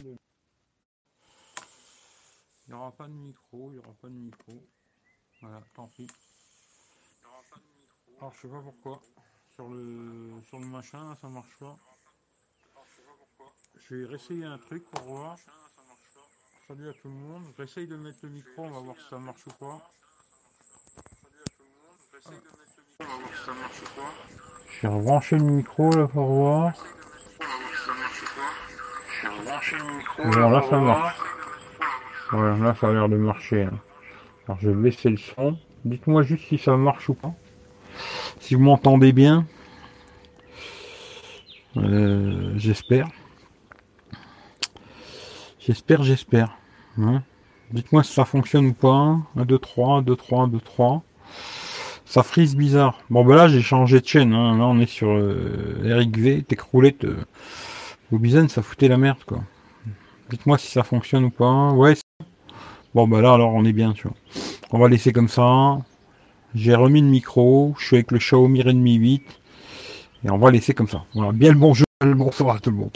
Il n'y aura pas de micro, il n'y aura pas de micro. Voilà, tant pis. Alors je sais pas pourquoi. Sur le sur le machin, ça marche pas. Je vais réessayer un truc pour voir. Salut à tout le monde. J'essaye de mettre le micro, on va voir si ça marche ou pas. Je vais rebrancher le micro là pour voir. Bon là ça marche. Voilà, là ça a l'air de marcher. hein. Alors je vais baisser le son. Dites-moi juste si ça marche ou pas. Si vous m'entendez bien. Euh, j'espère. J'espère, j'espère. Hein. Dites-moi si ça fonctionne ou pas. 1, 2, 3, 1, 2, 3, 1, 2, 3. Ça frise bizarre. Bon bah là j'ai changé de chaîne. hein. Là on est sur euh, Eric V, Techroulette. Euh, Bobizane, ça foutait la merde quoi. Dites-moi si ça fonctionne ou pas. Ouais. Bon bah là alors on est bien tu vois. On va laisser comme ça. J'ai remis le micro. Je suis avec le Xiaomi Redmi 8. Et on va laisser comme ça. Voilà. Bien le bonjour, le bonsoir à tout le monde.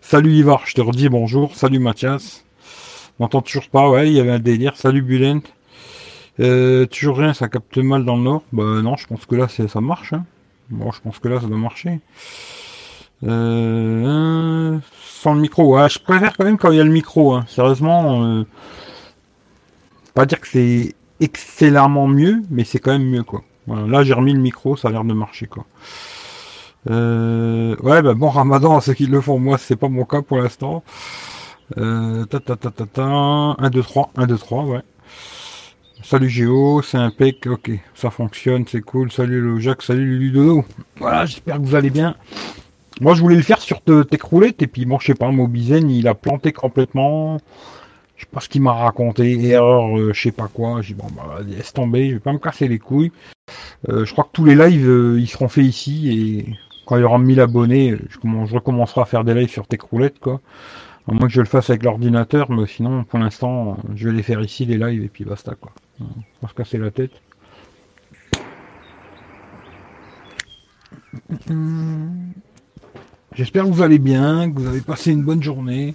Salut Ivar, je te redis bonjour. Salut Mathias. M'entends toujours pas, ouais, il y avait un délire. Salut Bulent. Euh, toujours rien, ça capte mal dans le nord. Bah non, je pense que là ça marche. Hein. Bon, je pense que là ça doit marcher. Euh, sans le micro, ouais, je préfère quand même quand il y a le micro. Hein. Sérieusement, euh, pas dire que c'est excellemment mieux, mais c'est quand même mieux quoi. Voilà, là j'ai remis le micro, ça a l'air de marcher quoi. Euh, ouais, bah bon Ramadan à ceux qui le font. Moi, c'est pas mon cas pour l'instant. Euh, ta ta ta ta ta. 1, 2, 3, 1, 2, 3, ouais. Salut Géo, c'est impec, ok, ça fonctionne, c'est cool. Salut le Jacques, salut Ludodo. Voilà, j'espère que vous allez bien. Moi, je voulais le faire sur te- Techroulette, et puis bon, je sais pas, Mobizen, il a planté complètement. Je sais pas ce qu'il m'a raconté, erreur, euh, je sais pas quoi. J'ai dit, bon, bah, laisse tomber, je vais pas me casser les couilles. Euh, je crois que tous les lives, euh, ils seront faits ici, et quand il y aura 1000 abonnés, je, commence- je recommencerai à faire des lives sur Techroulette, quoi. À moins que je le fasse avec l'ordinateur, mais sinon, pour l'instant, je vais les faire ici, les lives, et puis basta, quoi. On va se casser la tête. J'espère que vous allez bien, que vous avez passé une bonne journée.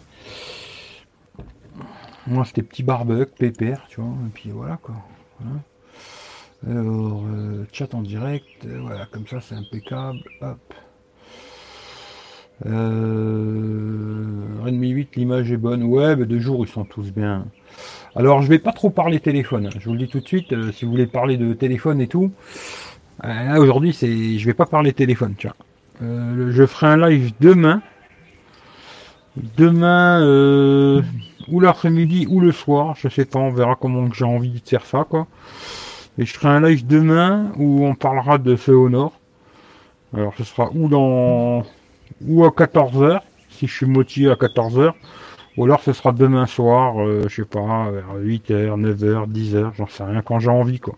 Moi, c'était petit barbecue, pépère, tu vois, et puis voilà, quoi. Alors, euh, chat en direct, euh, voilà, comme ça, c'est impeccable. Hop. Euh, Redmi 8, l'image est bonne. Ouais, mais de jour, ils sont tous bien. Alors, je vais pas trop parler téléphone. hein. Je vous le dis tout de suite, si vous voulez parler de téléphone et tout. là, aujourd'hui, c'est, je vais pas parler téléphone, tiens. Euh, je ferai un live demain. Demain, euh, ou l'après-midi ou le soir, je sais pas, on verra comment j'ai envie de faire ça, quoi. Et je ferai un live demain où on parlera de feu au nord. Alors, ce sera ou dans, ou à 14h, si je suis motivé à 14h, ou alors ce sera demain soir, euh, je sais pas, vers 8h, 9h, 10h, j'en sais rien, quand j'ai envie, quoi.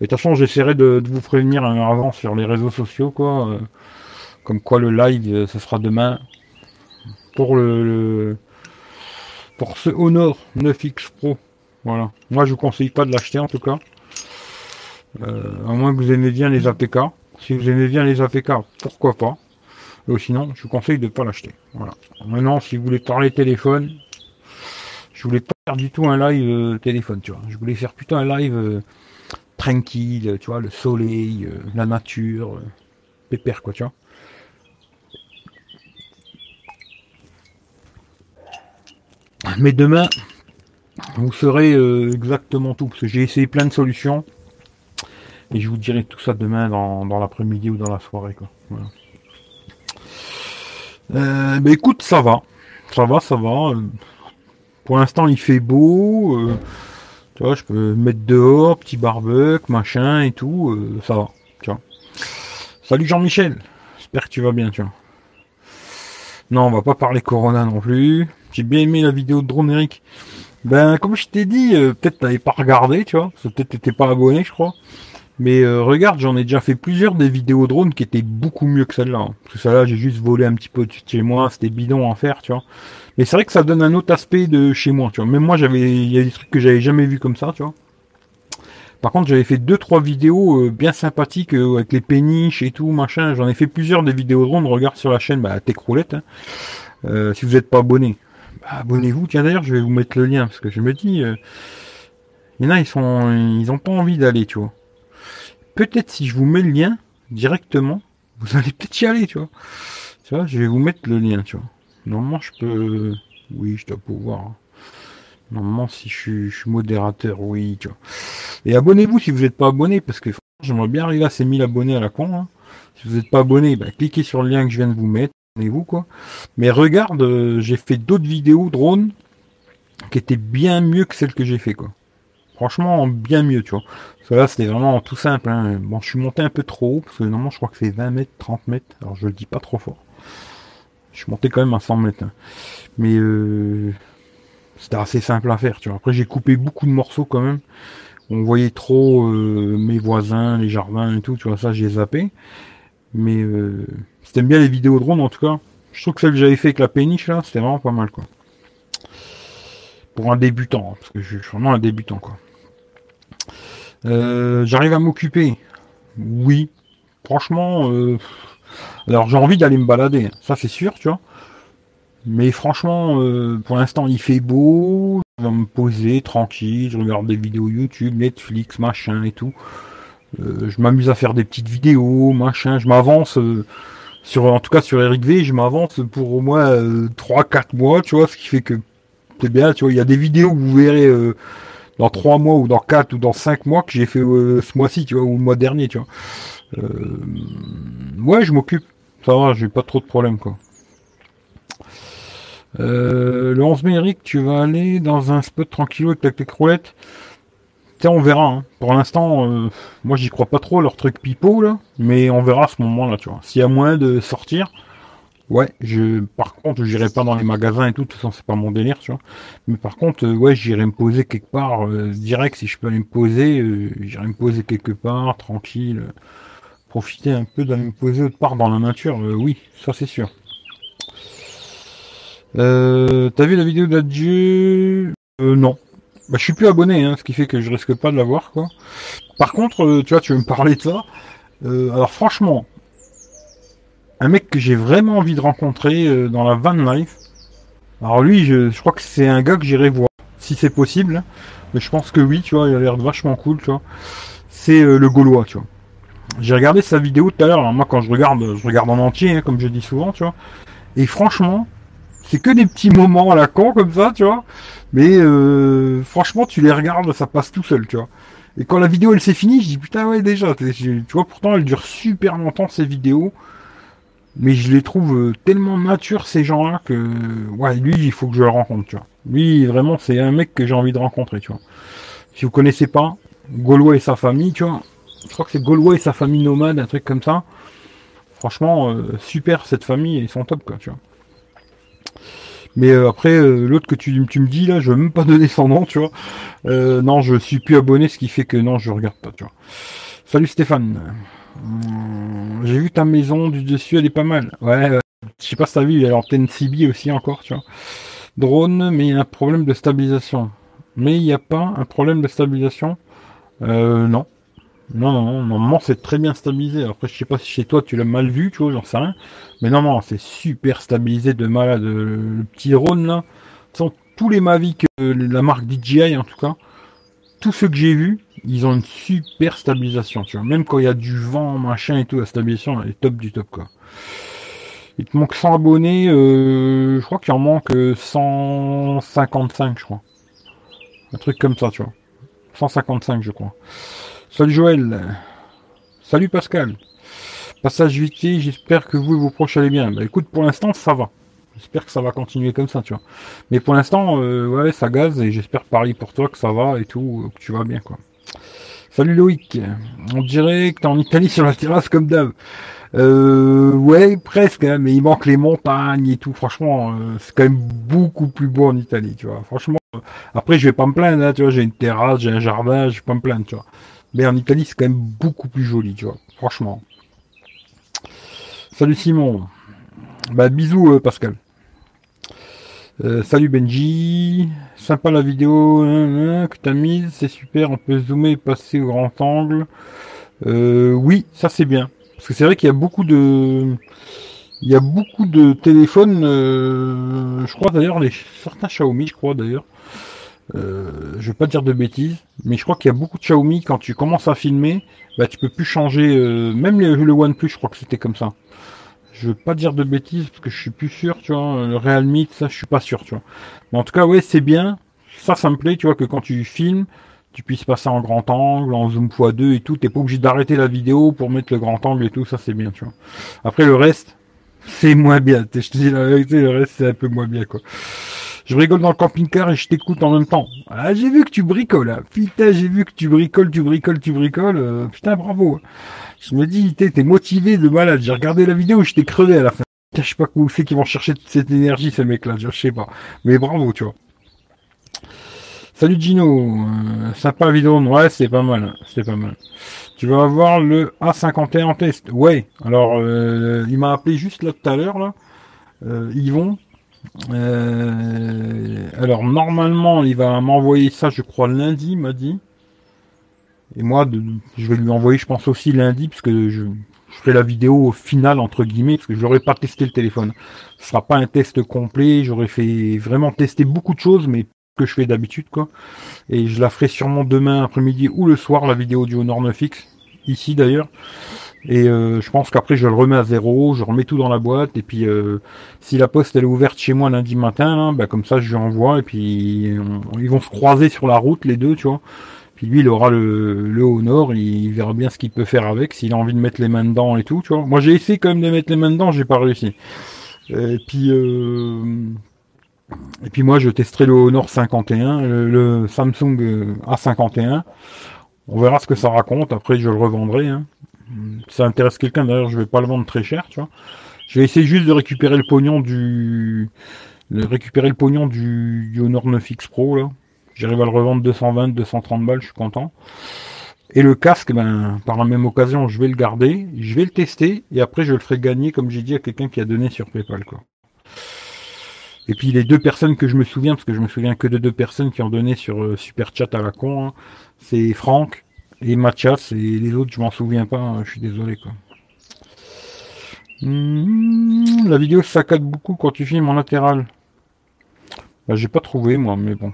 Et de toute façon, j'essaierai de, vous prévenir un avant sur les réseaux sociaux, quoi. euh, comme quoi le live, euh, ce sera demain pour le, pour ce Honor 9X Pro. Voilà. Moi, je vous conseille pas de l'acheter en tout cas. Euh, à moins que vous aimez bien les APK. Si vous aimez bien les APK, pourquoi pas. Euh, sinon, je vous conseille de pas l'acheter. Voilà. Maintenant, si vous voulez parler téléphone, je voulais pas faire du tout un live euh, téléphone. Je voulais faire plutôt un live euh, tranquille, tu vois, le soleil, euh, la nature, euh, pépère, quoi, tu vois. Mais demain, vous saurez euh, exactement tout, parce que j'ai essayé plein de solutions. Et je vous dirai tout ça demain dans, l'après-midi ou dans la soirée. Quoi. Euh, mais écoute, ça va. Ça va, ça va. Pour l'instant, il fait beau. euh, tu vois, je peux me mettre dehors, petit barbecue, machin et tout. euh, ça va. Salut Jean-Michel. J'espère que tu vas bien, tu vois. Non, on va pas parler Corona non plus. J'ai bien aimé la vidéo de Drone Eric. Ben, comme je t'ai dit, euh, peut-être t'avais pas regardé, tu vois. Peut-être t'étais pas abonné, je crois. Mais euh, regarde, j'en ai déjà fait plusieurs des vidéos drone qui étaient beaucoup mieux que celle-là. Parce que celle-là, j'ai juste volé un petit peu de chez moi, c'était bidon à faire, tu vois. Mais c'est vrai que ça donne un autre aspect de chez moi, tu vois. Même moi, j'avais, il y a des trucs que j'avais jamais vu comme ça, tu vois. Par contre, j'avais fait deux trois vidéos euh, bien sympathiques euh, avec les péniches et tout machin. J'en ai fait plusieurs des vidéos drone. Regarde sur la chaîne, bah, Techroulette. hein. Euh, si vous n'êtes pas abonné, bah, abonnez-vous. Tiens d'ailleurs, je vais vous mettre le lien parce que je me dis, euh, il y en a, ils sont, ils pas envie d'aller, tu vois. Peut-être si je vous mets le lien directement, vous allez peut-être y aller, tu vois. Tu vois, je vais vous mettre le lien, tu vois. Normalement, je peux, oui, je dois pouvoir. Normalement, si je suis, modérateur, oui, tu vois. Et abonnez-vous si vous n'êtes pas abonné, parce que j'aimerais bien arriver à ces 1000 abonnés à la con. Hein. Si vous n'êtes pas abonné, bah, cliquez sur le lien que je viens de vous mettre. Abonnez-vous, quoi. Mais regarde, euh, j'ai fait d'autres vidéos drone qui étaient bien mieux que celles que j'ai fait, quoi. Franchement, bien mieux, tu vois. Parce que là, c'était vraiment tout simple. Hein. Bon, je suis monté un peu trop haut, parce que normalement, je crois que c'est 20 mètres, 30 mètres. Alors, je le dis pas trop fort. Je suis monté quand même à 100 mètres. Hein. Mais euh, c'était assez simple à faire, tu vois. Après, j'ai coupé beaucoup de morceaux quand même. On voyait trop euh, mes voisins, les jardins et tout, tu vois. Ça, j'ai zappé. Mais euh, bien les vidéos drone, en tout cas. Je trouve que celle que j'avais fait avec la péniche, là, c'était vraiment pas mal, quoi. Pour un débutant, hein, parce que je suis vraiment un débutant, quoi. Euh, j'arrive à m'occuper. Oui. Franchement, euh, alors j'ai envie d'aller me balader, ça c'est sûr, tu vois. Mais franchement, euh, pour l'instant, il fait beau. Je vais me poser tranquille. Je regarde des vidéos YouTube, Netflix, machin et tout. je m'amuse à faire des petites vidéos, machin. Je m'avance sur, en tout cas sur Eric V, je m'avance pour au moins 3-4 mois, tu vois, ce qui fait que c'est bien, tu vois. Il y a des vidéos où vous verrez dans trois mois ou dans quatre ou dans cinq mois que j'ai fait euh, ce mois-ci, tu vois, ou le mois dernier, tu vois. Euh, ouais, je m'occupe. Ça va, j'ai pas trop de problèmes, quoi. Euh, le 11 mai, Eric, tu vas aller dans un spot tranquillou avec ta clé roulette. Tiens, on verra. Hein. Pour l'instant, moi, j'y crois pas trop, leur truc pipeau, là. Mais on verra à ce moment-là, tu vois. S'il y a moyen de sortir, Ouais, je, par contre, j'irai pas dans les magasins et tout, de toute façon, c'est pas mon délire, tu vois. Mais par contre, euh, ouais, j'irai me poser quelque part, euh, direct, si je peux aller me poser, euh, j'irai me poser quelque part, tranquille, profiter un peu d'aller me poser autre part dans la nature, oui, ça c'est sûr. T'as vu la vidéo d'adieu? Non. Bah, je suis plus abonné, hein, ce qui fait que je risque pas de la voir, quoi. Par contre, tu vois, tu veux me parler de ça? alors franchement, un mec que j'ai vraiment envie de rencontrer euh, dans la van life. Alors lui, je, crois que c'est un gars que j'irai voir, si c'est possible. Mais je pense que oui, tu vois, il a l'air vachement cool, tu vois. C'est euh, le Gaulois, tu vois. J'ai regardé sa vidéo tout à l'heure. Moi, quand je regarde, je regarde en entier, hein, comme je dis souvent, tu vois. Et franchement, c'est que des petits moments à la con comme ça, tu vois. Mais euh, franchement, tu les regardes, ça passe tout seul, tu vois. Et quand la vidéo elle s'est finie, je dis putain ouais déjà, tu vois, pourtant elle dure super longtemps ces vidéos. Mais je les trouve euh, tellement matures ces gens-là que ouais lui il faut que je le rencontre tu vois. Lui vraiment c'est un mec que j'ai envie de rencontrer tu vois. Si vous connaissez pas Gaulois et sa famille tu vois. Je crois que c'est Gaulois et sa famille nomade un truc comme ça. Franchement euh, super cette famille ils sont top quoi tu vois mais euh, après l'autre que tu, me dis là je veux même pas donner son nom tu vois non je suis plus abonné ce qui fait que non je regarde pas tu vois salut Stéphane Hmm, j'ai vu ta maison du dessus, elle est pas mal. Ouais, je sais pas si t'as vu, il y a l'antenne CB aussi encore, tu vois. Drone, mais il y a un problème de stabilisation. Mais il n'y a pas un problème de stabilisation? Euh, non. Non, non, non, normalement c'est très bien stabilisé. Après, je sais pas si chez toi tu l'as mal vu, tu vois, j'en sais rien. Mais non, non, c'est super stabilisé de malade. Le, petit drone là, sont tous les Mavic, euh, la marque DJI en tout cas, tous ceux que j'ai vus, ils ont une super stabilisation, tu vois. Même quand il y a du vent, machin et tout, la stabilisation, elle est top du top, quoi. Il te manque 100 abonnés, euh, je crois qu'il en manque 155, je crois. Un truc comme ça, tu vois. 155, je crois. Salut Joël. Salut Pascal. Passage vite, j'espère que vous et vos allez bien. Bah écoute, pour l'instant, ça va. J'espère que ça va continuer comme ça, tu vois. Mais pour l'instant, euh, ouais, ça gaze et j'espère pareil pour toi que ça va et tout, que tu vas bien, quoi. Salut Loïc. On dirait que t'es en Italie sur la terrasse comme d'hab. Euh, ouais, presque, hein, mais il manque les montagnes et tout. Franchement, euh, c'est quand même beaucoup plus beau en Italie, tu vois. Franchement, euh, après, je vais pas me plaindre, hein, tu vois. J'ai une terrasse, j'ai un jardin, je vais pas me plaindre, tu vois. Mais en Italie, c'est quand même beaucoup plus joli, tu vois. Franchement. Salut Simon. Bah, bisous, Pascal. Euh, salut Benji, sympa la vidéo que t'as mise, c'est super, on peut zoomer et passer au grand angle. Euh, oui, ça c'est bien. Parce que c'est vrai qu'il y a beaucoup de... Il y a beaucoup de téléphones, je crois d'ailleurs, les, certains Xiaomi, je crois d'ailleurs. Euh, je vais pas dire de bêtises, mais je crois qu'il y a beaucoup de Xiaomi quand tu commences à filmer, bah tu peux plus changer. même le, OnePlus, je crois que c'était comme ça. Je veux pas dire de bêtises parce que je suis plus sûr, tu vois. Le Realme, ça, je suis pas sûr, tu vois. Mais en tout cas, ouais, c'est bien. Ça, ça me plaît, tu vois, que quand tu filmes, tu puisses passer en grand angle, en zoom x2 et tout. T'es pas obligé d'arrêter la vidéo pour mettre le grand angle et tout. Ça, c'est bien, tu vois. Après, le reste, c'est moins bien. Je te dis la vérité, le reste, c'est un peu moins bien, quoi. Je rigole dans le camping-car et je t'écoute en même temps. Ah, j'ai vu que tu bricoles. Hein. Putain, j'ai vu que tu bricoles, tu bricoles, tu bricoles. Euh, putain, bravo. Je me dis, t'es motivé de malade. J'ai regardé la vidéo, je t'ai crevé à la fin. Je sais pas où c'est qu'ils vont chercher cette énergie, ces mecs-là. Je sais pas. Mais bravo, tu vois. Salut Gino, euh, sympa vidéo, ouais c'est pas mal, c'est pas mal. Tu vas avoir le A51 en test, ouais. Alors euh, il m'a appelé juste là tout à l'heure là, euh, Yvon. Euh, alors normalement il va m'envoyer ça, je crois lundi, m'a dit. Et moi, je vais lui envoyer, je pense aussi lundi, parce que je, ferai la vidéo finale entre guillemets, parce que je n'aurai pas testé le téléphone. Ce sera pas un test complet. J'aurais fait vraiment tester beaucoup de choses, mais que je fais d'habitude, quoi. Et je la ferai sûrement demain après-midi ou le soir, la vidéo du Honor 9X, ici d'ailleurs. Et euh, je pense qu'après je le remets à zéro, je remets tout dans la boîte et puis euh, si la poste elle est ouverte chez moi lundi matin, bah, comme ça je lui envoie et puis ils vont se croiser sur la route les deux, tu vois. Puis lui, il aura le, le Honor, il verra bien ce qu'il peut faire avec, s'il a envie de mettre les mains dedans et tout, tu vois. Moi, j'ai essayé quand même de mettre les mains dedans, j'ai pas réussi. Et puis, euh, et puis moi, je testerai le Honor 51, le, Samsung euh, A51. On verra ce que ça raconte. Après, je le revendrai. Hein. Ça intéresse quelqu'un. D'ailleurs, je vais pas le vendre très cher, tu vois. Je vais essayer juste de récupérer le pognon du, récupérer le pognon du, du Honor 9X Pro là. J'arrive à le revendre 220, 230 balles, je suis content. Et le casque, ben, par la même occasion, je vais le garder, je vais le tester, et après je le ferai gagner, comme j'ai dit, à quelqu'un qui a donné sur PayPal, quoi. Et puis les deux personnes que je me souviens, parce que je me souviens que de deux personnes qui ont donné sur euh, Super Chat à la con, hein, c'est Franck et et les autres je m'en souviens pas, hein, je suis désolé quoi. Hmm, la vidéo saccade beaucoup quand tu filmes en latéral. Bah, j'ai pas trouvé moi, mais bon.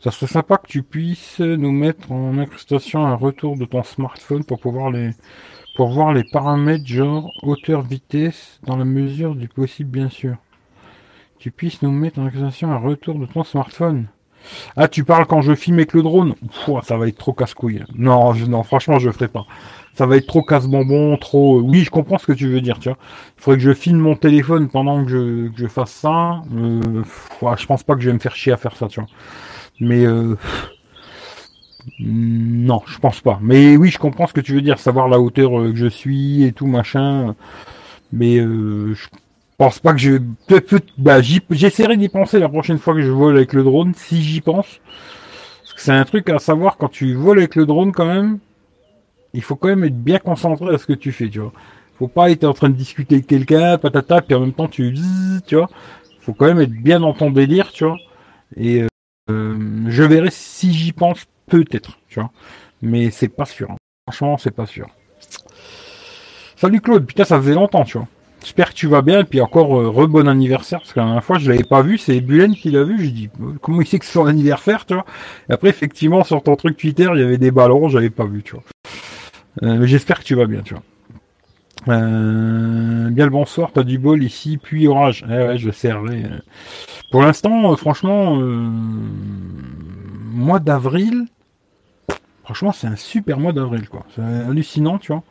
Ça serait sympa que tu puisses nous mettre en incrustation un retour de ton smartphone pour pouvoir les pour voir les paramètres genre hauteur, vitesse, dans la mesure du possible bien sûr tu puisses nous mettre en accusation un retour de ton smartphone. Ah, tu parles quand je filme avec le drone Ça va être trop casse-couille. Non, non, franchement, je ferai pas. Ça va être trop casse-bonbon, trop... Oui, je comprends ce que tu veux dire, tu vois. Il faudrait que je filme mon téléphone pendant que je, fasse ça. Euh, je pense pas que je vais me faire chier à faire ça, tu vois. Mais... Euh, non, je pense pas. Mais oui, je comprends ce que tu veux dire, savoir la hauteur euh, que je suis et tout, machin. Mais euh, je pense pas que je. Bah, j'essaierai d'y penser la prochaine fois que je vole avec le drone, si j'y pense. Parce que c'est un truc à savoir quand tu voles avec le drone quand même. Il faut quand même être bien concentré à ce que tu fais, tu vois. Faut pas être en train de discuter avec quelqu'un, patata, puis en même temps tu, tu vois. Faut quand même être bien dans ton délire, tu vois. Et euh, je verrai si j'y pense peut-être, tu vois. Mais c'est pas sûr. Hein. Franchement, c'est pas sûr. Salut Claude, putain, ça faisait longtemps, tu vois. J'espère que tu vas bien, et puis encore euh, re bon anniversaire, parce que la dernière fois je l'avais pas vu, c'est Bulen qui l'a vu, j'ai dit euh, comment il sait que c'est son anniversaire, tu vois. Et après effectivement sur ton truc Twitter, il y avait des ballons, j'avais pas vu, tu vois. Euh, mais j'espère que tu vas bien, tu vois. Euh, bien le bonsoir, t'as du bol ici, puis orage. Eh ouais, je servais. Pour l'instant, franchement, mois d'avril, franchement c'est un super mois d'avril, quoi. C'est hallucinant, tu vois.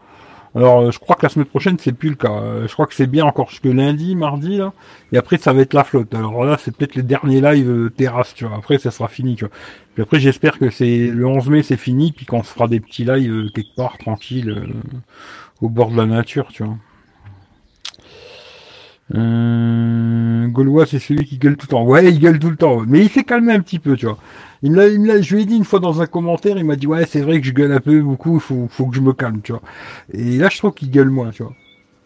Alors, euh, je crois que la semaine prochaine, c'est plus le cas. Euh, je crois que c'est bien encore jusque lundi, mardi, là. Et après, ça va être la flotte. Alors là, c'est peut-être les derniers lives euh, terrasse, tu vois. Après, ça sera fini, tu vois. Puis après, j'espère que c'est le 11 mai, c'est fini, puis qu'on se fera des petits lives quelque part, tranquille, au bord de la nature, tu vois. Euh, Gaulois, c'est celui qui gueule tout le temps. Ouais, il gueule tout le temps. Mais il s'est calmé un petit peu, tu vois. Il l'a, il je lui ai dit une fois dans un commentaire, il m'a dit, ouais, c'est vrai que je gueule un peu beaucoup, faut, faut que je me calme, tu vois. Et là, je trouve qu'il gueule moins, tu vois.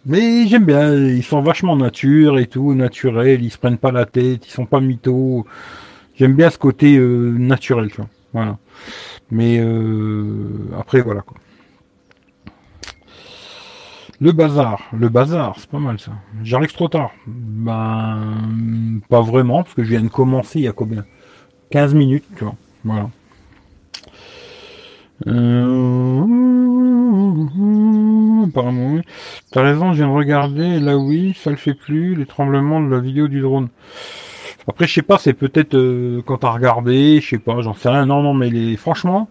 Mais j'aime bien, ils sont vachement nature et tout, naturel, ils se prennent pas la tête, ils sont pas mythos. J'aime bien ce côté euh, naturel, tu vois. Voilà. Mais euh, après, voilà quoi. Le bazar, le bazar, c'est pas mal ça. J'arrive trop tard. Ben, pas vraiment, parce que je viens de commencer il y a combien? 15 minutes, tu vois. Voilà. Euh... Apparemment, oui. T'as raison, je viens de regarder, là oui, ça le fait plus, les tremblements de la vidéo du drone. Après, je sais pas, c'est peut-être euh, quand t'as regardé, je sais pas, j'en sais rien. Non, non, mais les... franchement,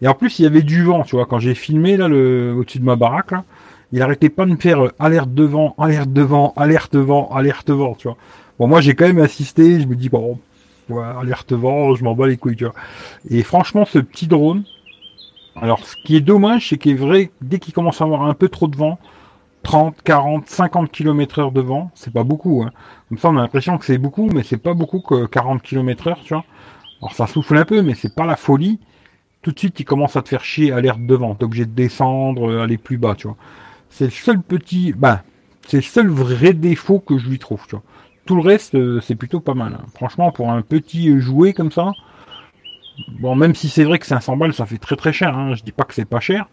et en plus, il y avait du vent, tu vois, quand j'ai filmé, là, le... au-dessus de ma baraque, là, il arrêtait pas de me faire euh, alerte devant, alerte devant, alerte vent, alerte vent, tu vois. Bon, moi, j'ai quand même assisté, je me dis, bon, alerte vent, je m'en bats les couilles, tu vois. Et franchement, ce petit drone, alors, ce qui est dommage, c'est qu'il est vrai, dès qu'il commence à avoir un peu trop de vent, 30, 40, 50 km heure de vent, c'est pas beaucoup, hein. Comme ça, on a l'impression que c'est beaucoup, mais c'est pas beaucoup que 40 km heure, tu vois. Alors, ça souffle un peu, mais c'est pas la folie. Tout de suite, il commence à te faire chier, alerte de vent. T'es obligé de descendre, aller plus bas, tu vois. C'est le seul petit, bah, c'est le seul vrai défaut que je lui trouve, tu vois. Tout le reste, euh, c'est plutôt pas mal. Hein. Franchement, pour un petit jouet comme ça, bon, même si c'est vrai que 500 balles, ça fait très très cher. Hein. Je dis pas que c'est pas cher,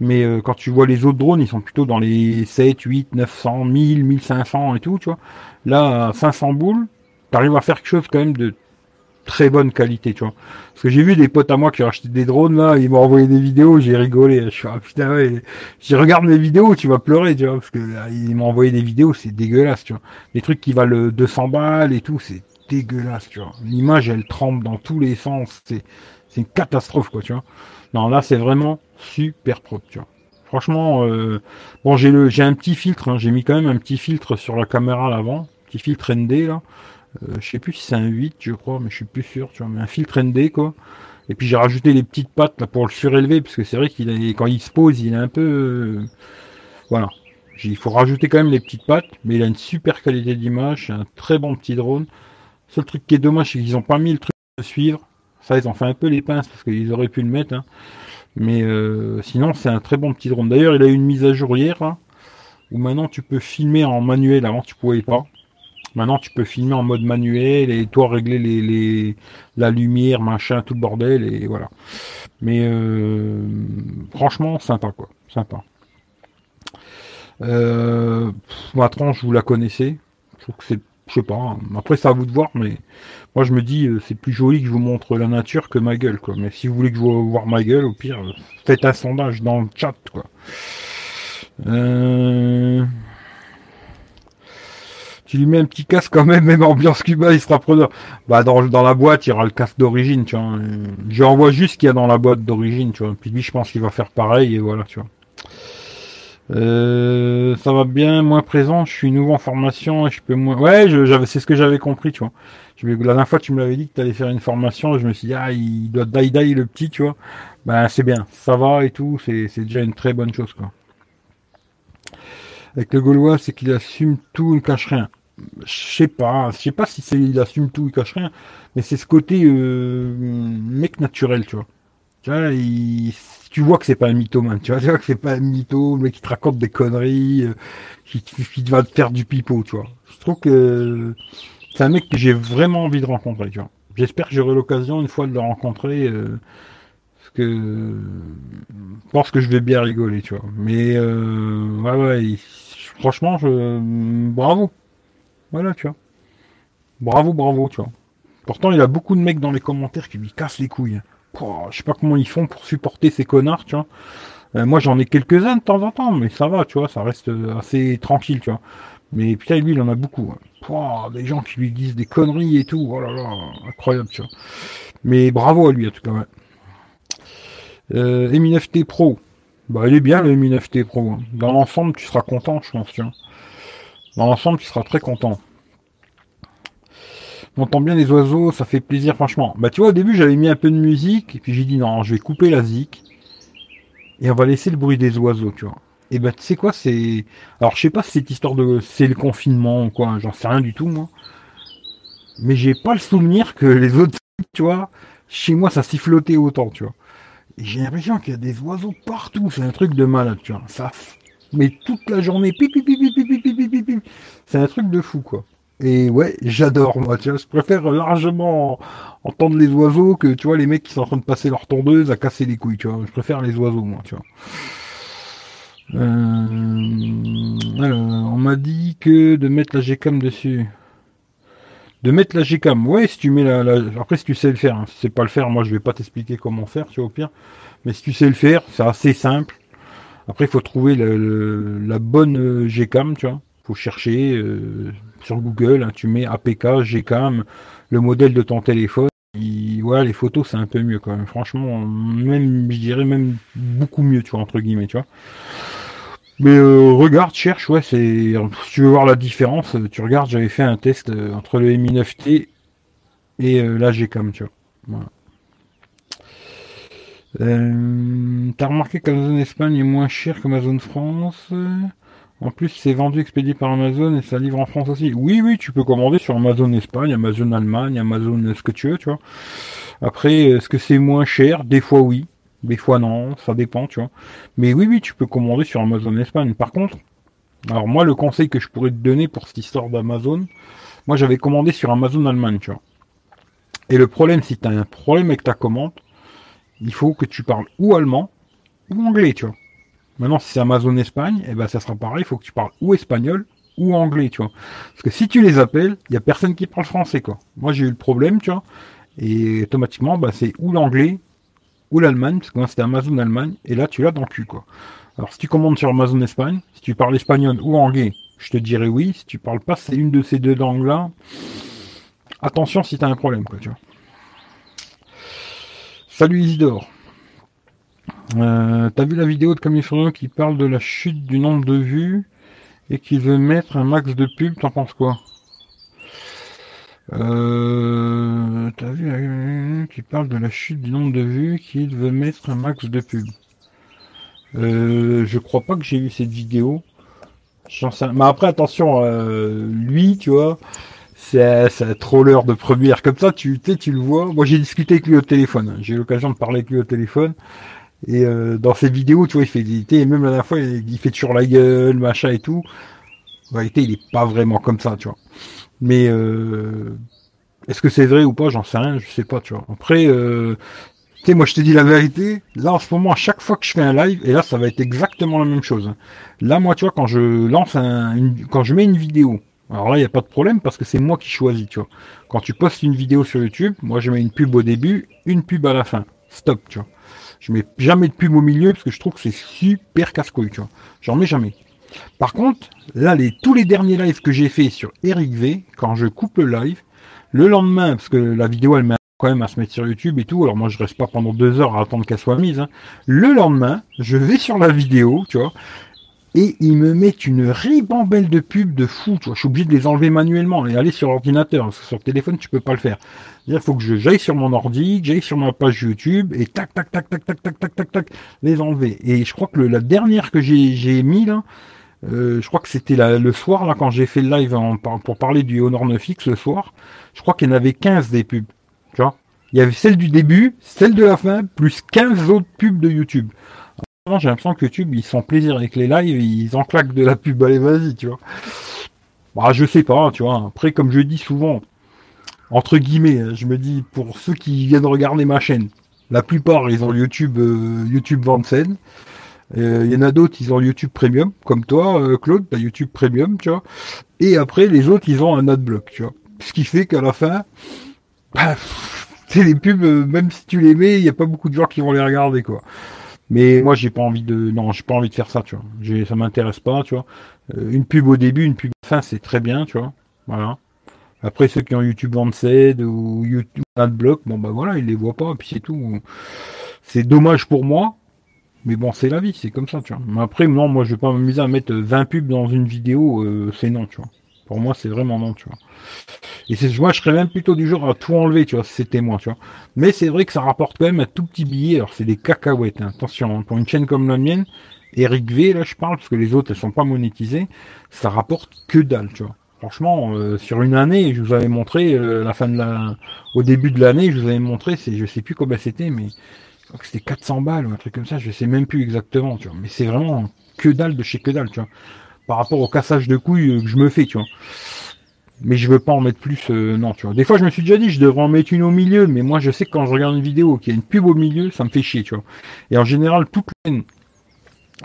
mais euh, quand tu vois les autres drones, ils sont plutôt dans les 7, 8, 900, 1000, 1500 et tout, tu vois. Là, 500 boules, t'arrives à faire quelque chose quand même de très bonne qualité, tu vois. Parce que j'ai vu des potes à moi qui ont acheté des drones, là, ils m'ont envoyé des vidéos, j'ai rigolé. Je suis, ah, putain, ouais, si regarde mes vidéos, tu vas pleurer, tu vois, parce que là, ils m'ont envoyé des vidéos, c'est dégueulasse, tu vois. Des trucs qui valent 200 balles et tout, c'est dégueulasse, tu vois. L'image, elle tremble dans tous les sens, c'est, c'est une catastrophe, quoi, tu vois. Non, là, c'est vraiment super propre, tu vois. Franchement, euh, bon, j'ai le, j'ai un petit filtre, hein, j'ai mis quand même un petit filtre sur la caméra à l'avant, petit filtre ND, là. Euh, je sais plus si c'est un 8, je crois, mais je suis plus sûr, tu vois, mais un filtre ND, quoi. Et puis j'ai rajouté les petites pattes là pour le surélever, parce que c'est vrai qu'il est, quand il se pose, il est un peu, euh, voilà. Il faut rajouter quand même les petites pattes, mais il a une super qualité d'image, c'est un très bon petit drone. Seul truc qui est dommage, c'est qu'ils ont pas mis le truc de suivre. Ça, ils ont fait un peu les pinces parce qu'ils auraient pu le mettre. Hein. Mais euh, sinon, c'est un très bon petit drone. D'ailleurs, il a eu une mise à jour hier, là, où maintenant tu peux filmer en manuel. Avant, tu pouvais pas. Maintenant, tu peux filmer en mode manuel et toi régler les, la lumière, machin, tout le bordel et voilà. Mais euh, franchement, sympa quoi, sympa. Euh, tranche, vous la connaissez. Je trouve sais pas. Hein. Après, c'est à vous de voir, mais moi je me dis, euh, c'est plus joli que je vous montre la nature que ma gueule quoi. Mais si vous voulez que je vous voir ma gueule, au pire, faites un sondage dans le chat quoi. Euh... Tu lui mets un petit casque quand même, même ambiance Cuba, il sera preneur. Bah dans, dans la boîte, il y aura le casque d'origine, tu vois. Je envoie juste ce qu'il y a dans la boîte d'origine, tu vois. Puis lui, je pense qu'il va faire pareil, et voilà, tu vois. Euh, ça va bien, moins présent, je suis nouveau en formation, et je peux moins... Ouais, j'avais, c'est ce que j'avais compris, tu vois. La dernière fois, tu me l'avais dit que tu allais faire une formation, je me suis dit, ah, il doit die die le petit, tu vois. Ben, c'est bien, ça va et tout, c'est, c'est déjà une très bonne chose, quoi. Avec le Gaulois, c'est qu'il assume tout, ne cache rien je sais pas, je sais pas si c'est il assume tout, il cache rien, mais c'est ce côté euh, mec naturel, tu vois. Tu vois, tu vois que c'est pas un mythomane, tu vois, tu vois que c'est pas un mytho, le mec qui te raconte des conneries, euh, qui, qui, va te faire du pipeau, tu vois. Je trouve que c'est un mec que j'ai vraiment envie de rencontrer, tu vois. J'espère que j'aurai l'occasion une fois de le rencontrer, euh, parce que je pense que je vais bien rigoler, tu vois. Mais euh, ouais, ouais, franchement, je, bravo. Voilà, tu vois. Bravo, bravo, tu vois. Pourtant, il a beaucoup de mecs dans les commentaires qui lui cassent les couilles. je sais pas comment ils font pour supporter ces connards, tu vois. Euh, moi, j'en ai quelques-uns de temps en temps, mais ça va, tu vois, ça reste assez tranquille, tu vois. Mais putain, lui, il en a beaucoup. Hein. des gens qui lui disent des conneries et tout. Oh là là, incroyable, tu vois. Mais bravo à lui, en tout cas. Ouais. Euh, M9T Pro. Bah, il est bien, le M9T Pro. Hein. Dans l'ensemble, tu seras content, je pense, tu vois. Dans l'ensemble, tu seras très content. On entend bien les oiseaux, ça fait plaisir franchement. Bah tu vois au début j'avais mis un peu de musique et puis j'ai dit non, je vais couper la zik et on va laisser le bruit des oiseaux, tu vois. Et bah tu sais quoi, c'est alors je sais pas si cette histoire de c'est le confinement ou quoi, j'en sais rien du tout moi. Mais j'ai pas le souvenir que les autres, tu vois, chez moi ça sifflotait autant, tu vois. Et j'ai l'impression qu'il y a des oiseaux partout, c'est un truc de malade, tu vois. Ça mais toute la journée, c'est un truc de fou, quoi. Et ouais, j'adore, moi, tu je préfère largement entendre les oiseaux que, tu vois, les mecs qui sont en train de passer leur tondeuse à casser les couilles, tu. Je préfère les oiseaux, moi, tu vois. Euh, alors, on m'a dit que de mettre la Gcam dessus. De mettre la Gcam. Ouais, si tu mets la, la- Après, si tu sais le faire. hein. Si tu sais pas le faire, moi, je vais pas t'expliquer comment faire, tu vois, au pire. Mais si tu sais le faire, c'est assez simple. Après, il faut trouver la bonne euh, Gcam, tu vois. Faut chercher euh, sur Google, hein, tu mets APK, Gcam, le modèle de ton téléphone. Et, voilà, les photos, c'est un peu mieux quand même. Franchement, même, je dirais même beaucoup mieux, tu vois, entre guillemets, tu vois. Mais euh, regarde, cherche, ouais, c'est. Si tu veux voir la différence, tu regardes, j'avais fait un test euh, entre le Mi 9T et la Gcam, tu vois. Voilà. Euh, T'as remarqué qu'Amazon Espagne est moins cher qu'Amazon France? En plus, c'est vendu expédié par Amazon et ça livre en France aussi. Oui, oui, tu peux commander sur Amazon Espagne, Amazon Allemagne, Amazon euh, ce que tu veux, tu vois. Après, est-ce que c'est moins cher? Des fois oui, des fois non, ça dépend, tu vois. Mais oui, oui, tu peux commander sur Amazon Espagne. Par contre, alors moi, le conseil que je pourrais te donner pour cette histoire d'Amazon, moi j'avais commandé sur Amazon Allemagne, tu vois. Et le problème, si tu un problème avec ta commande, il faut que tu parles ou allemand ou anglais, tu vois. Maintenant, si c'est Amazon Espagne, eh ben ça sera pareil, il faut que tu parles ou espagnol ou anglais, tu vois. Parce que si tu les appelles, il y a personne qui parle français, quoi. Moi, j'ai eu le problème, tu vois. Et automatiquement, bah, c'est ou l'anglais ou l'Allemagne, parce que moi, c'était Amazon Allemagne, et là, tu l'as dans le cul, quoi. Alors, si tu commandes sur Amazon Espagne, si tu parles espagnol ou anglais, je te dirais oui. Si tu parles pas, c'est une de ces deux langues-là. Attention si t'as un problème, quoi, tu vois. Salut Isidore. Euh, T'as vu la vidéo de Camille Furion qui parle de la chute du nombre de vues et qui veut mettre un max de pub, t'en penses quoi? Euh, T'as vu qui parle de la chute du nombre de vues qu'il veut mettre un max de pub euh, Je crois pas que j'ai vu cette vidéo. Mais après attention, euh, lui, tu vois, c'est un troller de première. Comme ça, tu tu le vois. Moi, j'ai discuté avec lui au téléphone. J'ai eu l'occasion de parler avec lui au téléphone. Et euh, dans ses vidéos, tu vois, il fait des et même la dernière fois, il, fait toujours la gueule, machin et tout. En réalité, il est pas vraiment comme ça, tu vois. Mais euh, est-ce que c'est vrai ou pas? J'en sais rien, je sais pas, tu vois. Après, euh, tu sais, moi, je te dis la vérité. Là, en ce moment, à chaque fois que je fais un live, et là, ça va être exactement la même chose. Là, moi, tu vois, quand je lance un, quand je mets une vidéo, alors là, il n'y a pas de problème parce que c'est moi qui choisis, tu vois. Quand tu postes une vidéo sur YouTube, moi, je mets une pub au début, une pub à la fin. Stop, tu vois. Je mets jamais de pub au milieu parce que je trouve que c'est super casse-couille, tu vois. J'en mets jamais. Par contre, là, les, tous les derniers lives que j'ai fait sur Eric V, quand je coupe le live, le lendemain, parce que la vidéo, elle met quand même à se mettre sur YouTube et tout, alors moi je reste pas pendant deux heures à attendre qu'elle soit mise, hein. le lendemain, je vais sur la vidéo, tu vois, et ils me mettent une ribambelle de pubs de fou, tu vois, je suis obligé de les enlever manuellement et aller sur l'ordinateur, parce que sur le téléphone tu peux pas le faire. Il faut que j'aille sur mon ordi, que j'aille sur ma page YouTube et tac tac tac tac tac tac tac tac les enlever. Et je crois que la dernière que j'ai j'ai mis là, euh, je crois que c'était le soir là quand j'ai fait le live pour parler du Honor 9X le soir, je crois qu'il y en avait 15 des pubs, tu vois. Il y avait celle du début, celle de la fin, plus 15 autres pubs de YouTube. J'ai l'impression que YouTube, ils sont plaisir avec les lives, ils en claquent de la pub, allez vas-y, tu vois. Bah, je sais pas, tu vois. Après, comme je dis souvent, entre guillemets, hein, je me dis pour ceux qui viennent regarder ma chaîne, la plupart ils ont YouTube euh, YouTube Vansen. Euh, Il y en a d'autres, ils ont YouTube Premium, comme toi, euh, Claude, YouTube Premium, tu vois. Et après, les autres, ils ont un adblock, tu vois. Ce qui fait qu'à la fin, bah, les pubs, euh, même si tu les mets, il n'y a pas beaucoup de gens qui vont les regarder, quoi. Mais moi, j'ai pas envie de, non, j'ai pas envie de faire ça, tu vois. J'ai, ça m'intéresse pas, tu vois. Euh, une pub au début, une pub à la fin, c'est très bien, tu vois. Voilà. Après, ceux qui ont YouTube Vanced ou YouTube Adblock, bon, bah voilà, ils les voient pas, puis c'est tout. C'est dommage pour moi, mais bon, c'est la vie, c'est comme ça, tu vois. Mais après, non, moi, je vais pas m'amuser à mettre 20 pubs dans une vidéo, euh, c'est non, tu vois. Pour moi, c'est vraiment non, tu vois. Et c'est, moi, je serais même plutôt du genre à tout enlever, tu vois, si c'était moi, tu vois. Mais c'est vrai que ça rapporte quand même un tout petit billet. Alors, c'est des cacahuètes, hein. attention, hein. pour une chaîne comme la mienne, Eric V, là, je parle, parce que les autres, elles sont pas monétisées, ça rapporte que dalle, tu vois. Franchement, euh, sur une année, je vous avais montré, euh, la fin de la, au début de l'année, je vous avais montré, c'est, je sais plus combien c'était, mais je crois que c'était 400 balles ou un truc comme ça, je sais même plus exactement, tu vois. Mais c'est vraiment que dalle de chez que dalle, tu vois. Par rapport au cassage de couilles euh, que je me fais, tu vois. Mais je veux pas en mettre plus, non, tu vois. Des fois, je me suis déjà dit, je devrais en mettre une au milieu, mais moi, je sais que quand je regarde une vidéo qu'il y a une pub au milieu, ça me fait chier, tu vois. Et en général, les chaînes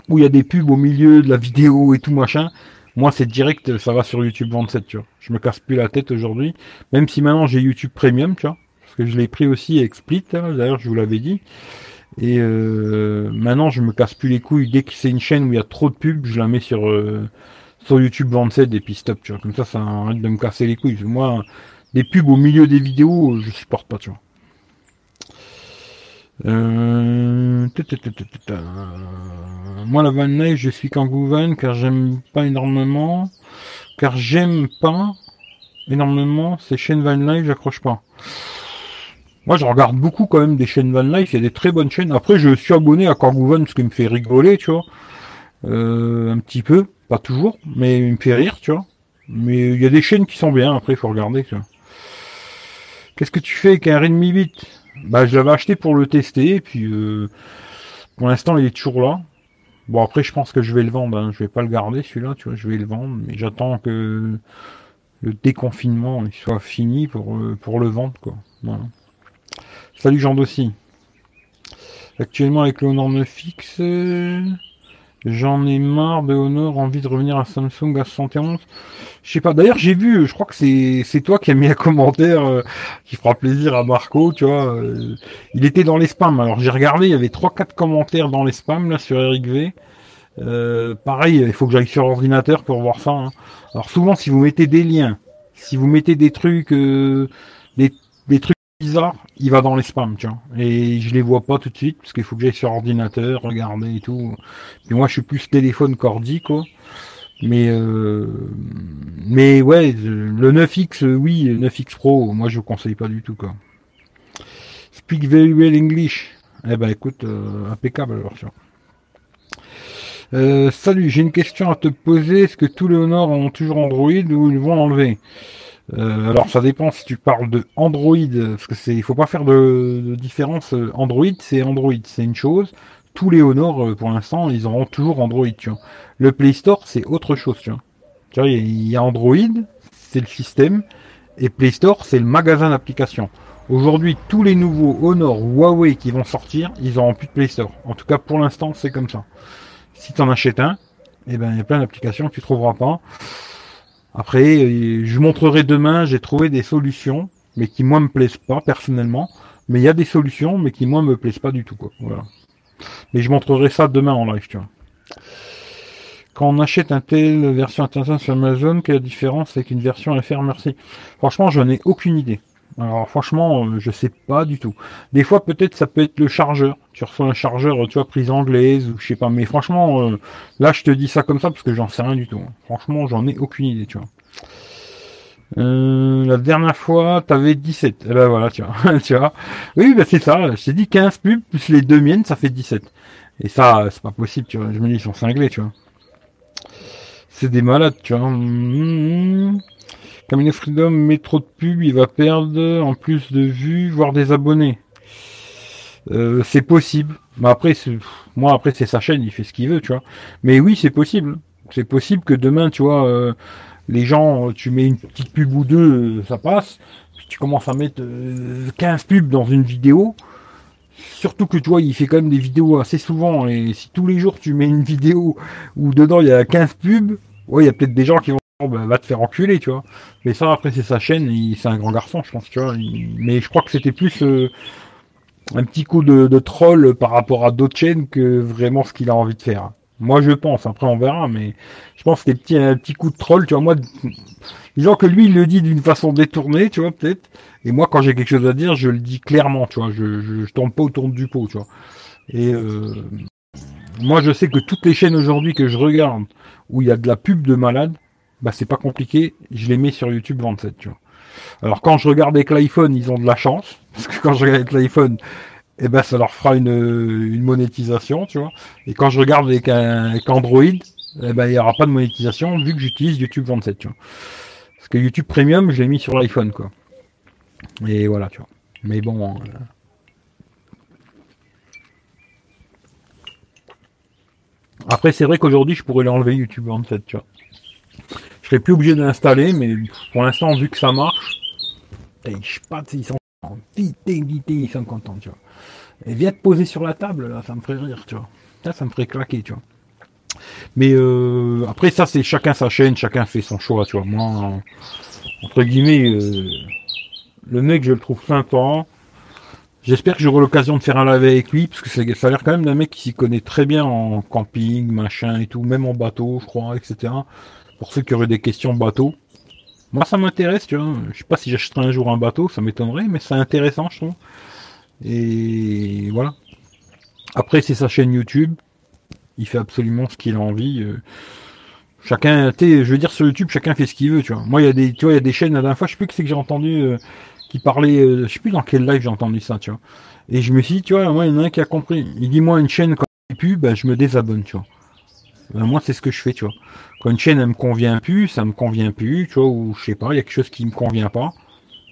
où il y a des pubs au milieu de la vidéo et tout machin. Moi, c'est direct, ça va sur YouTube 27, tu vois. Je me casse plus la tête aujourd'hui. Même si maintenant j'ai YouTube Premium, tu vois. Parce que je l'ai pris aussi avec Split, hein, d'ailleurs, je vous l'avais dit. Et euh, maintenant, je me casse plus les couilles. Dès que c'est une chaîne où il y a trop de pubs, je la mets sur, euh, sur YouTube 27 et puis stop, tu vois. Comme ça, ça arrête de me casser les couilles. Moi, des pubs au milieu des vidéos, je supporte pas, tu vois. Euh... Moi, la van life, je suis Kangoo van car j'aime pas énormément. Car j'aime pas énormément ces chaînes van life, j'accroche pas. Moi, je regarde beaucoup quand même des chaînes van life. Il y a des très bonnes chaînes. Après, je suis abonné à Kangoo van ce qui me fait rigoler, tu vois. Euh, un petit peu, pas toujours, mais il me fait rire, tu vois. Mais il y a des chaînes qui sont bien. Après, il faut regarder, tu vois. Qu'est-ce que tu fais avec un Redmi 8 Bah, je l'avais acheté pour le tester, et puis euh, pour l'instant, il est toujours là. Bon, après, je pense que je vais le vendre. Hein. Je vais pas le garder, celui-là, tu vois. Je vais le vendre, mais j'attends que le déconfinement soit fini pour, euh, pour le vendre, quoi. Voilà. Salut Jean Dossi. Actuellement, avec le Honor 9X, j'en ai marre de Honor, envie de revenir à Samsung A71. Je sais pas. D'ailleurs, j'ai vu, je crois que c'est toi qui as mis un commentaire euh, qui fera plaisir à Marco, tu vois. euh, il était dans les spams. Alors j'ai regardé, il y avait trois quatre commentaires dans les spams là sur Eric V. Euh, pareil, il faut que j'aille sur l'ordinateur pour voir ça. hein. Alors souvent, si vous mettez des liens, si vous mettez des trucs, des, des trucs bizarres, il va dans les spams, tu. Et je les vois pas tout de suite parce qu'il faut que j'aille sur ordinateur, regarder et tout. Puis moi, je suis plus téléphone qu'ordi, quoi. Mais euh, mais ouais, le 9X, euh, oui, le 9X Pro, moi je conseille pas du tout quoi. Speak very well English. Eh ben écoute, euh, impeccable alors tu vois. Salut, j'ai une question à te poser. Est-ce que tous les Honor ont toujours Android ou ils vont l'enlever Euh, Alors ça dépend si tu parles de Android, parce que c'est, il faut pas faire de, différence. euh, Android, c'est Android, c'est une chose. Tous les Honor, euh, pour l'instant, ils auront toujours Android, tu vois. Le Play Store, c'est autre chose, tu vois. Il y a- Android, c'est le système, et Play Store, c'est le magasin d'applications. Aujourd'hui, tous les nouveaux Honor Huawei qui vont sortir, ils auront plus de Play Store. En tout cas, pour l'instant, c'est comme ça. Si tu en achètes un, eh ben, il y a plein d'applications que tu trouveras pas. Après, euh, je montrerai demain, j'ai trouvé des solutions, mais qui moi me plaisent pas personnellement. Mais il y a des solutions, mais qui moi me plaisent pas du tout, quoi. Mais je montrerai ça demain en live, tu vois. Quand on achète un tel version internationale sur Amazon, quelle différence avec une version FR Merci? Franchement, je n'ai aucune idée. Alors franchement, euh, je sais pas du tout. Des fois, peut-être ça peut être le chargeur. Tu reçois un chargeur, tu vois, prise anglaise ou je sais pas. Mais franchement, euh, là, je te dis ça comme ça parce que j'en sais rien du tout. Franchement, j'en ai aucune idée, tu vois. Euh, la dernière fois, t'avais 17. Eh ben voilà, tu vois. tu vois. Oui, ben c'est ça. Je t'ai dit 15 pubs plus les deux miennes, ça fait 17. Et ça, c'est pas possible, tu vois. Je me dis, ils sont cinglés, tu vois. C'est des malades, tu vois. Mmh. Camino Freedom met trop de pubs, il va perdre en plus de vues, voire des abonnés. Euh, c'est possible. Mais après, moi, après, c'est sa chaîne, il fait ce qu'il veut, tu vois. Mais oui, c'est possible. C'est possible que demain, tu vois, euh, les gens, tu mets une petite pub ou deux, euh, ça passe. Puis tu commences à mettre euh, 15 pubs dans une vidéo. Surtout que tu vois, il fait quand même des vidéos assez souvent. Et si tous les jours tu mets une vidéo où dedans il y a 15 pubs, ouais, il y a peut-être des gens qui vont bah, va te faire enculer, tu vois. Mais ça, après, c'est sa chaîne. C'est un grand garçon, je pense, tu vois. mais je crois que c'était plus euh, un petit coup de, de troll par rapport à d'autres chaînes que vraiment ce qu'il a envie de faire. Moi, je pense. Après, on verra. Mais je pense que c'était un petit coup de troll, tu vois. Moi, disons que lui, il le dit d'une façon détournée, tu vois, peut-être. Et moi, quand j'ai quelque chose à dire, je le dis clairement, tu vois. Je, je, je tourne pas autour du pot, tu vois. Et euh, moi, je sais que toutes les chaînes aujourd'hui que je regarde où il y a de la pub de malade, bah c'est pas compliqué. Je les mets sur YouTube 27, tu vois. Alors quand je regarde avec l'iPhone, ils ont de la chance parce que quand je regarde avec l'iPhone, eh ben ça leur fera une, une monétisation, tu vois. Et quand je regarde avec, un, avec Android, eh ben il y aura pas de monétisation vu que j'utilise YouTube 27, tu vois. Parce que YouTube Premium, je l'ai mis sur l'iPhone, quoi. Et voilà, tu vois. Mais bon. euh, Après, c'est vrai qu'aujourd'hui, je pourrais l'enlever YouTube 27, tu vois. Je serais plus obligé de l'installer, mais pour l'instant, vu que ça marche, je sais pas, ils sont contents. Vite, vite, ils sont contents, tu vois. Et viens te poser sur la table, là, ça me ferait rire, tu vois. Ça, ça me ferait claquer, tu vois. Mais euh, après ça c'est chacun sa chaîne, chacun fait son choix, tu vois. Moi, entre guillemets, euh, le mec je le trouve sympa. J'espère que j'aurai l'occasion de faire un live avec lui, parce que ça a l'air quand même d'un mec qui s'y connaît très bien en camping, machin et tout, même en bateau, je crois, etc. Pour ceux qui auraient des questions bateau. Moi ça m'intéresse, tu vois. Je sais pas si j'achèterai un jour un bateau, ça m'étonnerait, mais c'est intéressant, je trouve. Et voilà. Après c'est sa chaîne YouTube il fait absolument ce qu'il a envie. Euh. chacun, tu je veux dire sur YouTube, chacun fait ce qu'il veut, tu vois. Moi, il y a des, tu vois, il y a des chaînes. La dernière fois, je sais plus que c'est que j'ai entendu euh, qui parlait, euh, je sais plus dans quel live j'ai entendu ça, tu vois. Et je me suis dit, tu vois, moi, il y en a un qui a compris. Il dit moi une chaîne quand elle plus, ben je me désabonne, tu vois. Ben, moi, c'est ce que je fais, tu vois. Quand une chaîne elle me convient plus, ça me convient plus, tu vois, ou je sais pas, il y a quelque chose qui me convient pas.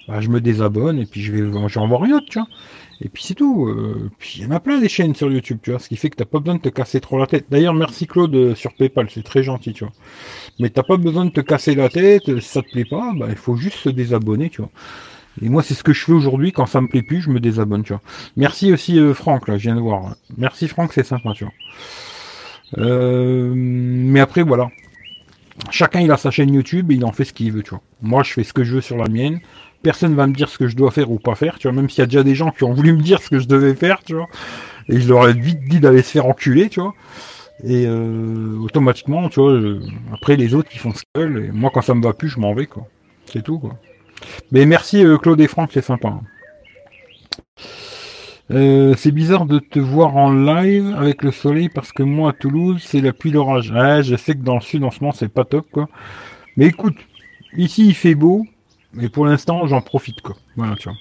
Ben, je me désabonne et puis je vais, j'en vois rien, tu vois. Et puis c'est tout. Euh, puis il y en a plein des chaînes sur YouTube, tu vois, ce qui fait que t'as pas besoin de te casser trop la tête. D'ailleurs, merci Claude euh, sur PayPal, c'est très gentil, tu vois. Mais t'as pas besoin de te casser la tête, si ça te plaît pas, bah il faut juste se désabonner, tu vois. Et moi, c'est ce que je fais aujourd'hui. Quand ça me plaît plus, je me désabonne, tu vois. Merci aussi euh, Franck, là, je viens de voir. Merci Franck, c'est sympa, tu vois. mais après, voilà. Chacun, il a sa chaîne YouTube et il en fait ce qu'il veut, tu vois. Moi, je fais ce que je veux sur la mienne personne va me dire ce que je dois faire ou pas faire, tu vois, même s'il y a déjà des gens qui ont voulu me dire ce que je devais faire, tu vois, et je leur ai vite dit d'aller se faire enculer, tu vois, et euh, automatiquement, tu vois, après les autres ils font ce qu'ils veulent, et moi quand ça me va plus, je m'en vais, quoi, c'est tout, quoi. Mais merci euh, Claude et Franck, c'est sympa. Hein. Euh, c'est bizarre de te voir en live avec le soleil parce que moi à Toulouse c'est la pluie d'orage. Ouais, je sais que dans le sud en ce moment c'est pas top quoi. Mais écoute, ici il fait beau, mais pour l'instant, j'en profite, quoi. Voilà, tu vois.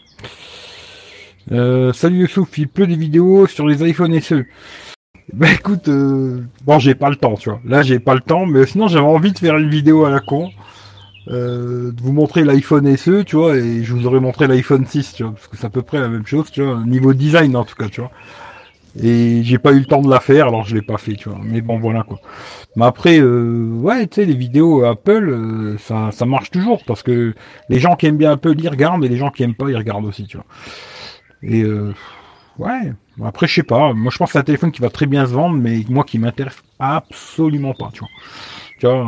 Euh, salut Youssouf, il pleut des vidéos sur les iPhone SE. Bah écoute, euh, bon j'ai pas le temps, tu vois. Là j'ai pas le temps, mais sinon j'avais envie de faire une vidéo à la con. Euh, de vous montrer l'iPhone SE, tu vois, et je vous aurais montré l'iPhone 6, tu vois, parce que c'est à peu près la même chose, tu vois, niveau design en tout cas, tu vois. Et j'ai pas eu le temps de la faire, alors je l'ai pas fait, tu vois. Mais bon, voilà quoi. Mais après, euh, ouais, tu sais, les vidéos Apple, euh, ça, ça marche toujours parce que les gens qui aiment bien Apple, ils regardent, et les gens qui aiment pas, ils regardent aussi, tu vois. Et euh, ouais. Après, je sais pas. Moi, je pense que c'est un téléphone qui va très bien se vendre, mais moi qui m'intéresse absolument pas, tu vois. Vois.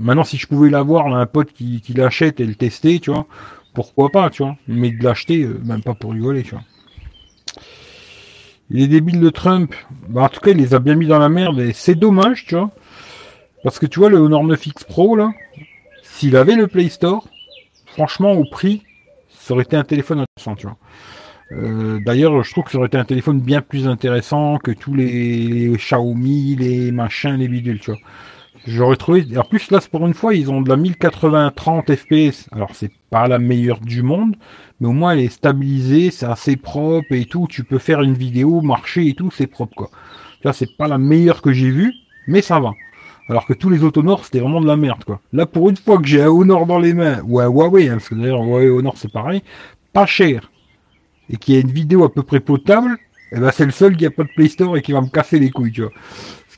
maintenant, si je pouvais l'avoir, un pote qui, l'achète et le tester, tu vois, pourquoi pas, tu vois. Mais de l'acheter, même pas pour rigoler, tu vois. Il est débile de Trump, bah, en tout cas, il les a bien mis dans la merde et c'est dommage, tu vois. Parce que tu vois, le Honor 9X Pro, là, s'il avait le Play Store, franchement, au prix, ça aurait été un téléphone intéressant, tu vois. Euh, d'ailleurs, je trouve que ça aurait été un téléphone bien plus intéressant que tous les, Xiaomi, les machins, les bidules, tu vois. J'aurais trouvé. En plus, là, pour une fois, ils ont de la 1080-30 FPS. Alors, c'est pas la meilleure du monde, mais au moins elle est stabilisée, c'est assez propre et tout. Tu peux faire une vidéo, marcher et tout, c'est propre quoi. Vois, c'est pas la meilleure que j'ai vue, mais ça va. Alors que tous les autres Honor, c'était vraiment de la merde quoi. Là, pour une fois que j'ai un Honor dans les mains, ou un Huawei, hein, parce que d'ailleurs Huawei Honor c'est pareil, pas cher, et qui a une vidéo à peu près potable, eh ben c'est le seul qui a pas de Play Store et qui va me casser les couilles, tu vois.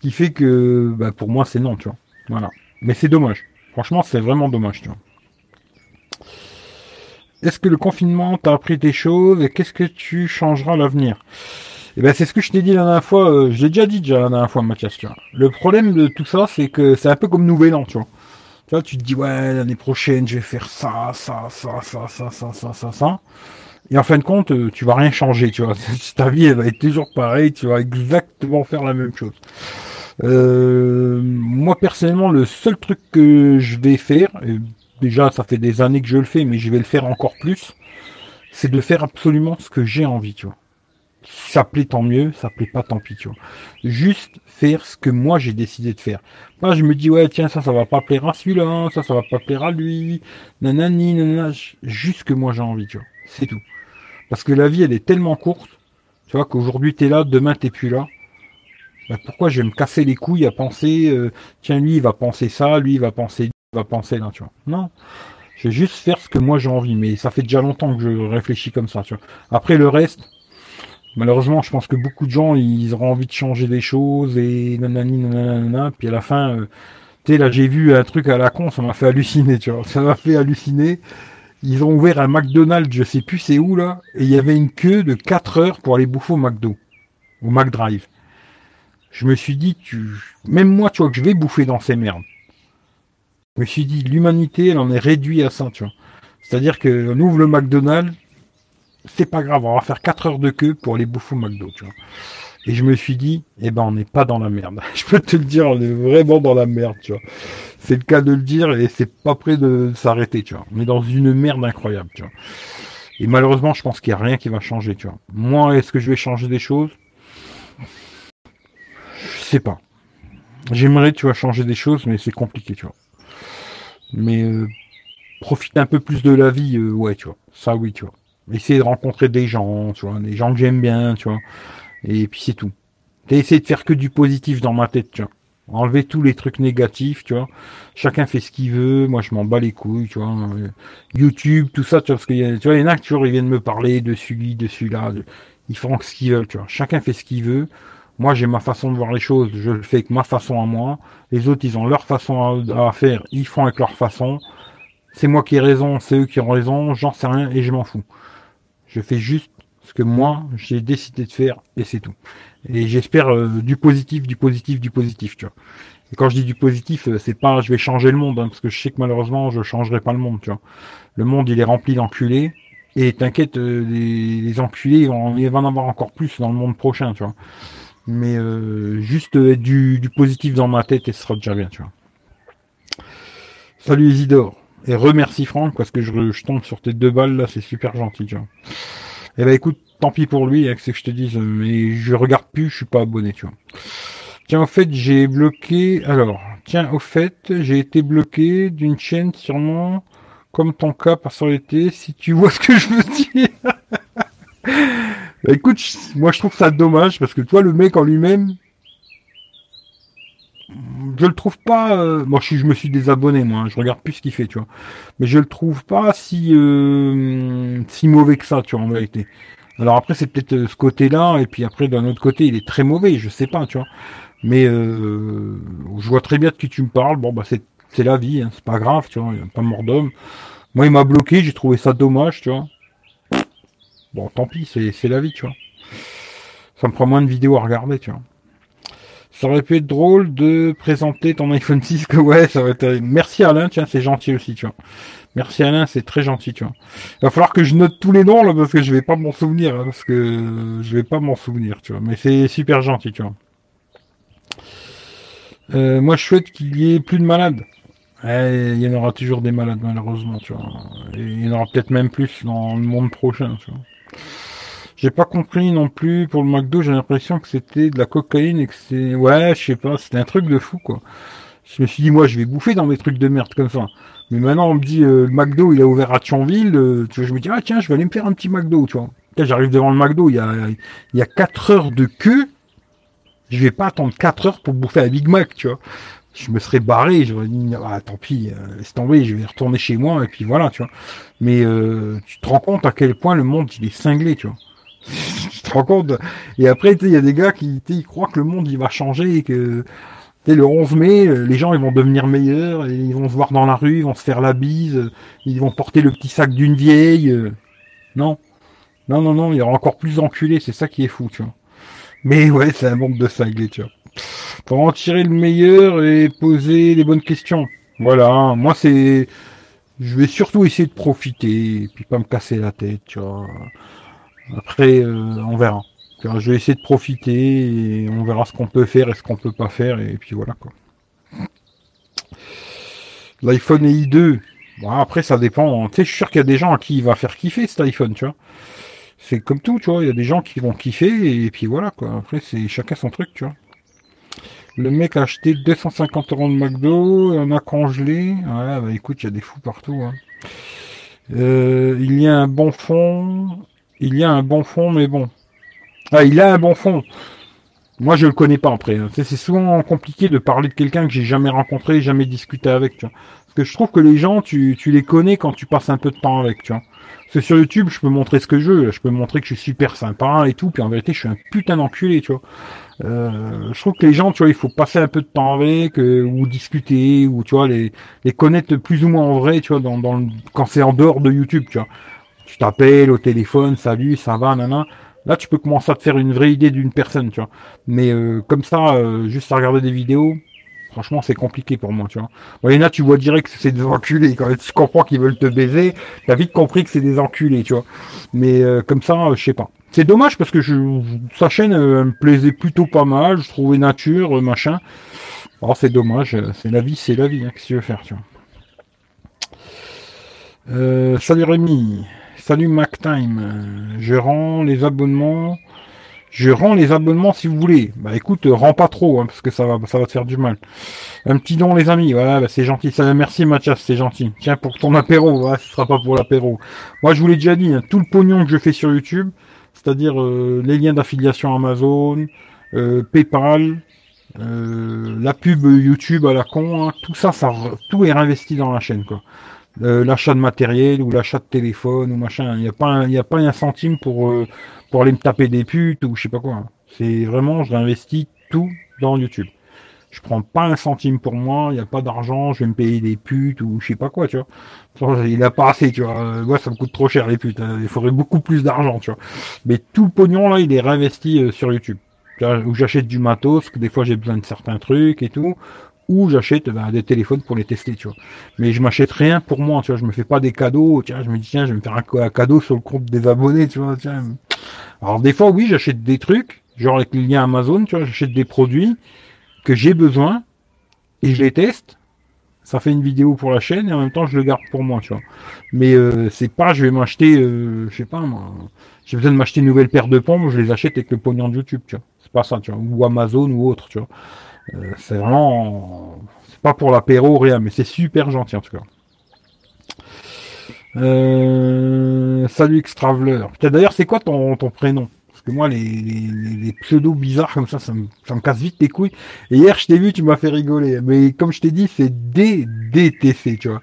Qui fait que, bah, pour moi, c'est non, tu vois. Voilà. Mais c'est dommage. Franchement, c'est vraiment dommage, tu vois. Est-ce que le confinement t'a appris des choses et qu'est-ce que tu changeras à l'avenir? Eh ben c'est ce que je t'ai dit la dernière fois, euh, je l'ai déjà dit déjà la dernière fois Mathias, tu vois. Le problème de tout ça, c'est que c'est un peu comme Nouvel An, tu vois. Tu vois, tu te dis ouais, l'année prochaine, je vais faire ça, ça, ça, ça, ça, ça, ça, ça, ça. Et en fin de compte, euh, tu vas rien changer, tu vois. Ta vie, elle va être toujours pareille, tu vas exactement faire la même chose. Euh, moi personnellement, le seul truc que je vais faire, déjà ça fait des années que je le fais, mais je vais le faire encore plus, c'est de faire absolument ce que j'ai envie, tu vois. Ça plaît tant mieux, ça plaît pas tant pis, tu vois. Juste faire ce que moi j'ai décidé de faire. Moi je me dis ouais tiens ça ça va pas plaire à celui-là, ça ça va pas plaire à lui, nanani nanana, juste que moi j'ai envie, tu vois. C'est tout. Parce que la vie elle est tellement courte, tu vois qu'aujourd'hui t'es là, demain t'es plus là. Bah, pourquoi je vais me casser les couilles à penser euh, tiens lui il va penser ça, lui il va penser va penser là, tu vois. Non. Je vais juste faire ce que moi j'ai envie, mais ça fait déjà longtemps que je réfléchis comme ça, tu vois. Après le reste, malheureusement, je pense que beaucoup de gens, ils auront envie de changer des choses et nanani nanana, puis à la fin, euh, tu sais, là j'ai vu un truc à la con, ça m'a fait halluciner, tu vois. Ça m'a fait halluciner. Ils ont ouvert un McDonald's, je sais plus c'est où là, et il y avait une queue de 4 heures pour aller bouffer au McDo, au McDrive. Je me suis dit, même moi, tu vois, que je vais bouffer dans ces merdes. Je me suis dit, l'humanité, elle en est réduite à ça, tu vois. C'est-à-dire qu'on ouvre le McDonald's, c'est pas grave, on va faire 4 heures de queue pour aller bouffer au McDo, tu vois. Et je me suis dit, eh ben, on n'est pas dans la merde. je peux te le dire, on est vraiment dans la merde, tu vois. C'est le cas de le dire et c'est pas prêt de s'arrêter, tu vois. On est dans une merde incroyable, tu vois. Et malheureusement, je pense qu'il n'y a rien qui va changer, tu vois. Moi, est-ce que je vais changer des choses? Sais pas. J'aimerais, tu vois, changer des choses, mais c'est compliqué, tu vois. Mais euh, profiter un peu plus de la vie, euh, ouais, tu vois. Ça, oui, tu vois. Essayer de rencontrer des gens, tu vois, des gens que j'aime bien, tu vois. Et puis c'est tout. T'as de faire que du positif dans ma tête, tu vois. Enlever tous les trucs négatifs, tu vois. Chacun fait ce qu'il veut. Moi, je m'en bats les couilles, tu vois. YouTube, tout ça, tu vois. Parce qu'il tu vois, il y en a toujours, ils viennent me parler de celui, de celui-là. Ils font ce qu'ils veulent, tu vois. Chacun fait ce qu'il veut. Moi, j'ai ma façon de voir les choses. Je le fais avec ma façon à moi. Les autres, ils ont leur façon à, faire. Ils font avec leur façon. C'est moi qui ai raison, c'est eux qui ont raison. J'en sais rien et je m'en fous. Je fais juste ce que moi j'ai décidé de faire et c'est tout. Et j'espère euh, du positif, du positif, du positif, tu vois. Et quand je dis du positif, euh, c'est pas je vais changer le monde, hein, parce que je sais que malheureusement je changerai pas le monde, tu vois. Le monde il est rempli d'enculés. Et t'inquiète, euh, les, enculés, il va en avoir encore plus dans le monde prochain, tu vois. Mais juste du, du positif dans ma tête et ce sera déjà bien, tu vois. Salut Isidore. Et remercie Franck parce que je, je tombe sur tes deux balles là, c'est super gentil, tu vois. Eh ben écoute, tant pis pour lui, hein, c'est que je te dise, mais je regarde plus, je suis pas abonné, tu vois. Tiens, au fait, j'ai bloqué. Alors, tiens, au fait, j'ai été bloqué d'une chaîne sûrement comme ton cas par été, si tu vois ce que je veux dire. bah, écoute, moi je trouve ça dommage parce que toi, le mec en lui-même, je le trouve pas. Euh, moi, je, je, me suis désabonné, moi. Hein, je regarde plus ce qu'il fait, tu vois. Mais je le trouve pas si euh, si mauvais que ça, tu vois, en vérité. Alors après, c'est peut-être euh, ce côté-là, et puis après, d'un autre côté, il est très mauvais. Je sais pas, tu vois. Mais euh, je vois très bien de qui tu me parles. Bon, bah c'est c'est la vie, hein, c'est pas grave, tu vois. Il a pas mort d'homme. Moi, il m'a bloqué. J'ai trouvé ça dommage, tu vois. Bon, tant pis, c'est la vie, tu vois. Ça me prend moins de vidéos à regarder, tu vois. Ça aurait pu être drôle de présenter ton iPhone 6 que ouais, ça aurait été... Merci Alain, tiens, c'est gentil aussi, tu vois. Merci Alain, c'est très gentil, tu vois. Il va falloir que je note tous les noms là parce que je vais pas m'en souvenir, hein, parce que je vais pas m'en souvenir, tu vois. Mais c'est super gentil, tu vois. Euh, moi, je souhaite qu'il y ait plus de malades. il y en aura toujours des malades malheureusement, tu vois. Et il y en aura peut-être même plus dans le monde prochain, tu vois. J'ai pas compris non plus pour le McDo, j'ai l'impression que c'était de la cocaïne et que c'est ouais, je sais pas, c'était un truc de fou quoi. Je me suis dit moi je vais bouffer dans mes trucs de merde comme ça. Mais maintenant on me dit euh, le McDo il a ouvert à Thionville, euh, tu vois, je me dis ah tiens, je vais aller me faire un petit McDo, tu vois. j'arrive devant le McDo, il y a il y a 4 heures de queue. Je vais pas attendre 4 heures pour bouffer un Big Mac, tu vois. Je me serais barré, j'aurais dit ah tant pis, euh, laisse tomber, je vais retourner chez moi et puis voilà, tu vois. Mais tu te rends compte à quel point le monde il est cinglé, tu vois tu te rends compte Et après, il y a des gars qui ils croient que le monde il va changer et que le 11 mai, les gens ils vont devenir meilleurs, ils vont se voir dans la rue, ils vont se faire la bise, ils vont porter le petit sac d'une vieille. Non. Non, non, non, il y aura encore plus d'enculés, c'est ça qui est fou, tu vois. Mais ouais, c'est un monde de cinglés, tu vois. Pour en tirer le meilleur et poser les bonnes questions. Voilà, moi c'est... Je vais surtout essayer de profiter, et puis pas me casser la tête, tu vois. Après, euh, on verra. Je vais essayer de profiter et on verra ce qu'on peut faire et ce qu'on peut pas faire et puis voilà quoi. L'iPhone i2, bon, après ça dépend. Tu sais, je suis sûr qu'il y a des gens à qui il va faire kiffer cet iPhone, tu vois. C'est comme tout, tu vois. Il y a des gens qui vont kiffer et puis voilà quoi. Après c'est chacun son truc, tu vois. Le mec a acheté 250 euros de McDo, on a congelé. Ouais, bah écoute, il y a des fous partout. Hein. Euh, il y a un bon fond il y a un bon fond, mais bon. Ah, il a un bon fond. Moi, je le connais pas après. Hein. C'est souvent compliqué de parler de quelqu'un que j'ai jamais rencontré, jamais discuté avec. Tu vois. Parce que je trouve que les gens, tu, tu les connais quand tu passes un peu de temps avec. Tu vois. Parce que sur YouTube, je peux montrer ce que je veux. Je peux montrer que je suis super sympa et tout. Puis en vérité, je suis un putain d'enculé. Tu vois. Euh, je trouve que les gens, tu vois, il faut passer un peu de temps avec, euh, ou discuter, ou tu vois, les, connaître plus ou moins en vrai, tu vois, dans, dans quand c'est en dehors de YouTube, tu vois tu t'appelles au téléphone, salut, ça va, nana. Là, tu peux commencer à te faire une vraie idée d'une personne, tu vois. Mais euh, comme ça, euh, juste à regarder des vidéos, franchement, c'est compliqué pour moi, tu vois. Bon, il tu vois direct que c'est des enculés. Quand tu comprends qu'ils veulent te baiser, t'as vite compris que c'est des enculés, tu vois. Mais euh, comme ça, je sais pas. C'est dommage parce que je, sa chaîne elle me plaisait plutôt pas mal. Je trouvais nature, machin. Alors c'est dommage. C'est la vie, c'est la vie. Hein, Qu'est-ce que tu veux faire, tu vois? salut Rémi. Salut MacTime, je rends les abonnements. Je rends les abonnements si vous voulez. Bah écoute, rends pas trop, hein, parce que ça va, ça va te faire du mal. Un petit don les amis, voilà, bah, c'est gentil. Ça, merci Mathias, c'est gentil. Tiens, pour ton apéro, voilà, ce sera pas pour l'apéro. Moi je vous l'ai déjà dit, hein, tout le pognon que je fais sur YouTube, c'est-à-dire euh, les liens d'affiliation Amazon, euh, PayPal, euh, la pub YouTube à la con, hein, tout ça, ça, tout est réinvesti dans la chaîne, quoi l'achat de matériel ou l'achat de téléphone ou machin. Il n'y a pas un, il a pas un centime pour euh, pour aller me taper des putes ou je sais pas quoi. C'est vraiment, je réinvestis tout dans YouTube. Je prends pas un centime pour moi, il n'y a pas d'argent, je vais me payer des putes ou je sais pas quoi, tu vois. Il a pas assez, tu vois. Euh, moi, ça me coûte trop cher les putes. Hein. Il faudrait beaucoup plus d'argent, tu vois. Mais tout le pognon là, il est réinvesti euh, sur YouTube. Où j'achète du matos, que des fois j'ai besoin de certains trucs et tout, ou j'achète ben, des téléphones pour les tester, tu vois. Mais je m'achète rien pour moi, tu vois. Je me fais pas des cadeaux, tiens, je me dis tiens, je vais me faire un, cadeau sur le compte des abonnés, tu vois. Tiens. Alors des fois, oui, j'achète des trucs, genre avec le lien Amazon, tu vois, j'achète des produits que j'ai besoin et je les teste. Ça fait une vidéo pour la chaîne et en même temps je le garde pour moi, tu vois. Mais euh, c'est pas, je vais m'acheter, euh, je sais pas moi, j'ai besoin de m'acheter une nouvelle paire de pompes, je les achète avec le pognon de YouTube, tu vois. C'est pas ça, tu vois, ou Amazon ou autre, tu vois. Euh, c'est vraiment. C'est pas pour l'apéro, rien, mais c'est super gentil en tout cas. Euh, salut Extraveler. D'ailleurs, c'est quoi ton, ton prénom? Parce que moi, les, les, pseudos bizarres comme ça, ça me, ça me, casse vite les couilles. Et hier, je t'ai vu, tu m'as fait rigoler. Mais comme je t'ai dit, c'est DDTC, tu vois.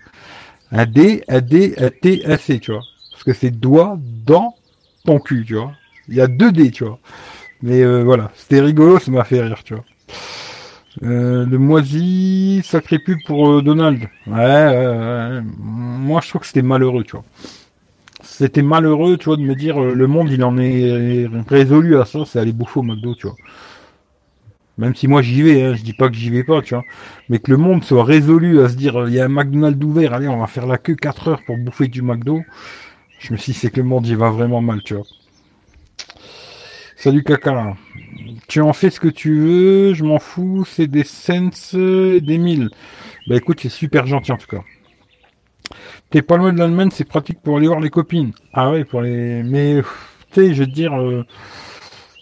Un D, un D, un T, un C, tu vois. Parce que c'est doigt dans ton cul, tu vois. Il y a deux D, tu vois. Mais euh, voilà, c'était rigolo, ça m'a fait rire, tu vois. Euh, le moisi, sacré pub pour euh, Donald. Ouais, moi je trouve que c'était malheureux, tu vois. C'était malheureux, tu vois, de me dire euh, le monde il en est résolu à ça, c'est aller bouffer au McDo, tu vois. Même si moi j'y vais, hein, je dis pas que j'y vais pas, tu vois. Mais que le monde soit résolu à se dire il y a un McDonald's ouvert, allez, on va faire la queue 4 heures pour bouffer du McDo. Je me suis dit c'est que le monde y va vraiment mal, tu vois. Salut caca. Tu en fais ce que tu veux, je m'en fous, c'est des cents et des mille. Bah écoute, c'est super gentil en tout cas. T'es pas loin de l'Allemagne, c'est pratique pour aller voir les copines. Ah ouais, pour les. Mais tu sais, je veux te dire, euh,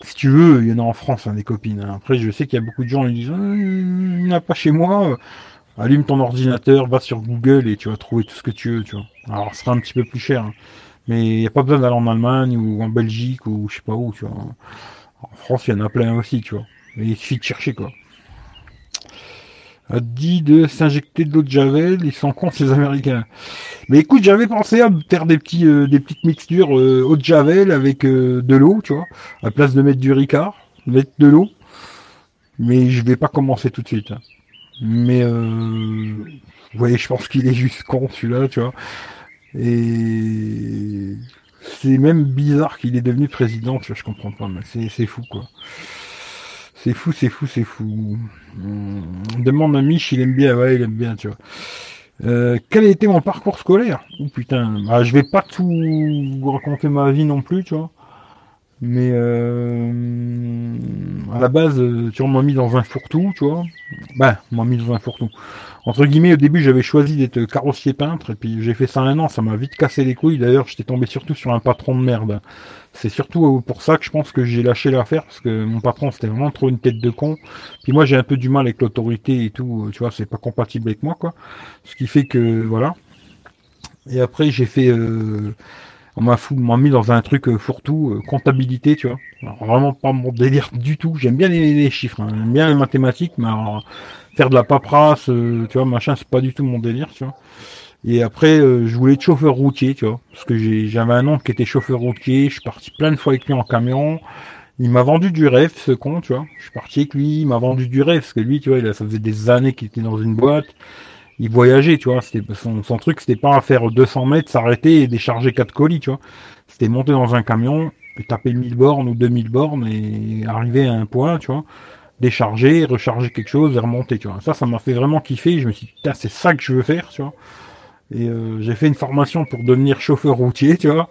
si tu veux, il y en a en France hein, des copines. Hein. Après, je sais qu'il y a beaucoup de gens qui disent, ah, il n'y en a pas chez moi. Allume ton ordinateur, va sur Google et tu vas trouver tout ce que tu veux, tu vois. Alors, ce sera un petit peu plus cher. Hein. Mais il n'y a pas besoin d'aller en Allemagne ou en Belgique ou je sais pas où, tu vois. En France, il y en a plein aussi, tu vois. Mais il suffit de chercher, quoi. A dit de s'injecter de l'eau de Javel, ils sont cons ces Américains. Mais écoute, j'avais pensé à faire des petits, euh, des petites mixtures euh, eau de Javel avec euh, de l'eau, tu vois, à la place de mettre du Ricard, mettre de l'eau. Mais je vais pas commencer tout de suite. Hein. Mais vous voyez, je pense qu'il est juste con celui-là, tu vois. Et c'est même bizarre qu'il est devenu président, tu vois, je comprends pas, mais c'est fou, quoi. C'est fou, c'est fou, c'est fou. On demande à Mich, il aime bien, ouais, il aime bien, tu vois. Euh, quel a été mon parcours scolaire? Oh putain, bah, je vais pas tout vous raconter ma vie non plus, tu vois. Mais euh, à la base, euh, tu m'as mis dans un fourre-tout, tu vois. Bah, on m'a mis dans un fourre-tout entre guillemets, au début, j'avais choisi d'être carrossier peintre, et puis j'ai fait ça un an, ça m'a vite cassé les couilles. D'ailleurs, j'étais tombé surtout sur un patron de merde. C'est surtout pour ça que je pense que j'ai lâché l'affaire, parce que mon patron, c'était vraiment trop une tête de con. Puis moi, j'ai un peu du mal avec l'autorité et tout, tu vois, c'est pas compatible avec moi, quoi. Ce qui fait que, voilà. Et après, j'ai fait... Euh, on m'a mis dans un truc euh, fourre-tout, euh, comptabilité, tu vois. vraiment pas mon délire du tout. J'aime bien les, chiffres, hein. j'aime bien les mathématiques, mais alors, faire de la paperasse, euh, tu vois, machin, c'est pas du tout mon délire, tu vois. Et après, euh, je voulais être chauffeur routier, tu vois, parce que j'avais un oncle qui était chauffeur routier, je suis parti plein de fois avec lui en camion. Il m'a vendu du rêve, ce con, tu vois. Je suis parti avec lui, il m'a vendu du rêve, parce que lui, tu vois, il ça faisait des années qu'il était dans une boîte. Il voyageait, tu vois. Son, son truc, c'était pas à faire 200 mètres, s'arrêter et décharger quatre colis, tu vois. C'était monter dans un camion, taper 1000 bornes ou 2000 bornes et arriver à un point, tu vois, décharger, recharger quelque chose et remonter, tu vois. Ça, ça m'a fait vraiment kiffer. Je me suis dit, putain, c'est ça que je veux faire, tu vois. Et euh, j'ai fait une formation pour devenir chauffeur routier, tu vois.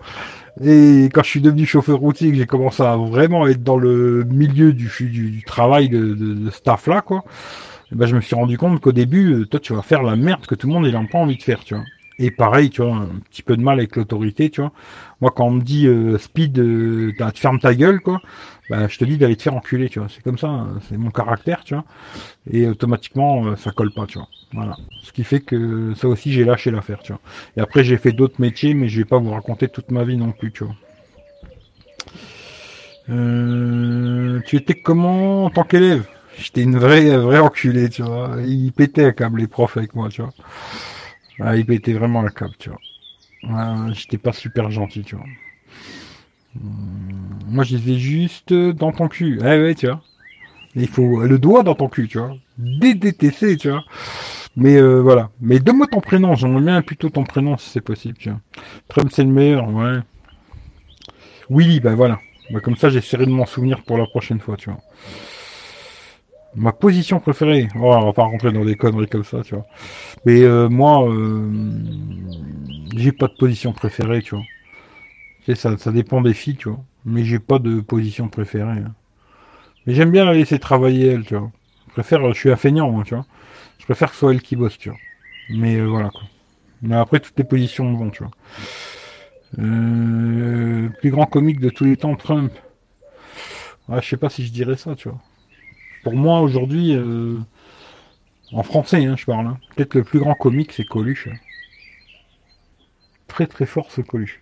Et quand je suis devenu chauffeur routier, que j'ai commencé à vraiment être dans le milieu du, du, travail de, de, de staff là, quoi, et ben je me suis rendu compte qu'au début, euh, toi, tu vas faire la merde que tout le monde n'a pas envie de faire, tu vois. Et pareil, tu vois, un petit peu de mal avec l'autorité, tu vois. Moi, quand on me dit euh, speed, euh, tu fermes ta gueule, quoi, bah, je te dis d'aller te faire enculer, tu vois. C'est comme ça, hein. c'est mon caractère, tu vois. Et automatiquement, euh, ça colle pas, tu vois. Voilà. Ce qui fait que ça aussi, j'ai lâché l'affaire, tu vois. Et après, j'ai fait d'autres métiers, mais je vais pas vous raconter toute ma vie non plus, tu vois. Euh, tu étais comment en tant qu'élève? J'étais une vraie, vraie enculée, tu vois. Il pétait un câble, les profs avec moi, tu vois. Ah, il était vraiment la cap, tu vois. J'étais pas super gentil, tu vois. Moi, je disais juste dans ton cul. Eh ouais, tu vois. Il faut le doigt dans ton cul, tu vois. DDTC, tu vois. Mais euh, voilà. Mais donne-moi ton prénom. J'aimerais bien plutôt ton prénom si c'est possible, tu vois. Trump, c'est le meilleur, ouais. Willy, ben voilà. Bah, comme ça, j'essaierai de m'en souvenir pour la prochaine fois, tu vois. Ma position préférée. Oh, on va pas rentrer dans des conneries comme ça, tu vois. Mais euh, moi, euh, j'ai pas de position préférée, tu vois. Ça, dépend des filles, tu vois. Mais j'ai pas de position préférée. Hein. Mais j'aime bien la laisser travailler, elle, tu vois. Je préfère, je suis un feignant, moi, tu vois. Je préfère que ce soit elle qui bosse, tu vois. Mais euh, voilà, quoi. Mais après, toutes les positions vont, tu vois. plus grand comique de tous les temps, Trump. Ah, je sais pas si je dirais ça, tu vois. Pour moi, aujourd'hui, euh, en français, hein, je parle, hein, peut-être le plus grand comique, c'est Coluche. Très très fort ce Coluche.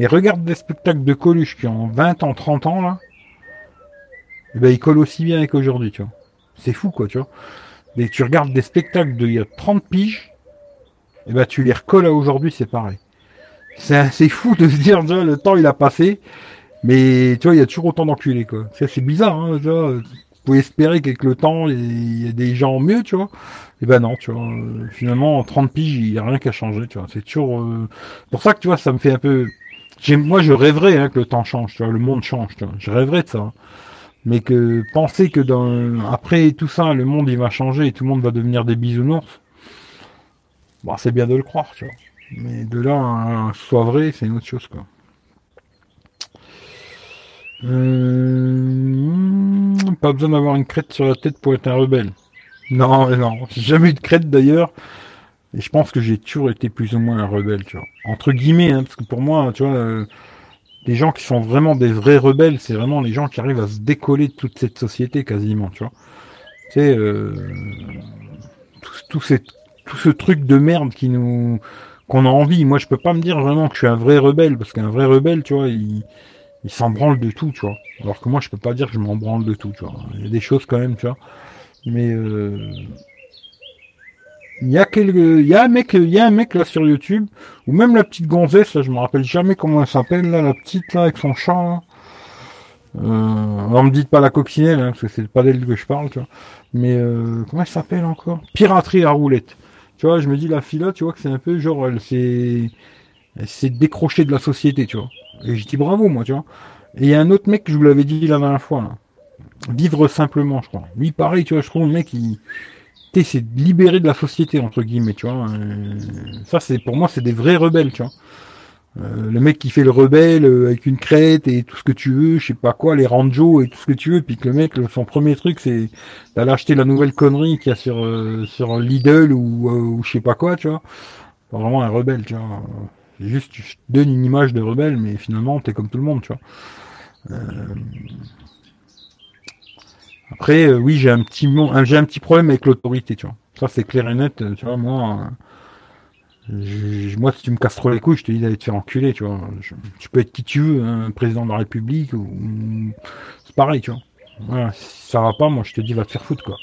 Et regarde des spectacles de Coluche qui ont 20 ans, 30 ans, là. Et eh ben, ils collent aussi bien qu'aujourd'hui, tu vois. C'est fou, quoi, tu vois. Mais tu regardes des spectacles d'il y a 30 piges, et eh ben, tu les recolles à aujourd'hui, c'est pareil. C'est fou de se dire, déjà, le temps, il a passé. Mais, tu vois, il y a toujours autant d'enculés, quoi. C'est bizarre, hein, tu vois pouvez espérer qu'avec le temps, il y a des gens mieux, tu vois. Et ben non, tu vois. Finalement, en 30 piges, il n'y a rien qu'à changer, tu vois. C'est toujours... Euh, pour ça que, tu vois, ça me fait un peu... Moi, je rêverais hein, que le temps change, tu vois, le monde change, tu vois. Je rêverais de ça. Mais que penser que dans après tout ça, le monde, il va changer et tout le monde va devenir des bisounours, bon, c'est bien de le croire, tu vois. Mais de là soit vrai, c'est une autre chose, quoi. Euh, pas besoin d'avoir une crête sur la tête pour être un rebelle. Non, non, j'ai jamais eu de crête d'ailleurs. Et je pense que j'ai toujours été plus ou moins un rebelle, tu vois. Entre guillemets, hein, parce que pour moi, tu vois, euh, les gens qui sont vraiment des vrais rebelles, c'est vraiment les gens qui arrivent à se décoller de toute cette société quasiment, tu vois. Tu sais, euh, tout, tout ce truc de merde qui nous qu'on a envie. Moi, je peux pas me dire vraiment que je suis un vrai rebelle, parce qu'un vrai rebelle, tu vois, il il s'en branle de tout, tu vois. Alors que moi, je peux pas dire que je m'en branle de tout, tu vois. Il y a des choses quand même, tu vois. Mais euh... il y a quelques, il y a un mec, il y a un mec là sur YouTube, ou même la petite gonzesse, là, je me rappelle jamais comment elle s'appelle, là, la petite là avec son chat. Là. Euh, me dit pas la coccinelle, hein, parce que c'est pas d'elle que je parle, tu vois. Mais euh, comment elle s'appelle encore? Piraterie à roulette. Tu vois, je me dis la fille tu vois que c'est un peu genre elle s'est, elle s'est décrochée de la société, tu vois. Et je dis bravo, moi, tu vois. Et il y a un autre mec que je vous l'avais dit la dernière fois, là. Vivre simplement, je crois. Lui, pareil, tu vois, je trouve le mec, il. C'est libéré de la société, entre guillemets, tu vois. Euh, ça, c'est pour moi, c'est des vrais rebelles, tu vois. Euh, le mec qui fait le rebelle euh, avec une crête et tout ce que tu veux, je sais pas quoi, les ranjos et tout ce que tu veux, puis que le mec, son premier truc, c'est d'aller acheter la nouvelle connerie qu'il y a sur, sur Lidl ou, ou je sais pas quoi, tu vois. Vraiment un rebelle, tu vois. Juste, tu donnes une image de rebelle, mais finalement, t'es comme tout le monde, tu vois. Euh, après, euh, oui, j'ai un petit j'ai un petit problème avec l'autorité, tu vois. Ça, c'est clair et net, tu vois. Moi, moi, si tu me casses trop les couilles, je te dis d'aller te faire enculer, tu vois. tu peux être qui tu veux, hein, président de la République ou c'est pareil, tu vois. Voilà, si ça va pas, moi, je te dis va te faire foutre, quoi.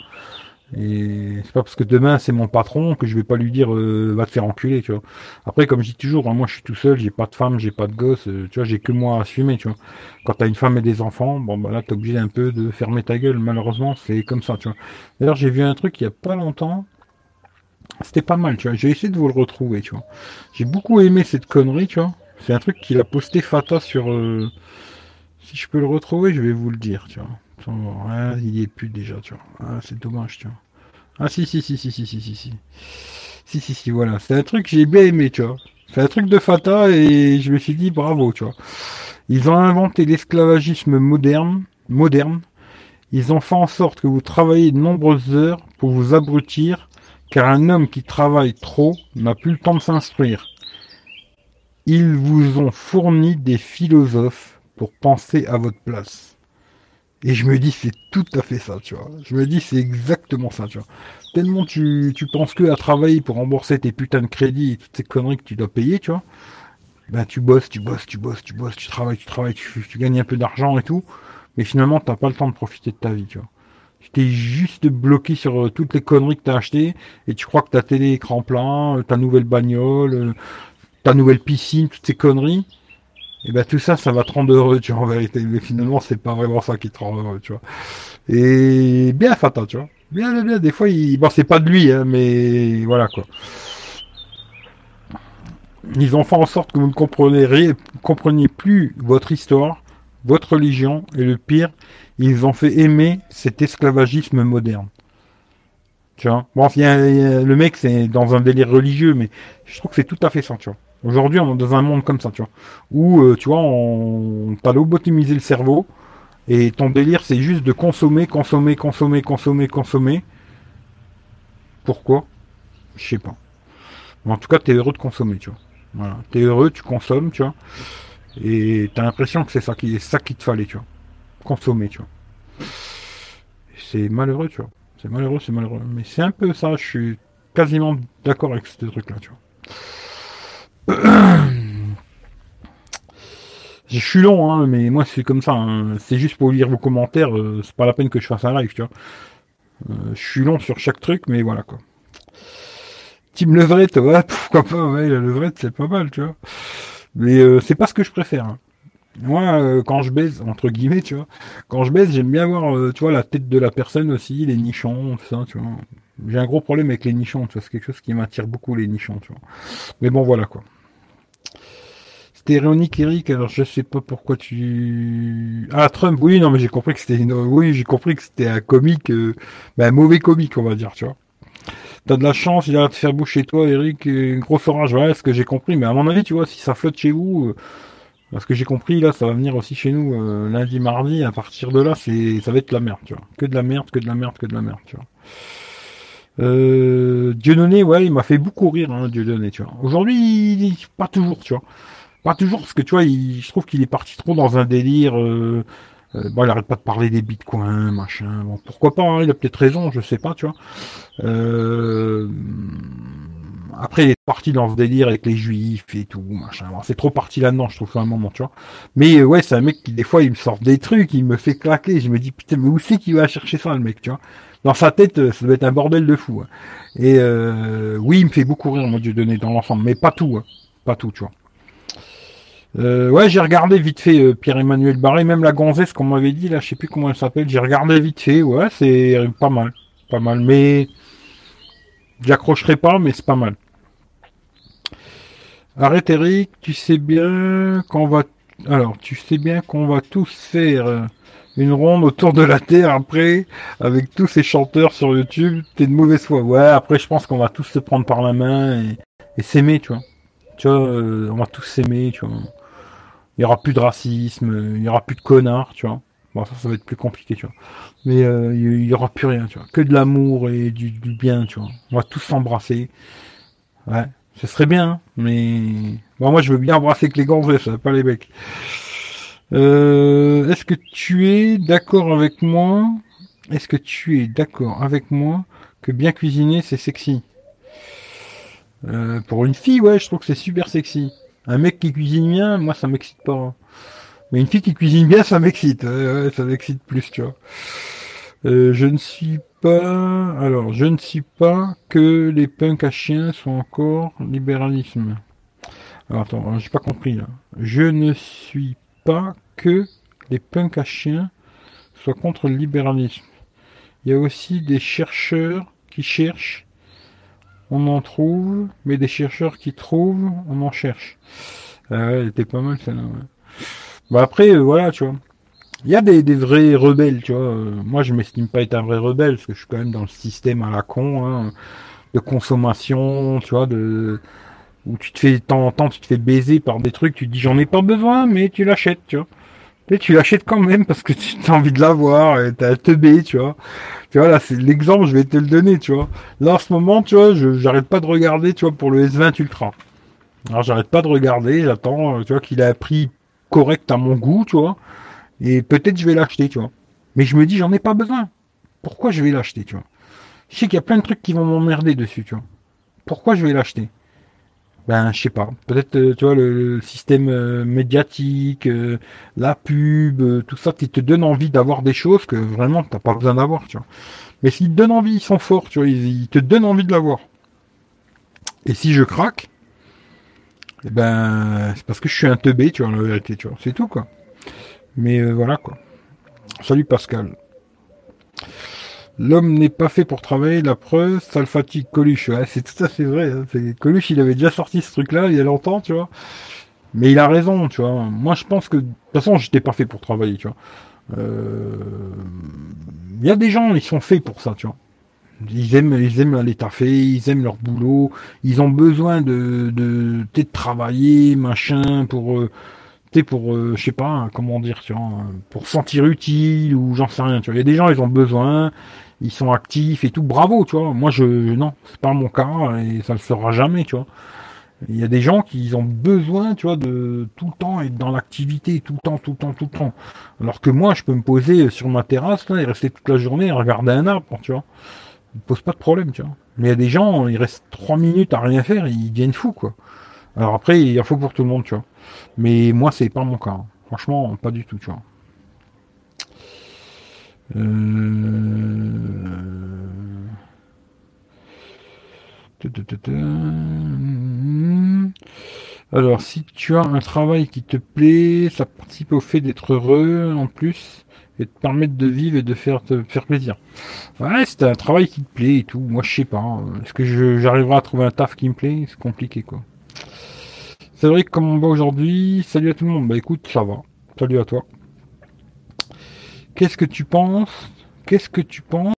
Et c'est pas parce que demain c'est mon patron que je vais pas lui dire euh, va te faire enculer, tu vois. Après, comme je dis toujours, hein, moi je suis tout seul, j'ai pas de femme, j'ai pas de gosse, euh, tu vois, j'ai que moi à assumer, tu vois. Quand t'as une femme et des enfants, bon bah là t'es obligé un peu de fermer ta gueule, malheureusement c'est comme ça, tu vois. D'ailleurs j'ai vu un truc il y a pas longtemps, c'était pas mal, tu vois. J'ai essayé de vous le retrouver, tu vois. J'ai beaucoup aimé cette connerie, tu vois. C'est un truc qu'il a posté Fata sur. euh, Si je peux le retrouver, je vais vous le dire, tu vois. Ah, il est plus déjà, tu vois. Ah, c'est dommage, tu vois. Ah, si, si, si, si, si, si, si, si. Si, si, si, voilà. C'est un truc que j'ai bien aimé, tu vois. C'est un truc de Fata et je me suis dit bravo, tu vois. Ils ont inventé l'esclavagisme moderne, moderne. Ils ont fait en sorte que vous travaillez de nombreuses heures pour vous abrutir, car un homme qui travaille trop n'a plus le temps de s'instruire. Ils vous ont fourni des philosophes pour penser à votre place. Et je me dis, c'est tout à fait ça, tu vois. Je me dis, c'est exactement ça, tu vois. Tellement tu, tu penses que à travailler pour rembourser tes putains de crédits et toutes ces conneries que tu dois payer, tu vois. Ben, tu bosses, tu bosses, tu bosses, tu bosses, tu travailles, tu travailles, tu, gagnes un peu d'argent et tout. Mais finalement, t'as pas le temps de profiter de ta vie, tu vois. Tu t'es juste bloqué sur euh, toutes les conneries que t'as achetées et tu crois que ta télé écran plein, euh, ta nouvelle bagnole, euh, ta nouvelle piscine, toutes ces conneries. Et ben tout ça, ça va te rendre heureux, tu vois, en vérité. Mais finalement, c'est pas vraiment ça qui te rend heureux, tu vois. Et bien Fata, tu vois. Bien, bien, bien. Des fois, il... bon, c'est pas de lui, hein, mais voilà, quoi. Ils ont fait en sorte que vous ne compreniez, plus votre histoire, votre religion, et le pire, ils ont fait aimer cet esclavagisme moderne. Tu vois? Bon, y le mec, c'est dans un délire religieux, mais je trouve que c'est tout à fait ça, tu vois. Aujourd'hui, on est dans un monde comme ça, tu vois. Où, euh, tu vois, on t'as lobotomisé le cerveau, et ton délire, c'est juste de consommer, consommer, consommer, consommer, consommer. Pourquoi? Je sais pas. Mais en tout cas, t'es heureux de consommer, tu vois. Voilà. T'es heureux, tu consommes, tu vois. Et t'as l'impression que c'est ça qui, ça qu'il te fallait, tu vois. Consommer, tu vois. C'est malheureux, tu vois. C'est malheureux, c'est malheureux. Mais c'est un peu ça, je suis quasiment d'accord avec ce truc-là, tu vois. Je suis long, hein, mais moi c'est comme ça. hein. C'est juste pour lire vos commentaires. euh, c'est pas la peine que je fasse un live, tu vois. Euh, je suis long sur chaque truc, mais voilà quoi. Team levrette, ouais, pourquoi pas, ouais, la levrette c'est pas mal, tu vois. Mais euh, c'est pas ce que je préfère. hein. Moi, euh, quand je baise, entre guillemets, tu vois, quand je baise, j'aime bien voir, euh, tu vois, la tête de la personne aussi, les nichons, tout ça, tu vois. J'ai un gros problème avec les nichons, tu vois, c'est quelque chose qui m'attire beaucoup, les nichons, tu vois. Mais bon, voilà, quoi. C'était ironique, Eric, alors je sais pas pourquoi tu... Ah, Trump, oui, non, mais j'ai compris que c'était. Oui, j'ai compris que c'était un comique, euh, ben, un mauvais comique, on va dire, tu vois. T'as de la chance, il a te faire boucher toi, Eric, une grosse orage, voilà ce que j'ai compris, mais à mon avis, tu vois, si ça flotte chez vous... euh, parce que j'ai compris, là, ça va venir aussi chez nous euh, lundi, mardi. À partir de là, c'est, ça va être la merde, tu vois. Que de la merde, que de la merde, que de la merde, tu vois. Euh, Dieudonné, ouais, il m'a fait beaucoup rire, hein, Dieudonné, tu vois. Aujourd'hui, il- pas toujours, tu vois. Pas toujours, parce que tu vois, il- je trouve qu'il est parti trop dans un délire. Euh, euh, bon, il arrête pas de parler des bitcoins, machin. Bon, pourquoi pas, hein, il a peut-être raison, je sais pas, tu vois. Euh, après, il est parti dans ce délire avec les juifs et tout, machin. Bon, c'est trop parti là-dedans, je trouve, à un moment, tu vois. Mais euh, ouais, c'est un mec qui, des fois, il me sort des trucs, il me fait claquer. Je me dis, putain, mais où c'est qu'il va chercher ça, le mec, tu vois Dans sa tête, euh, ça doit être un bordel de fou. hein. Et euh, oui, il me fait beaucoup rire, mon Dieu donné, dans l'ensemble, mais pas tout, hein. pas tout, tu vois. Euh, ouais, j'ai regardé vite fait Pierre-Emmanuel Barré, même la gonzesse qu'on m'avait dit, là, je sais plus comment elle s'appelle, j'ai regardé vite fait, ouais, c'est pas mal, pas mal, mais j'accrocherai pas, mais c'est pas mal. Arrête Eric, tu sais bien qu'on va, alors, tu sais bien qu'on va tous faire une ronde autour de la Terre après, avec tous ces chanteurs sur YouTube, t'es de mauvaise foi. Ouais, après, je pense qu'on va tous se prendre par la main et, et s'aimer, tu vois. Tu vois, euh, on va tous s'aimer, tu vois. Il y aura plus de racisme, il y aura plus de connards, tu vois. Bon, ça, ça va être plus compliqué, tu vois. Mais euh, il y aura plus rien, tu vois. Que de l'amour et du, du bien, tu vois. On va tous s'embrasser. Ouais, ce serait bien, hein, mais bon, moi je veux bien embrasser que les gonzesses, pas les mecs. Euh, Est-ce que tu es d'accord avec moi Est-ce que tu es d'accord avec moi que bien cuisiner c'est sexy? Euh, Pour une fille, ouais, je trouve que c'est super sexy. Un mec qui cuisine bien, moi ça m'excite pas. hein. Mais une fille qui cuisine bien, ça m'excite. Ouais, ça m'excite plus, tu vois. Euh, je ne suis pas. Alors, je ne suis pas que les punks à chiens sont encore libéralisme. Alors, attends, hein, j'ai pas compris là. Je ne suis pas que les punks à chiens soient contre le libéralisme. Il y a aussi des chercheurs qui cherchent, on en trouve, mais des chercheurs qui trouvent, on en cherche. Ah elle était pas mal celle-là. Bah après, euh, voilà, tu vois. Il y a des, des vrais rebelles, tu vois. Euh, moi, je m'estime pas être un vrai rebelle parce que je suis quand même dans le système à la con hein, de consommation, tu vois, de où tu te fais de temps en temps, tu te fais baiser par des trucs, tu te dis j'en ai pas besoin, mais tu l'achètes, tu vois. Et tu l'achètes quand même parce que tu as envie de l'avoir, et t'as teubé, tu vois. Tu vois, là, c'est l'exemple, je vais te le donner, tu vois. Là, en ce moment, tu vois, j'arrête pas de regarder, tu vois, pour le S20 Ultra. Alors, j'arrête pas de regarder, j'attends, euh, tu vois, qu'il a un prix correct à mon goût, tu vois. Et peut-être je vais l'acheter, tu vois. Mais je me dis, j'en ai pas besoin. Pourquoi je vais l'acheter, tu vois? Je sais qu'il y a plein de trucs qui vont m'emmerder dessus, tu vois. Pourquoi je vais l'acheter? Ben, je sais pas. Peut-être, euh, tu vois, le, système euh, médiatique, euh, la pub, tout ça, qui te donne envie d'avoir des choses que vraiment t'as pas besoin d'avoir, tu vois. Mais s'ils te donnent envie, ils sont forts, tu vois, ils, te donnent envie de l'avoir. Et si je craque, eh ben, c'est parce que je suis un teubé, tu vois, en vérité, tu vois. C'est tout, quoi. Mais voilà, quoi. Salut Pascal. L'homme n'est pas fait pour travailler, la preuve, ça le fatigue Coluche. C'est tout à fait vrai. Hein. Coluche, il avait déjà sorti ce truc-là il y a longtemps, tu vois. Mais il a raison, tu vois. Moi, je pense que, de toute façon, j'étais pas fait pour travailler, tu vois. Euh, il y a des gens, ils sont faits pour ça, tu vois. Ils aiment, ils aiment aller taffer, ils aiment leur boulot, ils ont besoin de, de, de travailler, machin, pour, euh, pour, euh, je sais pas, comment dire, tu vois, pour sentir utile ou j'en sais rien, tu vois. Il y a des gens, ils ont besoin, ils sont actifs et tout. Bravo, tu vois. Moi, je, non, c'est pas mon cas et ça le sera jamais, tu vois. Il y a des gens qui ont besoin, tu vois, de tout le temps être dans l'activité, tout le temps, tout le temps, tout le temps. Alors que moi, je peux me poser sur ma terrasse, là, et rester toute la journée et regarder un arbre, tu vois. Ça pose pas de problème, tu vois. Mais il y a des gens, ils restent trois minutes à rien faire, ils deviennent fous, quoi. Alors après, il y a faut pour tout le monde, tu vois. Mais moi, c'est pas mon cas. Franchement, pas du tout, tu vois. Euh, Alors, si tu as un travail qui te plaît, ça participe au fait d'être heureux en plus et te permettre de vivre et de faire te faire plaisir. Ouais, c'est un travail qui te plaît et tout. Moi, je sais pas. Est-ce que j'arriverai à trouver un taf qui me plaît? C'est compliqué, quoi. C'est que comment on va aujourd'hui Salut à tout le monde. Bah écoute, ça va. Salut à toi. Qu'est-ce que tu penses? Qu'est-ce que tu penses?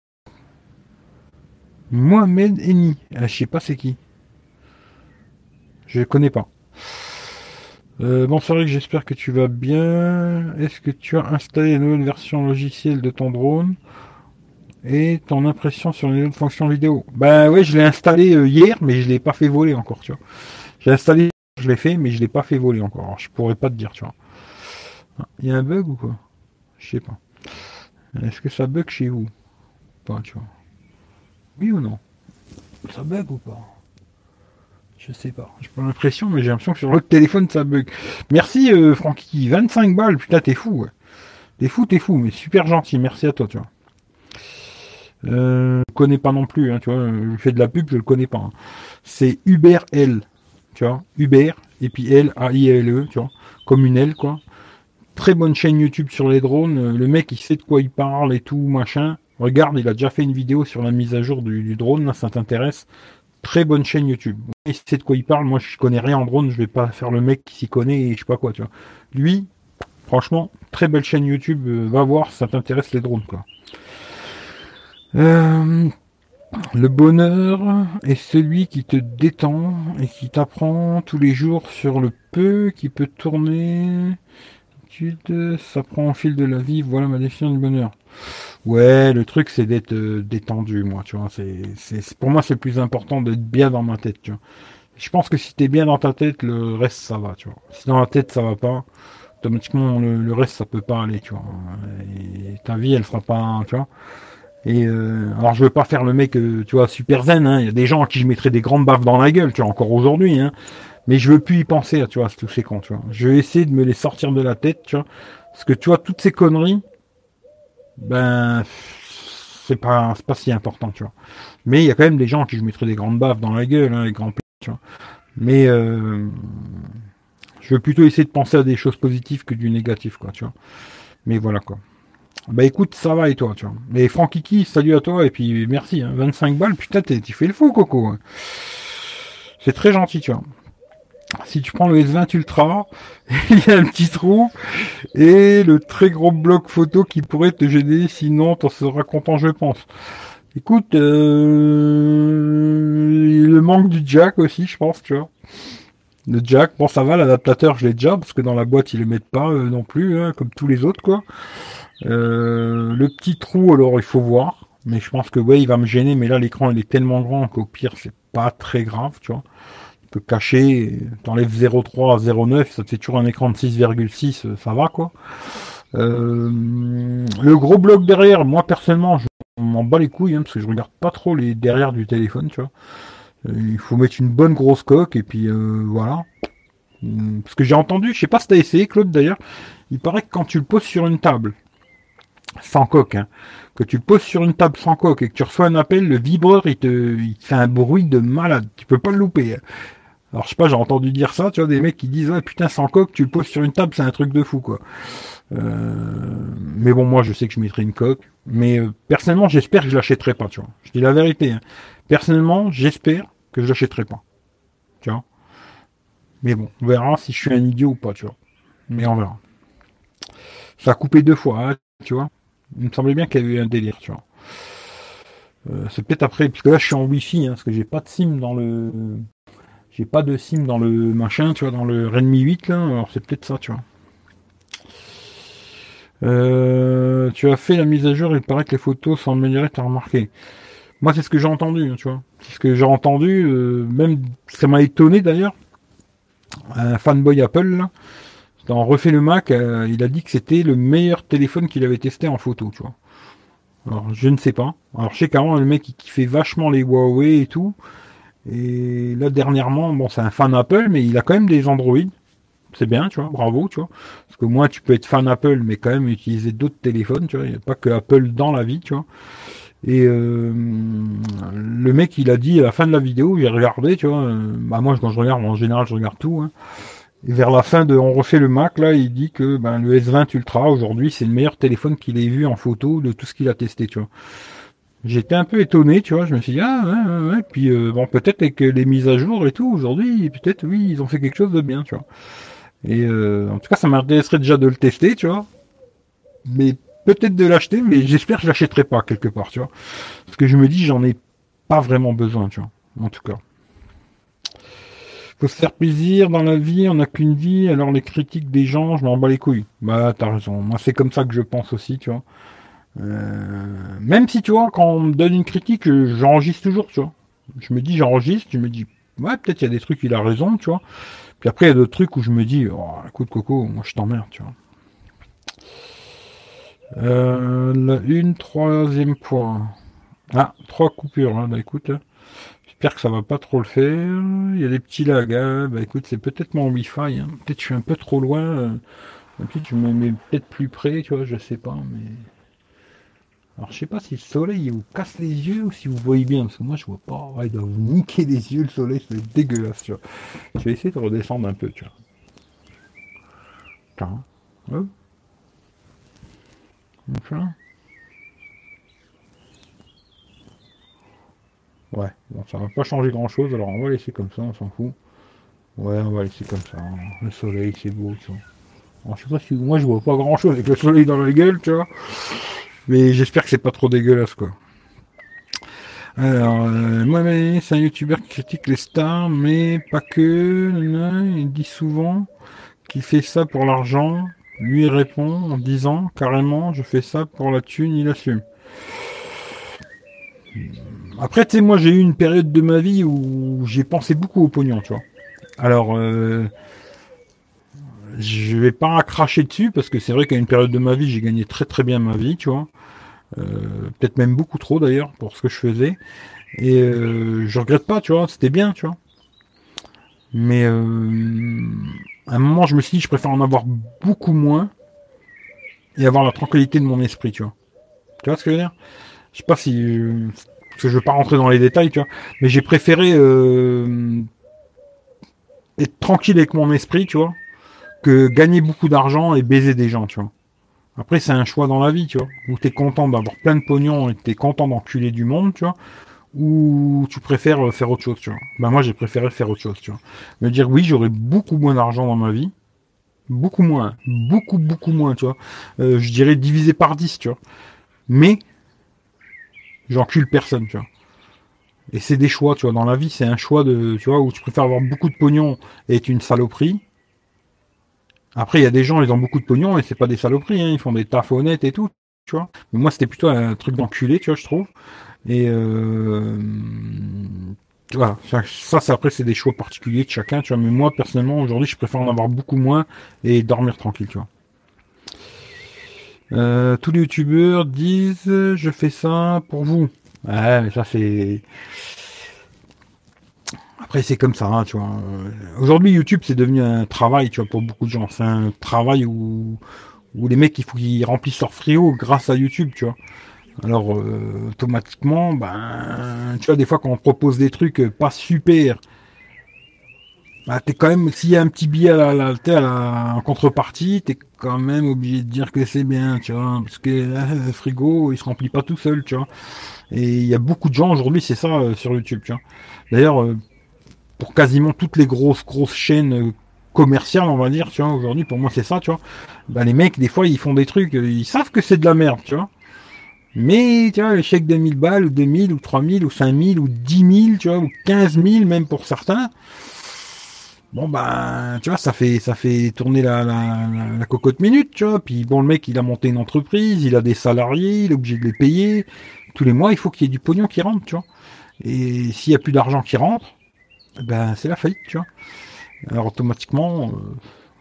Mohamed Eni. Ah, je sais pas c'est qui. Je connais pas. Euh, bon, j'espère que tu vas bien. Est-ce que tu as installé une nouvelle version logicielle de ton drone et ton impression sur les autres fonctions vidéo? Ben ouais, je l'ai installé euh, hier, mais je l'ai pas fait voler encore, tu vois. J'ai installé, je l'ai fait, mais je l'ai pas fait voler encore. Je pourrais pas te dire, tu vois. Il y a un bug ou quoi? Je sais pas. Est-ce que ça bug chez vous Pas, tu vois? Oui ou non? Ça bug ou pas? Je sais pas. J'ai pas l'impression, mais j'ai l'impression que sur le téléphone ça bug. Merci euh, Francky, 25 balles, putain t'es fou. Ouais. T'es fou, t'es fou, mais super gentil. Merci à toi, tu vois. Euh, je connais pas non plus, hein, tu vois. Je fais de la pub, je le connais pas. Hein. C'est Uber L, tu vois. Uber et puis L A I L E, tu vois. Comme une L, quoi très bonne chaîne YouTube sur les drones. Le mec, il sait de quoi il parle et tout, machin. Regarde, il a déjà fait une vidéo sur la mise à jour du, drone, là, ça t'intéresse. Très bonne chaîne YouTube. Il sait de quoi il parle. Moi, je connais rien en drone, je vais pas faire le mec qui s'y connaît et je sais pas quoi. Lui, franchement, très belle chaîne YouTube. Euh, va voir, ça t'intéresse les drones, quoi. Euh, le bonheur est celui qui te détend et qui t'apprend tous les jours sur le peu qui peut tourner ça prend au fil de la vie, voilà ma définition du bonheur. Ouais, le truc c'est d'être euh, détendu, moi, tu vois. C'est, pour moi c'est plus important d'être bien dans ma tête, tu vois. Je pense que si t'es bien dans ta tête, le reste ça va, tu vois. Si dans la tête ça va pas, automatiquement le, reste ça peut pas aller, tu vois. Et ta vie elle fera pas, tu vois. Et euh, alors je veux pas faire le mec, euh, tu vois, super zen. Hein. Il y a des gens à qui je mettrais des grandes baffes dans la gueule, tu vois, encore aujourd'hui. Hein. Mais je veux plus y penser, tu vois, tous ces cons, tu vois. Je vais essayer de me les sortir de la tête, tu vois. Parce que tu vois, toutes ces conneries, ben, c'est pas, pas si important, tu vois. Mais il y a quand même des gens qui je mettrais des grandes baffes dans la gueule, hein, les grands tu vois. Mais euh, je veux plutôt essayer de penser à des choses positives que du négatif, quoi, tu vois. Mais voilà, quoi. Bah écoute, ça va et toi, tu vois. Mais Kiki, salut à toi et puis merci, hein, 25 balles, putain, tu fais le fou, Coco. Hein. C'est très gentil, tu vois. Si tu prends le S20 Ultra, il y a un petit trou et le très gros bloc photo qui pourrait te gêner, sinon t'en seras content je pense. Écoute, euh, le manque du jack aussi, je pense, tu vois. Le jack, bon ça va, l'adaptateur je l'ai déjà, parce que dans la boîte ils le mettent pas euh, non plus, hein, comme tous les autres quoi. Euh, le petit trou, alors il faut voir, mais je pense que ouais, il va me gêner, mais là l'écran il est tellement grand qu'au pire c'est pas très grave, tu vois. Tu peux cacher, t'enlèves 0,3 à 0,9, ça te fait toujours un écran de 6,6, ça va quoi. le gros bloc derrière, moi personnellement, je m'en bat les couilles, hein, parce que je regarde pas trop les derrière du téléphone, tu vois. Euh, il faut mettre une bonne grosse coque, et puis euh, voilà. Hmm, parce que j'ai entendu, je sais pas si t'as essayé, Claude, d'ailleurs, il paraît que quand tu le poses sur une table, sans coque, hein, que tu le poses sur une table sans coque et que tu reçois un appel, le vibreur, il te, fait un bruit de malade. Tu peux pas le louper. Hein. Alors, je sais pas, j'ai entendu dire ça, tu vois, des mecs qui disent, ah putain, sans coque, tu le poses sur une table, c'est un truc de fou, quoi. Euh, mais bon, moi, je sais que je mettrai une coque. Mais euh, personnellement, j'espère que je l'achèterai pas, tu vois. Je dis la vérité. Hein. Personnellement, j'espère que je l'achèterai pas. Tu vois. Mais bon, on verra si je suis un idiot ou pas, tu vois. Mais on verra. Ça a coupé deux fois, hein, tu vois. Il me semblait bien qu'il y avait eu un délire, tu vois. Euh, c'est peut-être après, puisque là je suis en wifi, hein, parce que j'ai pas de SIM dans le. J'ai pas de SIM dans le machin, tu vois, dans le Redmi 8 là, alors c'est peut-être ça, tu vois. Euh, tu as fait la mise à jour, il paraît que les photos sont améliorées, as remarqué. Moi, c'est ce que j'ai entendu, hein, tu vois. C'est ce que j'ai entendu, euh, même, ça m'a étonné d'ailleurs. Un fanboy Apple, dans Refait le Mac, euh, il a dit que c'était le meilleur téléphone qu'il avait testé en photo, tu vois. Alors, je ne sais pas. Alors, je sais qu'avant, le mec, il fait vachement les Huawei et tout. Et là, dernièrement, bon, c'est un fan Apple, mais il a quand même des Android c'est bien, tu vois, bravo, tu vois. Parce que moi, tu peux être fan Apple, mais quand même utiliser d'autres téléphones, tu vois. Il n'y a pas que Apple dans la vie, tu vois. Et euh, le mec, il a dit à la fin de la vidéo, j'ai regardé, tu vois. Euh, bah moi, quand je regarde, en général, je regarde tout. Hein. Et vers la fin de On refait le Mac, là, il dit que ben, le S20 Ultra, aujourd'hui, c'est le meilleur téléphone qu'il ait vu en photo de tout ce qu'il a testé, tu vois. J'étais un peu étonné, tu vois. Je me suis dit, ah, ouais, ouais. Puis, euh, bon, peut-être avec les mises à jour et tout, aujourd'hui, peut-être, oui, ils ont fait quelque chose de bien, tu vois. Et euh, en tout cas, ça m'intéresserait déjà de le tester, tu vois. Mais peut-être de l'acheter, mais j'espère que je l'achèterai pas quelque part, tu vois. Parce que je me dis, j'en ai pas vraiment besoin, tu vois. En tout cas. Faut se faire plaisir dans la vie, on n'a qu'une vie, alors les critiques des gens, je m'en bats les couilles. Bah, t'as raison. Moi, c'est comme ça que je pense aussi, tu vois. Euh, même si, tu vois, quand on me donne une critique, j'enregistre toujours, tu vois. Je me dis, j'enregistre, je me dis, ouais, peut-être il y a des trucs, il a raison, tu vois. Puis après, il y a d'autres trucs où je me dis, oh, écoute, Coco, moi je t'emmerde, tu vois. Euh, une troisième point. Ah, trois coupures, hein. bah écoute, j'espère que ça va pas trop le faire. Il y a des petits lags, hein. bah écoute, c'est peut-être mon Wi-Fi, hein. peut-être je suis un peu trop loin, peut-être je me mets peut-être plus près, tu vois, je sais pas, mais... Alors je sais pas si le soleil vous casse les yeux ou si vous voyez bien, parce que moi je vois pas. Ouais, il doit vous niquer les yeux le soleil, c'est dégueulasse, tu vois. Je vais essayer de redescendre un peu, tu vois. Tiens. Hop. Ouais, bon, ça va pas changer grand chose, alors on va laisser comme ça, on s'en fout. Ouais, on va laisser comme ça. Le soleil, c'est beau, tu je sais pas si moi je vois pas grand chose avec le soleil dans la gueule, tu vois. Mais j'espère que c'est pas trop dégueulasse, quoi. Alors, euh, moi, c'est un youtubeur qui critique les stars, mais pas que. Il dit souvent qu'il fait ça pour l'argent. Lui répond en disant carrément, je fais ça pour la thune, il assume. Après, tu sais, moi, j'ai eu une période de ma vie où j'ai pensé beaucoup au pognon, tu vois. Alors, euh, je vais pas cracher dessus parce que c'est vrai qu'à une période de ma vie, j'ai gagné très très bien ma vie, tu vois. Euh, peut-être même beaucoup trop d'ailleurs pour ce que je faisais. Et euh, je regrette pas, tu vois, c'était bien, tu vois. Mais euh, à un moment, je me suis dit, je préfère en avoir beaucoup moins et avoir la tranquillité de mon esprit, tu vois. Tu vois ce que je veux dire? Je sais pas si parce que je veux pas rentrer dans les détails, tu vois, mais j'ai préféré être tranquille avec mon esprit, tu vois, que gagner beaucoup d'argent et baiser des gens, tu vois. Après, c'est un choix dans la vie, tu vois. Où t'es content d'avoir plein de pognon et t'es content d'enculer du monde, tu vois. ou tu préfères faire autre chose, tu vois. Ben moi j'ai préféré faire autre chose, tu vois. Me dire oui, j'aurais beaucoup moins d'argent dans ma vie. Beaucoup moins. Beaucoup, beaucoup moins, tu vois. Euh, je dirais divisé par 10, tu vois. Mais j'encule personne, tu vois. Et c'est des choix, tu vois. Dans la vie, c'est un choix de, tu vois, où tu préfères avoir beaucoup de pognon et être une saloperie. Après, il y a des gens, ils ont beaucoup de pognon et c'est pas des saloperies, hein. ils font des tafs honnêtes et tout, tu vois. Mais moi, c'était plutôt un truc d'enculé, tu vois, je trouve. Et euh, voilà, ça, c'est après, c'est des choix particuliers de chacun, tu vois. Mais moi, personnellement, aujourd'hui, je préfère en avoir beaucoup moins et dormir tranquille, tu vois. Euh, tous les youtubeurs disent je fais ça pour vous. Ouais, mais ça c'est. Après c'est comme ça, hein, tu vois. Aujourd'hui YouTube c'est devenu un travail, tu vois, pour beaucoup de gens. C'est un travail où, où les mecs il faut qu'ils remplissent leur frigo grâce à YouTube, tu vois. Alors euh, automatiquement, ben, tu vois, des fois quand on propose des trucs pas super, bah, t'es quand même, s'il y a un petit billet à la, à la, en contrepartie, t'es quand même obligé de dire que c'est bien, tu vois, parce que le frigo, il se remplit pas tout seul, tu vois. Et il y a beaucoup de gens aujourd'hui, c'est ça euh, sur YouTube, tu vois. D'ailleurs, euh, pour quasiment toutes les grosses grosses chaînes commerciales, on va dire, tu vois, aujourd'hui, pour moi c'est ça, tu vois. Bah les mecs, des fois, ils font des trucs, ils savent que c'est de la merde, tu vois. Mais, tu vois, le chèque de 1000 balles, ou 2000, ou 3000, ou 5000, ou 10 000, tu vois, ou 15 000 même pour certains. Bon, ben, tu vois, ça fait, ça fait tourner la, la, la, cocotte minute, tu vois. Puis bon, le mec, il a monté une entreprise, il a des salariés, il est obligé de les payer. Tous les mois, il faut qu'il y ait du pognon qui rentre, tu vois. Et s'il y a plus d'argent qui rentre, ben, c'est la faillite, tu vois. Alors, automatiquement, euh,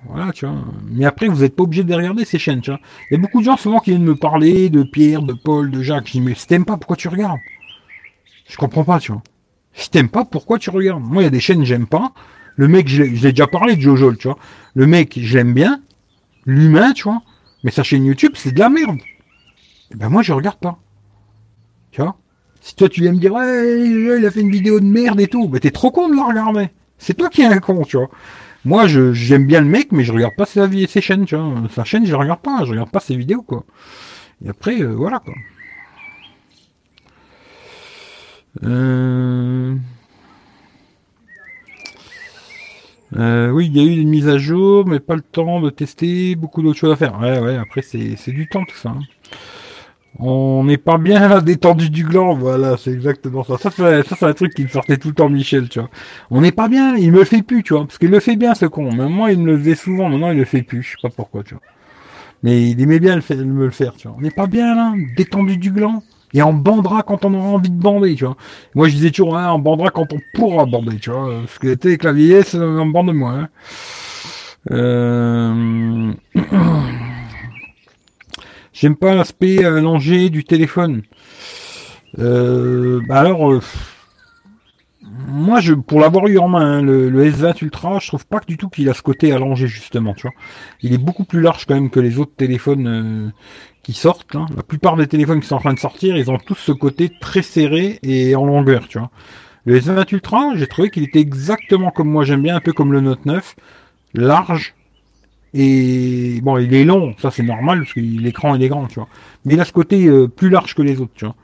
voilà, tu vois. Mais après, vous n'êtes pas obligé de regarder ces chaînes, tu vois. Il y a beaucoup de gens souvent qui viennent me parler de Pierre, de Paul, de Jacques. Je dis, mais si t'aimes pas, pourquoi tu regardes? Je comprends pas, tu vois. Si t'aimes pas, pourquoi tu regardes? Moi, il y a des chaînes j'aime pas. Le mec, je l'ai déjà parlé de Jojo, tu vois. Le mec, je l'aime bien. L'humain, tu vois. Mais sa chaîne YouTube, c'est de la merde. Et ben moi, je regarde pas. Tu vois? Si toi, tu viens me dire, ouais, il a fait une vidéo de merde et tout, mais t'es trop con de la regarder. C'est toi qui es un con, tu vois. Moi, je, j'aime bien le mec, mais je regarde pas sa vie et ses chaînes, tu vois. Sa chaîne, je regarde pas, je regarde pas ses vidéos, quoi. Et après, euh, voilà, quoi. Euh... Euh, oui, il y a eu des mises à jour, mais pas le temps de tester, beaucoup d'autres choses à faire. Ouais, ouais, après, c'est du temps tout ça. Hein. On n'est pas bien détendue du gland, voilà, c'est exactement ça. Ça, c'est un truc qui me sortait tout le temps Michel, tu vois. On n'est pas bien, il me le fait plus, tu vois, parce qu'il le fait bien ce con. Même moi, il me le faisait souvent, maintenant il le fait plus, je sais pas pourquoi, tu vois. Mais il aimait bien le me le faire, tu vois. On n'est pas bien là, détendu du gland. Et on bandera quand on aura envie de bander, tu vois. Moi, je disais toujours, hein, on bandera quand on pourra bander, tu vois. Parce que, tu avec la vieillesse, on bande moins. Hein. Euh... J'aime pas l'aspect allongé du téléphone. Euh, bah alors, euh, moi, je, pour l'avoir eu en main, hein, le, S20 Ultra, je trouve pas du tout qu'il a ce côté allongé justement, tu vois. Il est beaucoup plus large quand même que les autres téléphones euh, qui sortent. Hein. La plupart des téléphones qui sont en train de sortir, ils ont tous ce côté très serré et en longueur, tu vois. Le S20 Ultra, j'ai trouvé qu'il était exactement comme moi j'aime bien, un peu comme le Note 9, large, et bon, il est long, ça c'est normal, parce que l'écran il est grand, tu vois. Mais il a ce côté euh, plus large que les autres, tu vois.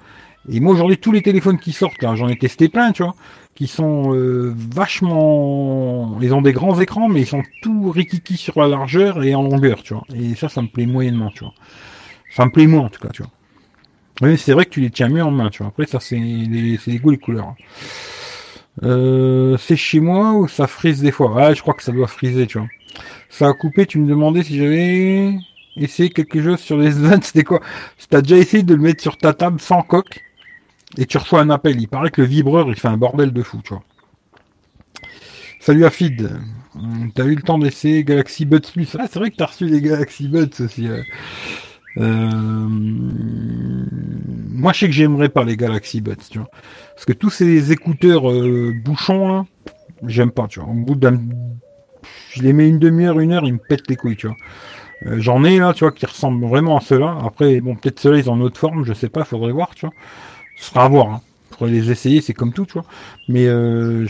Et moi aujourd'hui, tous les téléphones qui sortent, j'en ai testé plein, tu vois, qui sont euh, vachement... Ils ont des grands écrans, mais ils sont tout rikiki sur la largeur et en longueur, tu vois. Et ça, ça me plaît moyennement, tu vois. Ça me plaît moins, en tout cas, tu vois. Mais c'est vrai que tu les tiens mieux en main, tu vois. Après, ça, c'est les, les goûts, les couleurs. Euh, c'est chez moi ou ça frise des fois? Ouais, je crois que ça doit friser, tu vois. Ça a coupé, tu me demandais si j'avais essayé quelque chose sur les zones, c'était quoi? Tu as déjà essayé de le mettre sur ta table sans coque et tu reçois un appel. Il paraît que le vibreur, il fait un bordel de fou, tu vois. Salut Afid. T'as eu le temps d'essayer Galaxy Buds Plus? Ah, c'est vrai que t'as reçu les Galaxy Buds aussi. Euh. Euh, moi, je sais que j'aimerais pas les Galaxy Buds, tu vois. Parce que tous ces écouteurs euh, bouchons, là, j'aime pas, tu vois. Au bout d'un je les mets une demi-heure, une heure, ils me pètent les couilles, tu vois. Euh, j'en ai là, tu vois, qui ressemblent vraiment à ceux-là. Après, bon, peut-être ceux-là, ils ont une autre forme, je sais pas, faudrait voir, tu vois. Ce sera à voir, hein. Faudrait les essayer, c'est comme tout, tu vois. Mais euh,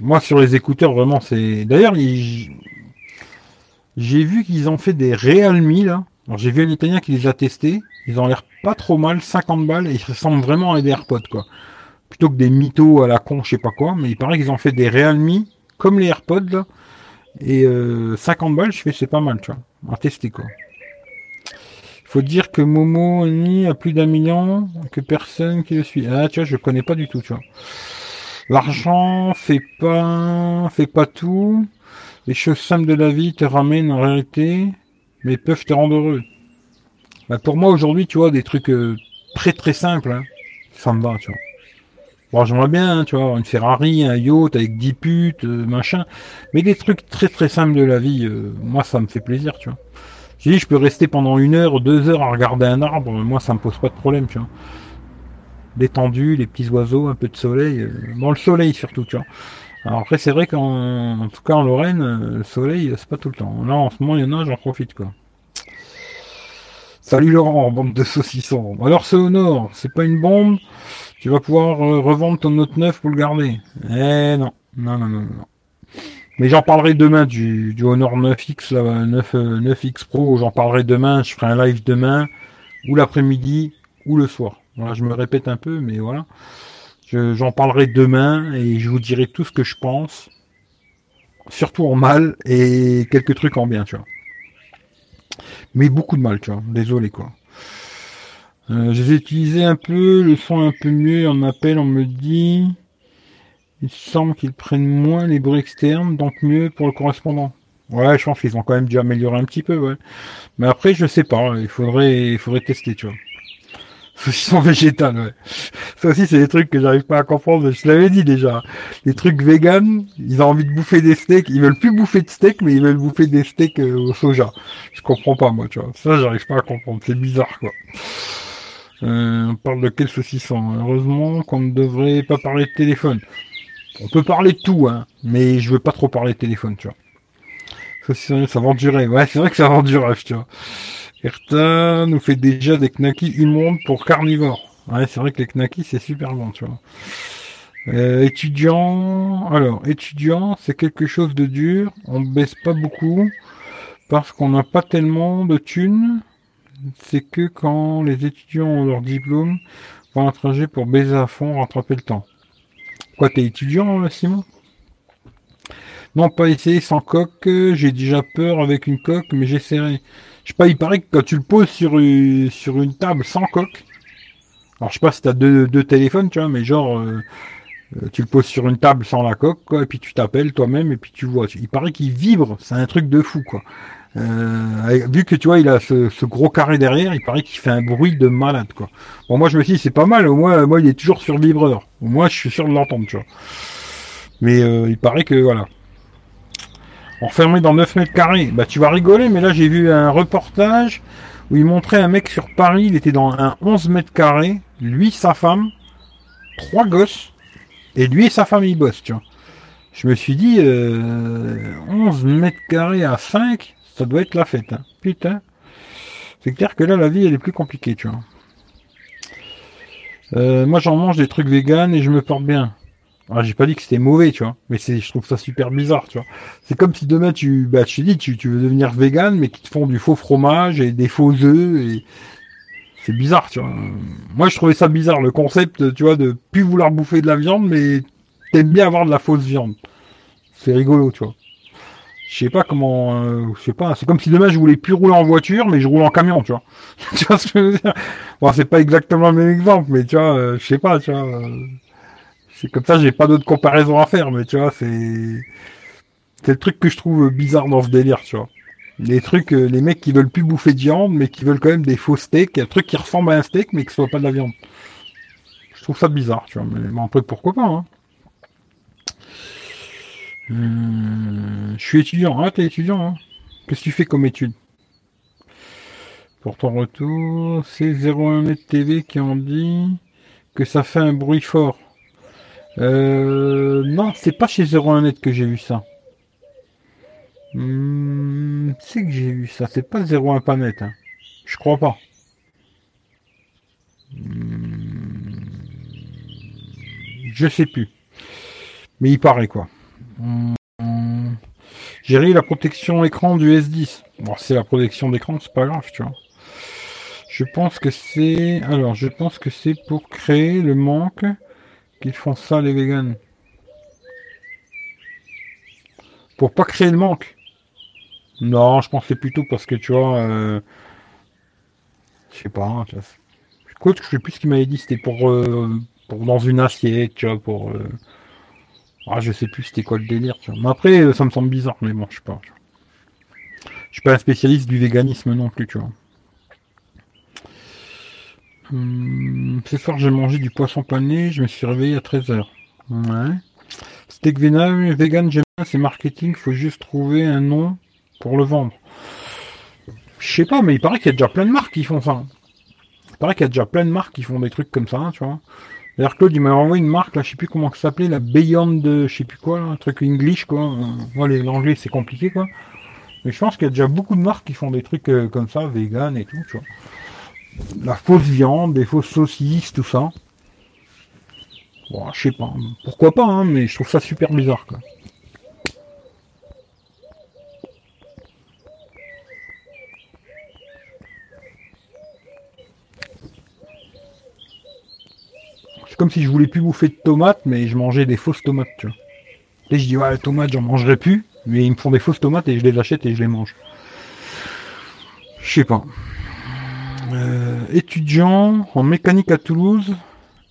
moi, sur les écouteurs, vraiment, c'est. D'ailleurs, j'ai vu qu'ils ont fait des Realme là. Alors, j'ai vu un Italien qui les a testés. Ils ont l'air pas trop mal, 50 balles, et ils ressemblent vraiment à des AirPods, quoi. plutôt que des mythos à la con, je sais pas quoi, mais il paraît qu'ils ont fait des Realme, comme les AirPods, là, et 50 balles, je fais c'est pas mal, tu vois, à tester quoi. Faut dire que Momo a plus d'un million, que personne qui le suit. Ah, tu vois, je connais pas du tout, tu vois. L'argent fait pas, fait pas tout. Les choses simples de la vie te ramènent en réalité, mais peuvent te rendre heureux. Bah, pour moi, aujourd'hui, tu vois, des trucs euh, très très simples, hein, ça me va, tu vois. Bon, j'aimerais bien, hein, tu vois, une Ferrari, un yacht avec 10 putes, euh, machin. Mais des trucs très très simples de la vie, euh, moi, ça me fait plaisir, tu vois. J'ai dit, je peux rester pendant une heure, deux heures à regarder un arbre, moi, ça me pose pas de problème, tu vois détendu, les petits oiseaux, un peu de soleil. Euh, bon, le soleil surtout, tu vois. Alors après, c'est vrai qu'en tout cas en Lorraine, euh, le soleil, c'est pas tout le temps. Là, en ce moment, il y en a, j'en profite, quoi. Salut Laurent, bande de saucissons. Alors c'est au nord, c'est pas une bombe. Tu vas pouvoir euh, revendre ton Note 9 pour le garder. Eh non, non, non, non, non. Mais j'en parlerai demain du, du Honor 9X, là, 9, 9X Pro. J'en parlerai demain. Je ferai un live demain, ou l'après-midi, ou le soir. Voilà, je me répète un peu, mais voilà. J'en parlerai demain et je vous dirai tout ce que je pense. Surtout en mal et quelques trucs en bien, tu vois. Mais beaucoup de mal, tu vois. Désolé, quoi. Euh, je les utilisé un peu, le son un peu mieux, on m'appelle, on me dit. Il semble qu'ils prennent moins les bruits externes, donc mieux pour le correspondant. Ouais, je pense qu'ils ont quand même dû améliorer un petit peu, ouais. Mais après, je sais pas, il faudrait, il faudrait tester, tu vois. Saucisson végétal, ouais. Ça aussi, c'est des trucs que j'arrive pas à comprendre. Je l'avais dit déjà. Les trucs vegan, ils ont envie de bouffer des steaks. Ils veulent plus bouffer de steaks, mais ils veulent bouffer des steaks euh, au soja. Je comprends pas, moi, tu vois. Ça, j'arrive pas à comprendre. C'est bizarre, quoi. Euh, on parle de quel saucisson Heureusement qu'on ne devrait pas parler de téléphone. On peut parler de tout, hein, mais je veux pas trop parler de téléphone, tu vois. Ça vend du rêve. Ouais, c'est vrai que ça vend du rêve, tu vois. Erta nous fait déjà des knackis immondes pour carnivores. Ouais, c'est vrai que les knackis, c'est super bon, tu vois. Euh, étudiant, alors, étudiant, c'est quelque chose de dur. On baisse pas beaucoup parce qu'on n'a pas tellement de thunes. C'est que quand les étudiants ont leur diplôme, vont un trajet pour baiser à fond, rattraper le temps. Quoi, t'es étudiant, Simon? Non, pas essayer sans coque. J'ai déjà peur avec une coque, mais j'essaierai. Je sais pas, il paraît que quand tu le poses sur une, sur une table sans coque, alors je sais pas si t'as deux, téléphones, tu vois, mais genre, euh, euh, tu le poses sur une table sans la coque, et puis tu t'appelles toi-même, et puis tu vois. Il paraît qu'il vibre, c'est un truc de fou, quoi. Euh, vu que tu vois, il a ce, gros carré derrière, il paraît qu'il fait un bruit de malade, quoi. Bon, moi je me suis dit, c'est pas mal, au moins, moi il est toujours sur vibreur. Au moins, je suis sûr de l'entendre, tu vois. Mais il paraît que, voilà, enfermé dans 9 mètres carrés. Bah tu vas rigoler, mais là j'ai vu un reportage où il montrait un mec sur Paris, il était dans un 11 mètres carrés, lui, sa femme, trois gosses, et lui et sa femme ils bossent, tu vois. Je me suis dit, euh, 11 mètres carrés à 5, ça doit être la fête, hein. Putain. C'est clair que là la vie elle est plus compliquée, tu vois. Euh, moi j'en mange des trucs vegan et je me porte bien. Ah, j'ai pas dit que c'était mauvais, tu vois. Mais c'est, je trouve ça super bizarre, tu vois. C'est comme si demain tu, bah, tu dis, tu, veux devenir vegan, mais qu'ils te font du faux fromage et des faux œufs c'est bizarre, tu vois. Moi, je trouvais ça bizarre, le concept, tu vois, de plus vouloir bouffer de la viande, mais t'aimes bien avoir de la fausse viande. C'est rigolo, tu vois. Je sais pas comment, euh, je sais pas, c'est comme si demain je voulais plus rouler en voiture, mais je roule en camion, tu vois. tu vois ce que je veux dire? Bon, c'est pas exactement le même exemple, mais tu vois, euh, je sais pas, tu vois. Euh, c'est comme ça, j'ai pas d'autre comparaison à faire, mais tu vois, c'est c'est le truc que je trouve bizarre dans ce délire, tu vois. Les trucs, les mecs qui veulent plus bouffer de viande, mais qui veulent quand même des faux steaks, un truc qui ressemble à un steak, mais qui soit pas de la viande. Je trouve ça bizarre, tu vois. Mais bon, après, pourquoi pas, hein. Euh, je suis étudiant. Ah, t'es étudiant, hein. Qu'est-ce que tu fais comme étude? Pour ton retour, c'est 01 TV qui en dit que ça fait un bruit fort. Euh, non, c'est pas chez 01net que j'ai vu ça. Hmm, c'est que j'ai vu ça. C'est pas 01 pas net. Hein. Je crois pas. Hmm, je sais plus. Mais il paraît quoi. Hmm, j'ai la protection écran du S10. Bon, c'est la protection d'écran, c'est pas grave, tu vois. Je pense que c'est. Alors, je pense que c'est pour créer le manque qu'ils font ça, les vegans Pour pas créer le manque. Non, je pensais plutôt parce que tu vois, euh, je sais pas. Tu vois, Écoute, je sais plus ce qu'il m'avait dit. C'était pour, euh, pour dans une assiette, tu vois, pour. Euh, ah, je sais plus c'était quoi le délire. Mais après, euh, ça me semble bizarre, mais bon, je sais pas. Je suis pas un spécialiste du véganisme non plus, tu vois. Hum, j'ai mangé du poisson pané, je me suis réveillé à 13h. Ouais. Steak vegan, vegan j'aime c'est marketing, faut juste trouver un nom pour le vendre. Je sais pas, mais il paraît qu'il y a déjà plein de marques qui font ça. Il paraît qu'il y a déjà plein de marques qui font des trucs comme ça, tu vois. D'ailleurs, Claude, il m'a envoyé une marque, là, je sais plus comment ça s'appelait, la Beyond de, je sais plus quoi, un truc English, quoi. Moi, l'anglais, c'est compliqué, quoi. Mais je pense qu'il y a déjà beaucoup de marques qui font des trucs euh, comme ça, vegan et tout, tu vois. La fausse viande, des fausses saucisses, tout ça. Bon, je sais pas. Pourquoi pas, hein, mais je trouve ça super bizarre, quoi. Comme si je voulais plus bouffer de tomates, mais je mangeais des fausses tomates, tu vois. Et je dis, ouais, tomates, j'en mangerai plus, mais ils me font des fausses tomates et je les achète et je les mange. Je sais pas. Euh, étudiant en mécanique à Toulouse,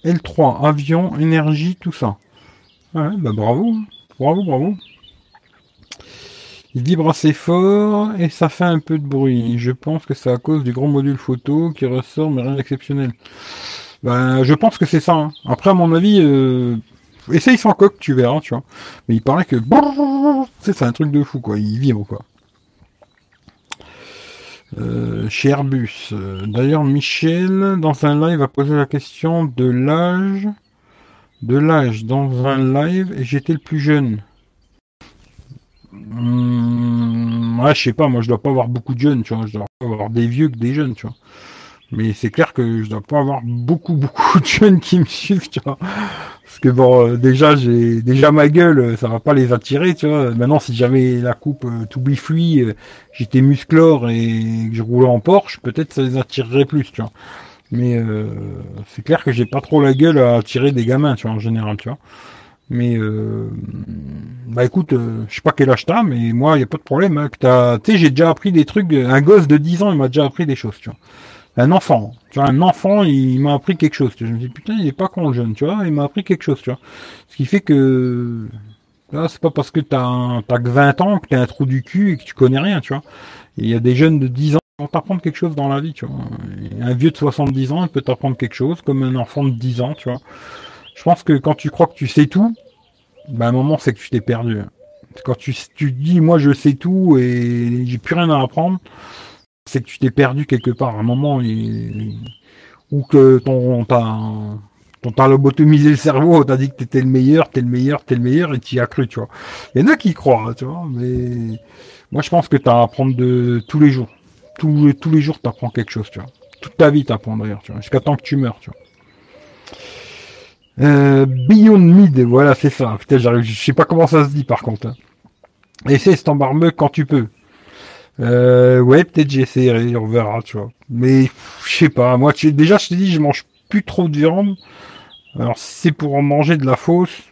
L3, avion, énergie, tout ça. Ouais, bah bravo, bravo, bravo. Il vibre assez fort et ça fait un peu de bruit. Je pense que c'est à cause du gros module photo qui ressort, mais rien d'exceptionnel. Ben, je pense que c'est ça. Hein. Après, à mon avis, euh, essaye sans coque, tu verras, tu vois. Mais il paraît que c'est un truc de fou, quoi. Il vibre, quoi. Chez Airbus. D'ailleurs, Michel, dans un live, a posé la question de l'âge. De l'âge dans un live, et j'étais le plus jeune. Hum, ouais, je sais pas, moi je dois pas avoir beaucoup de jeunes, tu vois. Je dois avoir des vieux que des jeunes, tu vois. Mais c'est clair que je dois pas avoir beaucoup, beaucoup de jeunes qui me suivent, tu vois. Parce que bon, euh, déjà, j'ai déjà ma gueule, euh, ça va pas les attirer, tu vois. Maintenant, si j'avais la coupe euh, tout bifui, euh, j'étais musclore et que je roulais en Porsche, peut-être ça les attirerait plus, tu vois. Mais c'est clair que j'ai pas trop la gueule à attirer des gamins, tu vois, en général, tu vois. Mais bah écoute, je sais pas quel âge t'as, mais moi, y a pas de problème. Hein, tu sais, j'ai déjà appris des trucs. Un gosse de 10 ans, il m'a déjà appris des choses, tu vois un enfant. Tu vois, un enfant, il, m'a appris quelque chose. Je me dis, putain, il est pas con le jeune, tu vois, il m'a appris quelque chose, tu vois. Ce qui fait que, là, c'est pas parce que t'as, que 20 ans que t'es un trou du cul et que tu connais rien, tu vois. Il y a des jeunes de 10 ans qui vont t'apprendre quelque chose dans la vie, tu vois. un vieux de 70 ans, il peut t'apprendre quelque chose, comme un enfant de 10 ans, tu vois. Je pense que quand tu crois que tu sais tout, ben, à un moment, c'est que tu t'es perdu. Quand tu, tu dis, moi, je sais tout et j'ai plus rien à apprendre, c'est que tu t'es perdu quelque part. À un moment, ou que ton, t'as, lobotomisé le cerveau, t'as dit que t'étais le meilleur, t'es le meilleur, t'es le meilleur, et t'y as cru, tu vois. Il y en a qui croient, tu vois, mais moi je pense que t'as à apprendre de tous les jours. Tous, les jours t'apprends quelque chose, tu vois. Toute ta vie t'apprends d'ailleurs, tu vois, jusqu'à temps que tu meurs, tu vois. Euh, Beyond Mid, voilà, c'est ça. Putain, j'arrive, je sais pas comment ça se dit par contre. Hein. Essaye cet quand tu peux. Euh, ouais, peut-être j'essaierai, on verra, tu vois. Mais je sais pas, moi, tu, déjà, je te dis, je mange plus trop de viande. Alors, si c'est pour en manger de la fausse,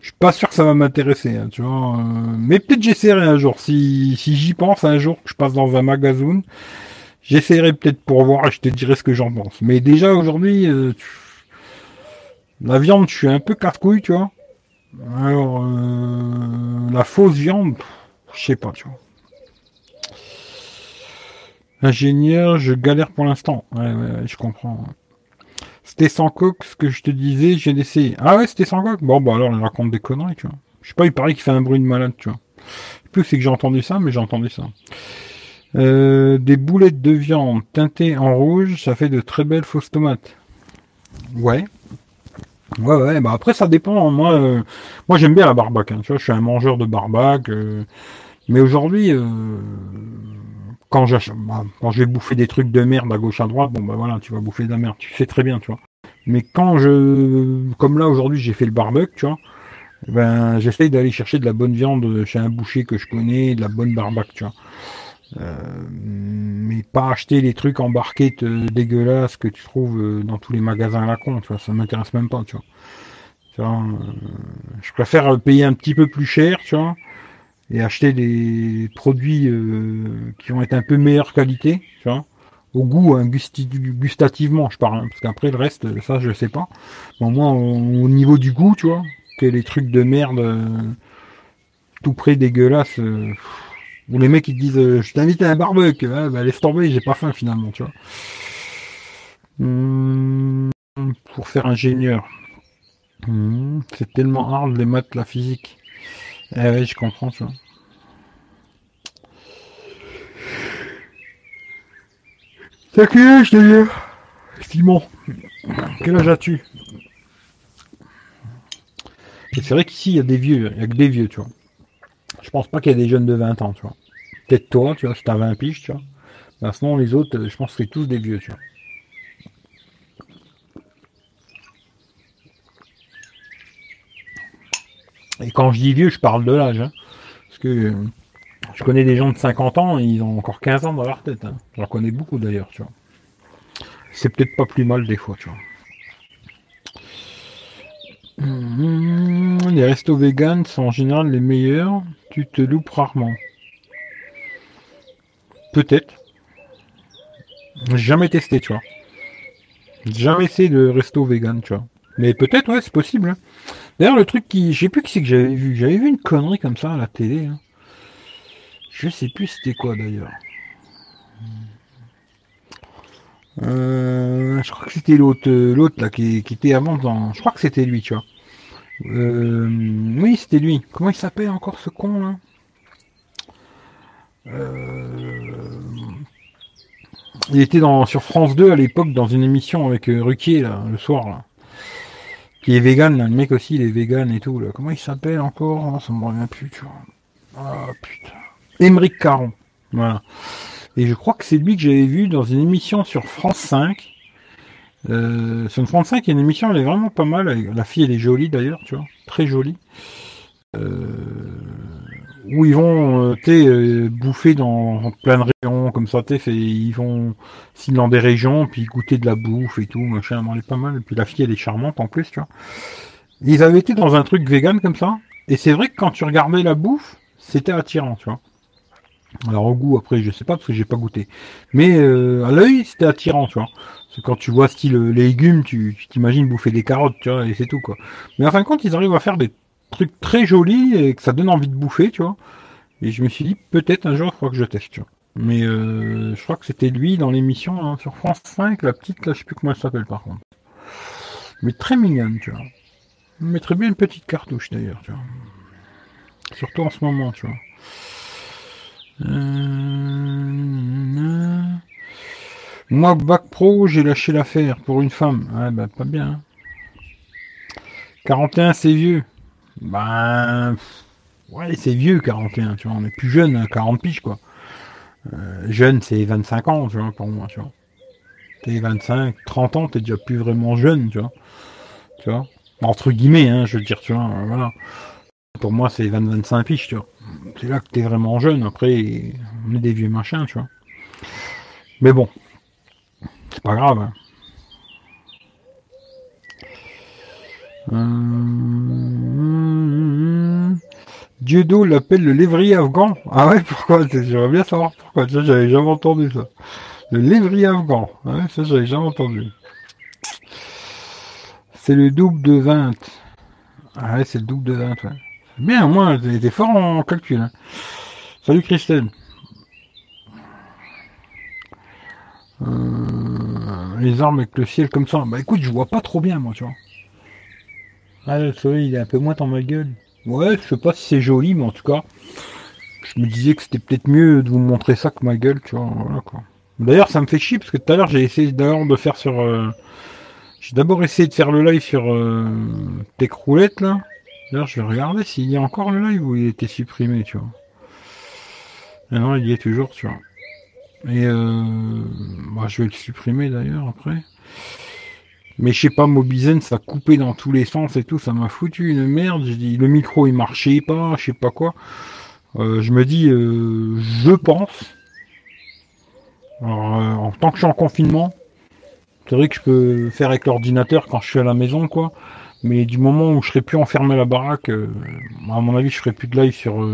je suis pas sûr que ça va m'intéresser, hein, tu vois. Euh, mais peut-être j'essaierai un jour. Si, si j'y pense un jour que je passe dans un magasin, j'essaierai peut-être pour voir et je te dirai ce que j'en pense. Mais déjà aujourd'hui, euh, la viande, je suis un peu casse-couille, tu vois. Alors, euh, la fausse viande, je sais pas, tu vois. Ingénieur, je galère pour l'instant. Ouais, ouais, je comprends. C'était sans coque, ce que je te disais, j'ai essayé. Ah ouais, c'était sans coque Bon, bah alors, il raconte des conneries, tu vois. Je sais pas, il paraît qu'il fait un bruit de malade, tu vois. Plus c'est que j'ai entendu ça, mais j'ai entendu ça. Euh, des boulettes de viande teintées en rouge, ça fait de très belles fausses tomates. Ouais. Ouais, ouais, bah après ça dépend. Hein. Moi, euh, moi j'aime bien la barbac. Hein. Tu vois, je suis un mangeur de barbac. Euh, mais aujourd'hui, euh, quand, bah, quand je vais bouffer des trucs de merde à gauche à droite, bon bah voilà, tu vas bouffer de la merde, tu sais très bien, tu vois. Mais quand je, comme là aujourd'hui, j'ai fait le barbecue, tu vois, ben j'essaye d'aller chercher de la bonne viande chez un boucher que je connais, de la bonne barbecue, tu vois. Euh, mais pas acheter les trucs embarqués dégueulasses que tu trouves euh, dans tous les magasins à la con, tu vois, ça m'intéresse même pas, tu vois. Euh, je préfère payer un petit peu plus cher, tu vois, et acheter des produits qui vont être un peu meilleure qualité, tu vois, au goût, hein, gustativement, je parle, hein, parce qu'après le reste, ça, je sais pas. Bon, moi, au, niveau du goût, tu vois, que les trucs de merde tout près dégueulasses. Ou les mecs qui te disent euh, je t'invite à un barbecue, hein, bah, laisse tomber, j'ai pas faim finalement, tu vois. Hmm, pour faire ingénieur. Hmm, c'est tellement hard les maths, la physique. Eh ouais, je comprends, tu vois. T'as quel âge d'ailleurs Simon, quel âge as-tu C'est vrai qu'ici il y a des vieux, il y a que des vieux, tu vois. Je pense pas qu'il y ait des jeunes de 20 ans, tu vois. Peut-être toi, tu vois, si t'as 20 piges, tu vois. Ben, sinon, les autres, je pense que c'est tous des vieux, tu vois. Et quand je dis vieux, je parle de l'âge. Hein. parce que euh, je connais des gens de 50 ans, et ils ont encore 15 ans dans leur tête. Hein. J'en connais beaucoup d'ailleurs, tu vois. C'est peut-être pas plus mal des fois, tu vois. Mmh, les restos vegan sont en général les meilleurs. Tu te loupes rarement. Peut-être. Jamais testé, tu vois. Jamais essayé de resto vegan, tu vois. Mais peut-être, ouais, c'est possible. Hein. D'ailleurs, le truc qui. Je sais plus qui c'est que j'avais vu. J'avais vu une connerie comme ça à la télé. Hein. Je sais plus c'était quoi d'ailleurs. Euh, je crois que c'était l'autre, euh, l'autre là qui, était avant dans. Je crois que c'était lui, tu vois. Euh, oui, c'était lui. Comment il s'appelle encore ce con là? Il était dans, sur France 2 à l'époque dans une émission avec Ruquier là, le soir là. Qui est vegan, là. le mec aussi il est vegan et tout là. Comment il s'appelle encore? Ah, Ça me revient plus, tu vois. Ah putain. Émeric Caron. Voilà. Et je crois que c'est lui que j'avais vu dans une émission sur France 5. Euh, sur France 5, il y a une émission, elle est vraiment pas mal. La fille, elle est jolie d'ailleurs, tu vois. Très jolie. Euh, où ils vont, euh, euh bouffer dans plein de régions, comme ça, tu ils vont s'ils dans des régions, puis goûter de la bouffe et tout, machin, elle est pas mal. Et puis la fille, elle est charmante en plus, tu vois. Ils avaient été dans un truc vegan comme ça. Et c'est vrai que quand tu regardais la bouffe, c'était attirant, tu vois. Alors au goût, après, je sais pas parce que j'ai pas goûté. Mais euh, à l'œil, c'était attirant, tu vois. Parce que quand tu vois style légumes, tu t'imagines bouffer des carottes, tu vois, et c'est tout, quoi. Mais en fin de compte, ils arrivent à faire des trucs très jolis et que ça donne envie de bouffer, tu vois. Et je me suis dit, peut-être un jour, il faudra que je teste, tu vois. Mais euh, je crois que c'était lui dans l'émission hein, sur France 5, la petite, là, je sais plus comment elle s'appelle par contre. Mais très mignonne, tu vois. Mais très bien une petite cartouche d'ailleurs, tu vois. Surtout en ce moment, tu vois. Euh, moi, bac pro, j'ai lâché l'affaire pour une femme. Ouais, bah, pas bien. 41, c'est vieux. Ben, ouais, c'est vieux, 41, tu vois. On est plus jeune, à 40 piges, quoi. Euh, jeune, c'est 25 ans, tu vois, pour moi, tu vois. T'es 25, 30 ans, t'es déjà plus vraiment jeune, tu vois. Tu vois. Entre guillemets, hein, je veux dire, tu vois, voilà. Pour moi, c'est 20-25 piges, tu vois c'est là que t'es vraiment jeune. Après, on est des vieux machins, tu vois. Mais bon, c'est pas grave. Hein. Euh... Dieudo l'appelle le lévrier afghan. Ah ouais, pourquoi? J'aimerais bien savoir pourquoi. Ça, j'avais jamais entendu ça. Le lévrier afghan. Ah ouais, ça, j'avais jamais entendu. C'est le double de 20. Ah ouais, c'est le double de 20, ouais. Bien, moi, t'es fort en calcul. Hein. Salut Christelle. Euh, les armes avec le ciel comme ça. Bah écoute, je vois pas trop bien, moi, tu vois. Ah, le soleil, il est un peu moins dans ma gueule. Ouais, je sais pas si c'est joli, mais en tout cas, je me disais que c'était peut-être mieux de vous montrer ça que ma gueule, tu vois. Voilà, quoi. D'ailleurs, ça me fait chier parce que tout à l'heure, j'ai essayé d'ailleurs de faire sur. Euh, j'ai d'abord essayé de faire le live sur euh, Tech là. D'ailleurs, je vais regarder s'il y a encore le live ou il été supprimé, tu vois. Ah non, il y est toujours, tu vois. Et euh, bah, je vais le supprimer d'ailleurs après. Mais je sais pas, Mobizen, ça coupé dans tous les sens et tout, ça m'a foutu une merde. Je dis, le micro il marchait pas, je sais pas quoi. Euh, je me dis, euh, je pense. Alors, euh, en tant que je suis en confinement, c'est vrai que je peux faire avec l'ordinateur quand je suis à la maison, quoi. Mais du moment où je serai plus enfermé à la baraque, à mon avis, je ferai plus de live sur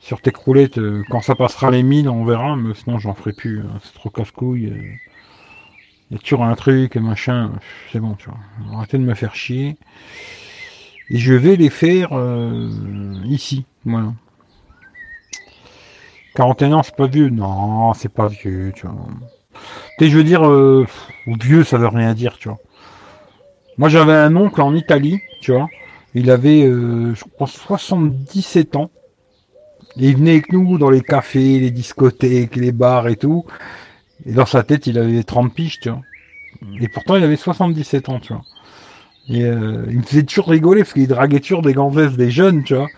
sur tes croulettes. quand ça passera les 1000, on verra, mais sinon j'en ferai plus. Hein. c'est trop casse-couille. Il y a un truc, machin. C'est bon, tu vois. Arrêtez de me faire chier. Et je vais les faire ici. Voilà. 41 ans, c'est pas vieux. Non, c'est pas vieux, tu vois. Tu je veux dire, euh, vieux, ça veut rien dire, tu vois. Moi, j'avais un oncle en Italie, tu vois. Il avait, euh, je pense, 77 ans. Et il venait avec nous dans les cafés, les discothèques, les bars et tout. Et dans sa tête, il avait 30 piges, tu vois. Et pourtant, il avait 77 ans, tu vois. Et euh, il me faisait toujours rigoler parce qu'il draguait toujours des gonzesses, des jeunes, tu vois.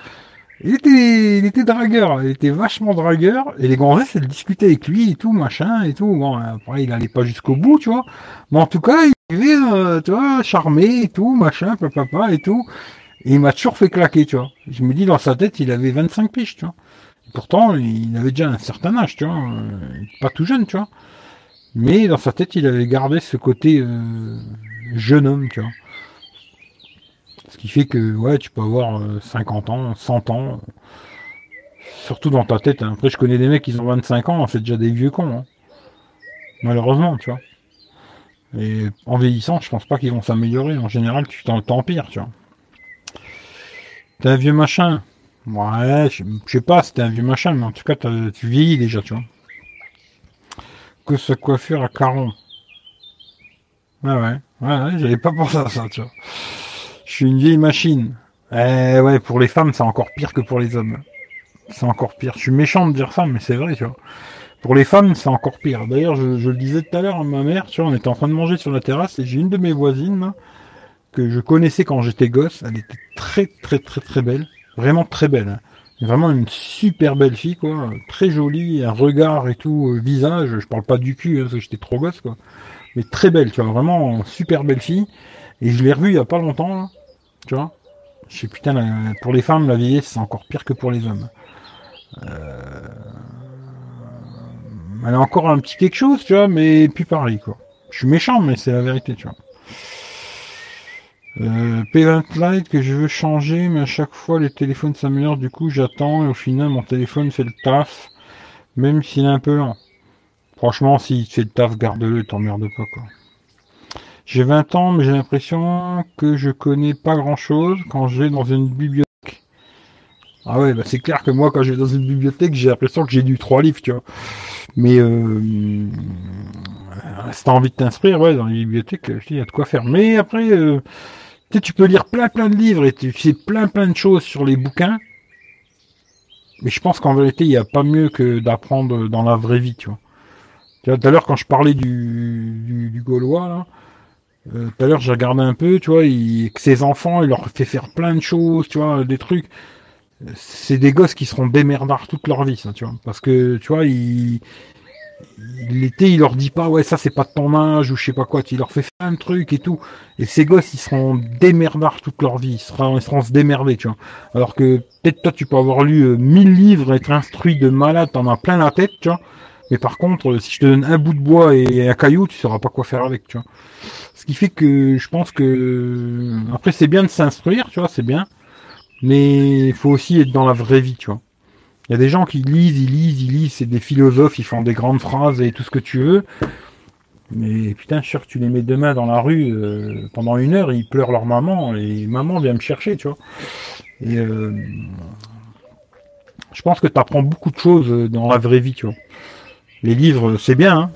Il était, il était dragueur, il était vachement dragueur, et les gonzesses, elles discutaient avec lui et tout, machin, et tout. Bon, après, il allait pas jusqu'au bout, tu vois. Mais en tout cas, il avait, euh, tu vois, charmé et tout, machin, papa, et tout. Et il m'a toujours fait claquer, tu vois. Je me dis, dans sa tête, il avait 25 piges, tu vois. Pourtant, il avait déjà un certain âge, tu vois. Euh, pas tout jeune, tu vois. Mais dans sa tête, il avait gardé ce côté euh, jeune homme, tu vois. Ce qui fait que ouais, tu peux avoir 50 euh, ans, 100 ans. Surtout dans ta tête. Hein. Après, je connais des mecs qui ont 25 ans, c'est déjà des vieux cons. Hein. Malheureusement, tu vois. Et en vieillissant, je pense pas qu'ils vont s'améliorer. En général, tu t'empires, tu vois. T'es un vieux machin. Ouais, je, sais pas t'es un vieux machin, mais en tout cas, tu vieillis déjà, tu vois. Que sa coiffure à caron. Ouais, ouais, ouais, ouais j'avais pas pensé à ça, tu vois. Je suis une vieille machine. Eh ouais, pour les femmes, c'est encore pire que pour les hommes. C'est encore pire. Je suis méchant de dire ça, mais c'est vrai, tu vois. Pour les femmes, c'est encore pire. D'ailleurs, je, le disais tout à l'heure à ma mère, tu vois, on était en train de manger sur la terrasse et j'ai une de mes voisines que je connaissais quand j'étais gosse. Elle était très, très, très, très belle. Vraiment très belle. Hein. Vraiment une super belle fille, quoi. Très jolie, un regard et tout, euh, visage. Je parle pas du cul, hein, parce que j'étais trop gosse, quoi. Mais très belle, tu vois. Vraiment super belle fille. Et je l'ai revue il y a pas longtemps, là. Tu vois? Je sais, putain, pour les femmes, la vieillesse, c'est encore pire que pour les hommes. Euh, elle a encore un petit quelque chose, tu vois, mais puis pareil, quoi. Je suis méchant, mais c'est la vérité, tu vois. Euh, Payment Light que je veux changer, mais à chaque fois les téléphones s'améliorent, du coup j'attends et au final mon téléphone fait le taf, même s'il est un peu lent. Franchement, s'il fait le taf, garde-le, t'emmerde pas quoi. J'ai 20 ans, mais j'ai l'impression que je connais pas grand chose quand je vais dans une bibliothèque. Ah ouais, bah c'est clair que moi, quand je vais dans une bibliothèque, j'ai l'impression que j'ai lu trois livres, tu vois. Mais euh, si t'as envie de t'instruire, ouais, dans les bibliothèques, il y a de quoi faire. Mais après, euh, tu peux lire plein plein de livres et tu sais plein plein de choses sur les bouquins. Mais je pense qu'en vérité, il n'y a pas mieux que d'apprendre dans la vraie vie, tu vois. Tout à l'heure, quand je parlais du, du, Gaulois, là, euh, tout à l'heure, j'ai regardé un peu, tu vois, que ses enfants, il leur fait faire plein de choses, tu vois, des trucs. C'est des gosses qui seront démerdards toute leur vie, ça, tu vois. Parce que, tu vois, il, l'été, il leur dit pas, ouais, ça c'est pas de ton âge ou je sais pas quoi, il leur fait plein de trucs et tout. Et ces gosses, ils seront démerdards toute leur vie, ils seront, ils seront se démerder, tu vois. Alors que peut-être toi, tu peux avoir lu euh, mille livres, être instruit de malade, t'en as plein la tête, tu vois. Mais par contre, si je te donne un bout de bois et un caillou, tu sauras pas quoi faire avec, tu vois. Ce qui fait que je pense que après c'est bien de s'instruire, tu vois, c'est bien, mais il faut aussi être dans la vraie vie, tu vois. Il y a des gens qui lisent, ils lisent, ils lisent, c'est des philosophes, ils font des grandes phrases et tout ce que tu veux. Mais putain, sûr que tu les mets demain dans la rue euh, pendant une heure, ils pleurent leur maman et maman vient me chercher, tu vois. Et euh, je pense que tu apprends beaucoup de choses dans la vraie vie, tu vois. Les livres, c'est bien, hein,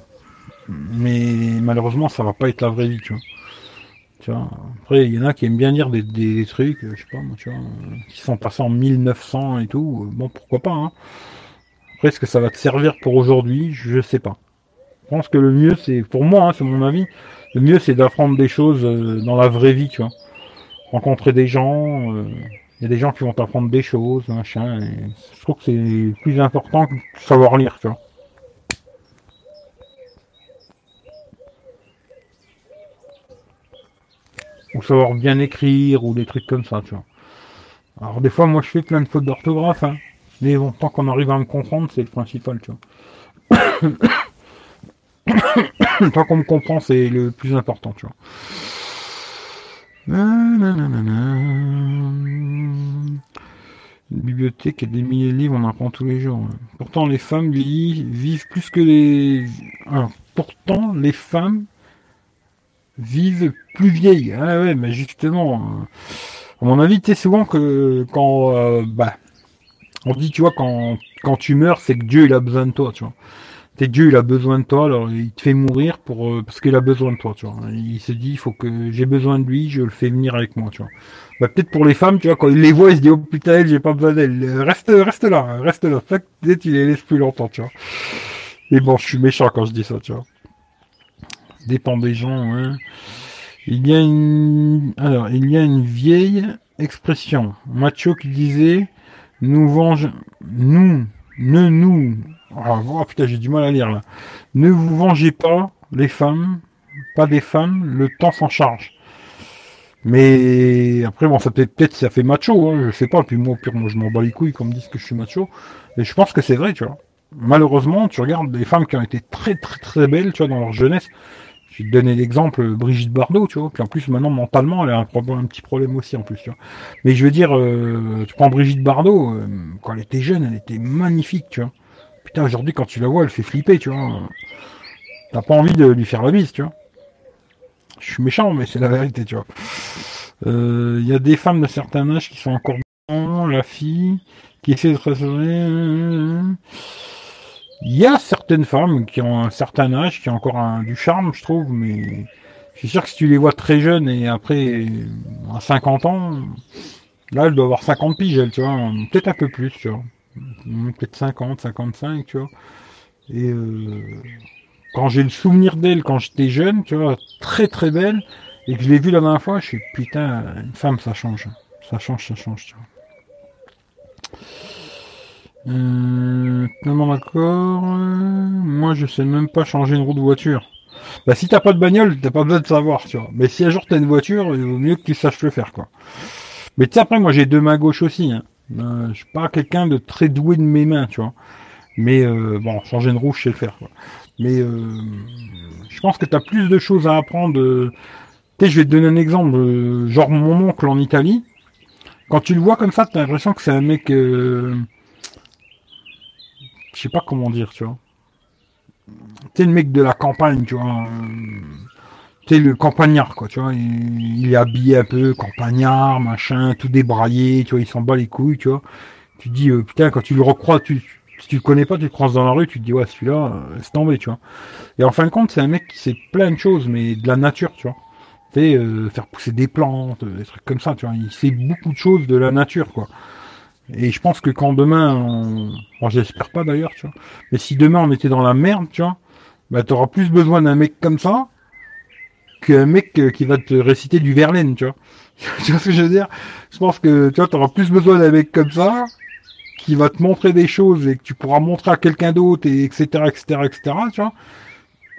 mais malheureusement, ça va pas être la vraie vie, tu vois. Tu vois Après, il y en a qui aiment bien lire des, trucs, je sais pas, moi, tu vois, qui sont passés en 1900 et tout. Bon, pourquoi pas, hein. Après, est-ce que ça va te servir pour aujourd'hui? Je sais pas. Je pense que le mieux, c'est, pour moi, hein, c'est mon avis, le mieux, c'est d'apprendre des choses euh, dans la vraie vie, tu vois. Rencontrer des gens, euh, il y a des gens qui vont t'apprendre des choses, machin, et je trouve que c'est plus important que de savoir lire, tu vois. Savoir bien écrire, ou des trucs comme ça, tu vois. Alors des fois, moi, je fais plein de fautes d'orthographe, hein. Mais bon, tant qu'on arrive à me comprendre, c'est le principal, tu vois. Tant qu'on me comprend, c'est le plus important, tu vois. Une bibliothèque a des milliers de livres, on apprend tous les jours. Pourtant, les femmes vivent plus que les. pourtant, les femmes vivent plus vieilles. Ah ouais, mais justement, euh, à mon avis, tu sais souvent que quand, euh, bah, on dit, tu vois, quand, quand tu meurs, c'est que Dieu il a besoin de toi, tu vois. Dieu, il a besoin de toi, alors il te fait mourir pour euh, parce qu'il a besoin de toi, tu vois. Il se dit, il faut que j'ai besoin de lui, je le fais venir avec moi, tu vois. Bah, peut-être pour les femmes, tu vois, quand il les voit, il se dit, oh putain, elle, j'ai pas besoin d'elle. Reste, reste là, reste là. Peut-être il les laisse plus longtemps, tu vois. Mais bon, je suis méchant quand je dis ça, tu vois. Dépend des gens. Il y a une, alors, il y a une vieille expression, macho qui disait, nous venge, nous, ne nous ah, oh, putain, j'ai du mal à lire là. Ne vous vengez pas, les femmes, pas des femmes, le temps s'en charge. Mais après, bon, ça peut-être, peut ça fait macho, hein, je sais pas. Puis moi, pire, moi, je m'en bats les couilles qu'on me que je suis macho. Mais je pense que c'est vrai, tu vois. Malheureusement, tu regardes des femmes qui ont été très, très, très belles, tu vois, dans leur jeunesse. Vais te donner l'exemple, Brigitte Bardot, tu vois. Puis en plus, maintenant, mentalement, elle a un, problème, un petit problème aussi, en plus, tu vois. Mais je veux dire, euh, tu prends Brigitte Bardot, euh, quand elle était jeune, elle était magnifique, tu vois. Putain, aujourd'hui, quand tu la vois, elle fait flipper, tu vois. T'as pas envie de lui faire la bise, tu vois. Je suis méchant, mais c'est la vérité, tu vois. Il euh, y a des femmes de certain âge qui sont encore la fille, qui essaie de raisonner. Il y a certaines femmes qui ont un certain âge, qui ont encore du charme, je trouve, mais je suis sûr que si tu les vois très jeunes et après à 50 ans, là, elle doit avoir 50 piges, tu vois, peut-être un peu plus, tu vois peut-être 50, 55, tu vois. Et euh, quand j'ai le souvenir d'elle quand j'étais jeune, tu vois, très très belle, et que je l'ai vue la dernière fois, je suis putain, une femme ça change. Ça change, ça change, tu vois. Euh, d'accord. Moi, je sais même pas changer une roue de voiture. Bah, si t'as pas de bagnole, t'as pas besoin de savoir, tu vois. Mais si un jour t'as une voiture, il vaut mieux que tu saches le faire, quoi. Mais tu sais, après, moi, j'ai deux mains gauches aussi, hein. Euh, je suis pas quelqu'un de très doué de mes mains, tu vois. Mais euh, bon, changer une roue, je sais le faire. Quoi. Mais euh, je pense que tu as plus de choses à apprendre. Tu sais, je vais te donner un exemple. genre mon oncle en Italie. Quand tu le vois comme ça, tu as l'impression que c'est un mec... je sais pas comment dire, tu vois. Tu le mec de la campagne, tu vois le campagnard, quoi, tu vois. Il, est habillé un peu campagnard, machin, tout débraillé, tu vois, il s'en bat les couilles, tu vois. Tu dis, euh, putain, quand tu le recrois, tu, si tu le connais pas, tu le croises dans la rue, tu te dis, ouais, celui-là, euh, c'est tombé, tu vois. Et en fin de compte, c'est un mec qui sait plein de choses, mais de la nature, tu vois. Tu sais, euh, faire pousser des plantes, des trucs comme ça, tu vois. Il sait beaucoup de choses de la nature, quoi. Et je pense que quand demain, on... bon, j'espère pas d'ailleurs, tu vois. Mais si demain on était dans la merde, tu vois, bah t'auras plus besoin d'un mec comme ça qu'un mec euh, qui va te réciter du Verlaine, tu vois. tu vois ce que je veux dire? Je pense que tu vois, auras plus besoin d'un mec comme ça qui va te montrer des choses et que tu pourras montrer à quelqu'un d'autre et etc etc etc tu vois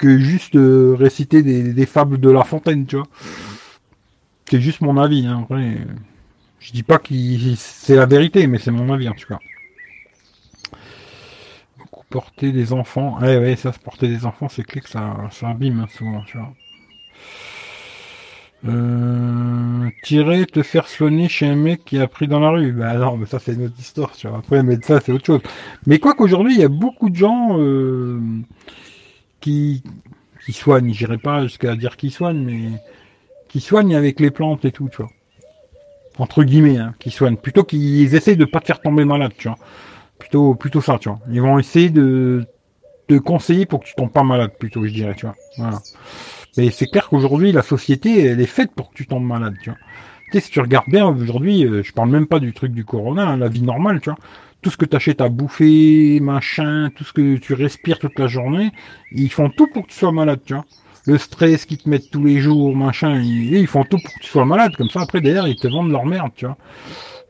que juste euh, réciter des, fables de La Fontaine, tu vois. C'est juste mon avis. Hein. Après, je dis pas que c'est la vérité, mais c'est mon avis en tout cas. Porter des enfants, ouais, ouais, ça, porter des enfants, c'est clair que ça, ça abîme hein, souvent, tu vois. Euh, tirer, te faire soigner chez un mec qui a pris dans la rue. Bah non, mais ça c'est une autre histoire, tu vois. Après, mais ça c'est autre chose. Mais quoi qu'aujourd'hui, il y a beaucoup de gens euh, qui qui soignent. J'irai pas jusqu'à dire qu'ils soignent, mais qui soignent avec les plantes et tout, tu vois. Entre guillemets, hein, qui soignent. Plutôt qu'ils essayent de pas te faire tomber malade, tu vois. Plutôt, plutôt ça, tu vois. Ils vont essayer de te conseiller pour que tu tombes pas malade, plutôt, je dirais, tu vois. Voilà. Mais c'est clair qu'aujourd'hui, la société, elle est faite pour que tu tombes malade, tu vois. Tu sais, si tu regardes bien, aujourd'hui, euh, je parle même pas du truc du corona, hein, la vie normale, tu vois. Tout ce que tu achètes à bouffer, machin, tout ce que tu respires toute la journée, ils font tout pour que tu sois malade, tu vois. Le stress qu'ils te mettent tous les jours, machin, ils, font tout pour que tu sois malade. Comme ça, après, derrière, ils te vendent leur merde, tu vois.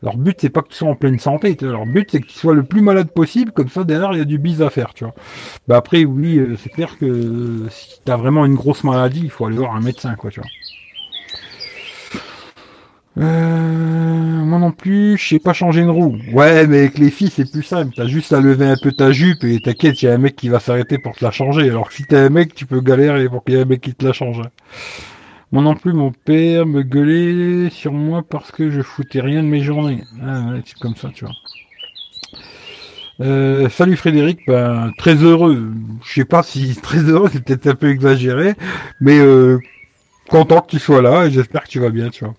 Leur but, c'est pas que tu sois en pleine santé. Leur but, c'est que tu sois le plus malade possible. Comme ça, derrière, il y a du bise à faire, tu vois. Bah après, oui, euh, c'est clair que si tu as vraiment une grosse maladie, il faut aller voir un médecin, quoi, tu vois. Euh, moi non plus, je sais pas changer une roue. Ouais, mais avec les filles, c'est plus simple. T'as juste à lever un peu ta jupe et t'inquiète, il y a un mec qui va s'arrêter pour te la changer. Alors que si t'es un mec, tu peux galérer pour qu'il y ait un mec qui te la change. Moi non plus, mon père me gueulait sur moi parce que je foutais rien de mes journées. Ah ouais, c'est comme ça, tu vois. Euh, salut Frédéric, ben, très heureux. Je sais pas si très heureux, c'est peut-être un peu exagéré, mais euh, content que tu sois là et j'espère que tu vas bien, tu vois.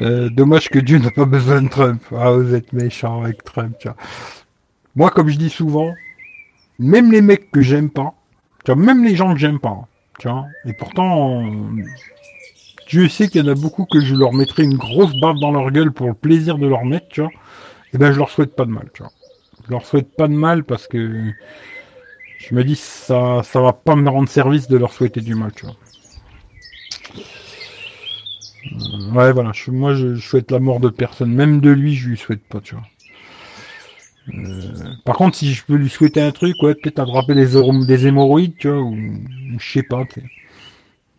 Euh, dommage que Dieu n'a pas besoin de Trump. Ah, vous êtes méchant avec Trump, tu vois. Moi, comme je dis souvent, même les mecs que j'aime pas, tu vois, même les gens que j'aime pas, tu vois, et pourtant, Dieu sait qu'il y en a beaucoup que je leur mettrai une grosse baffe dans leur gueule pour le plaisir de leur mettre, tu vois, et ben je leur souhaite pas de mal, tu vois. Je leur souhaite pas de mal parce que je me dis ça ça va pas me rendre service de leur souhaiter du mal, tu vois. Ouais, voilà. moi, je, souhaite la mort de personne. Même de lui, je lui souhaite pas, tu vois. Euh, par contre, si je peux lui souhaiter un truc, ouais, peut-être attraper des, des hémorroïdes, tu vois, ou, je sais pas,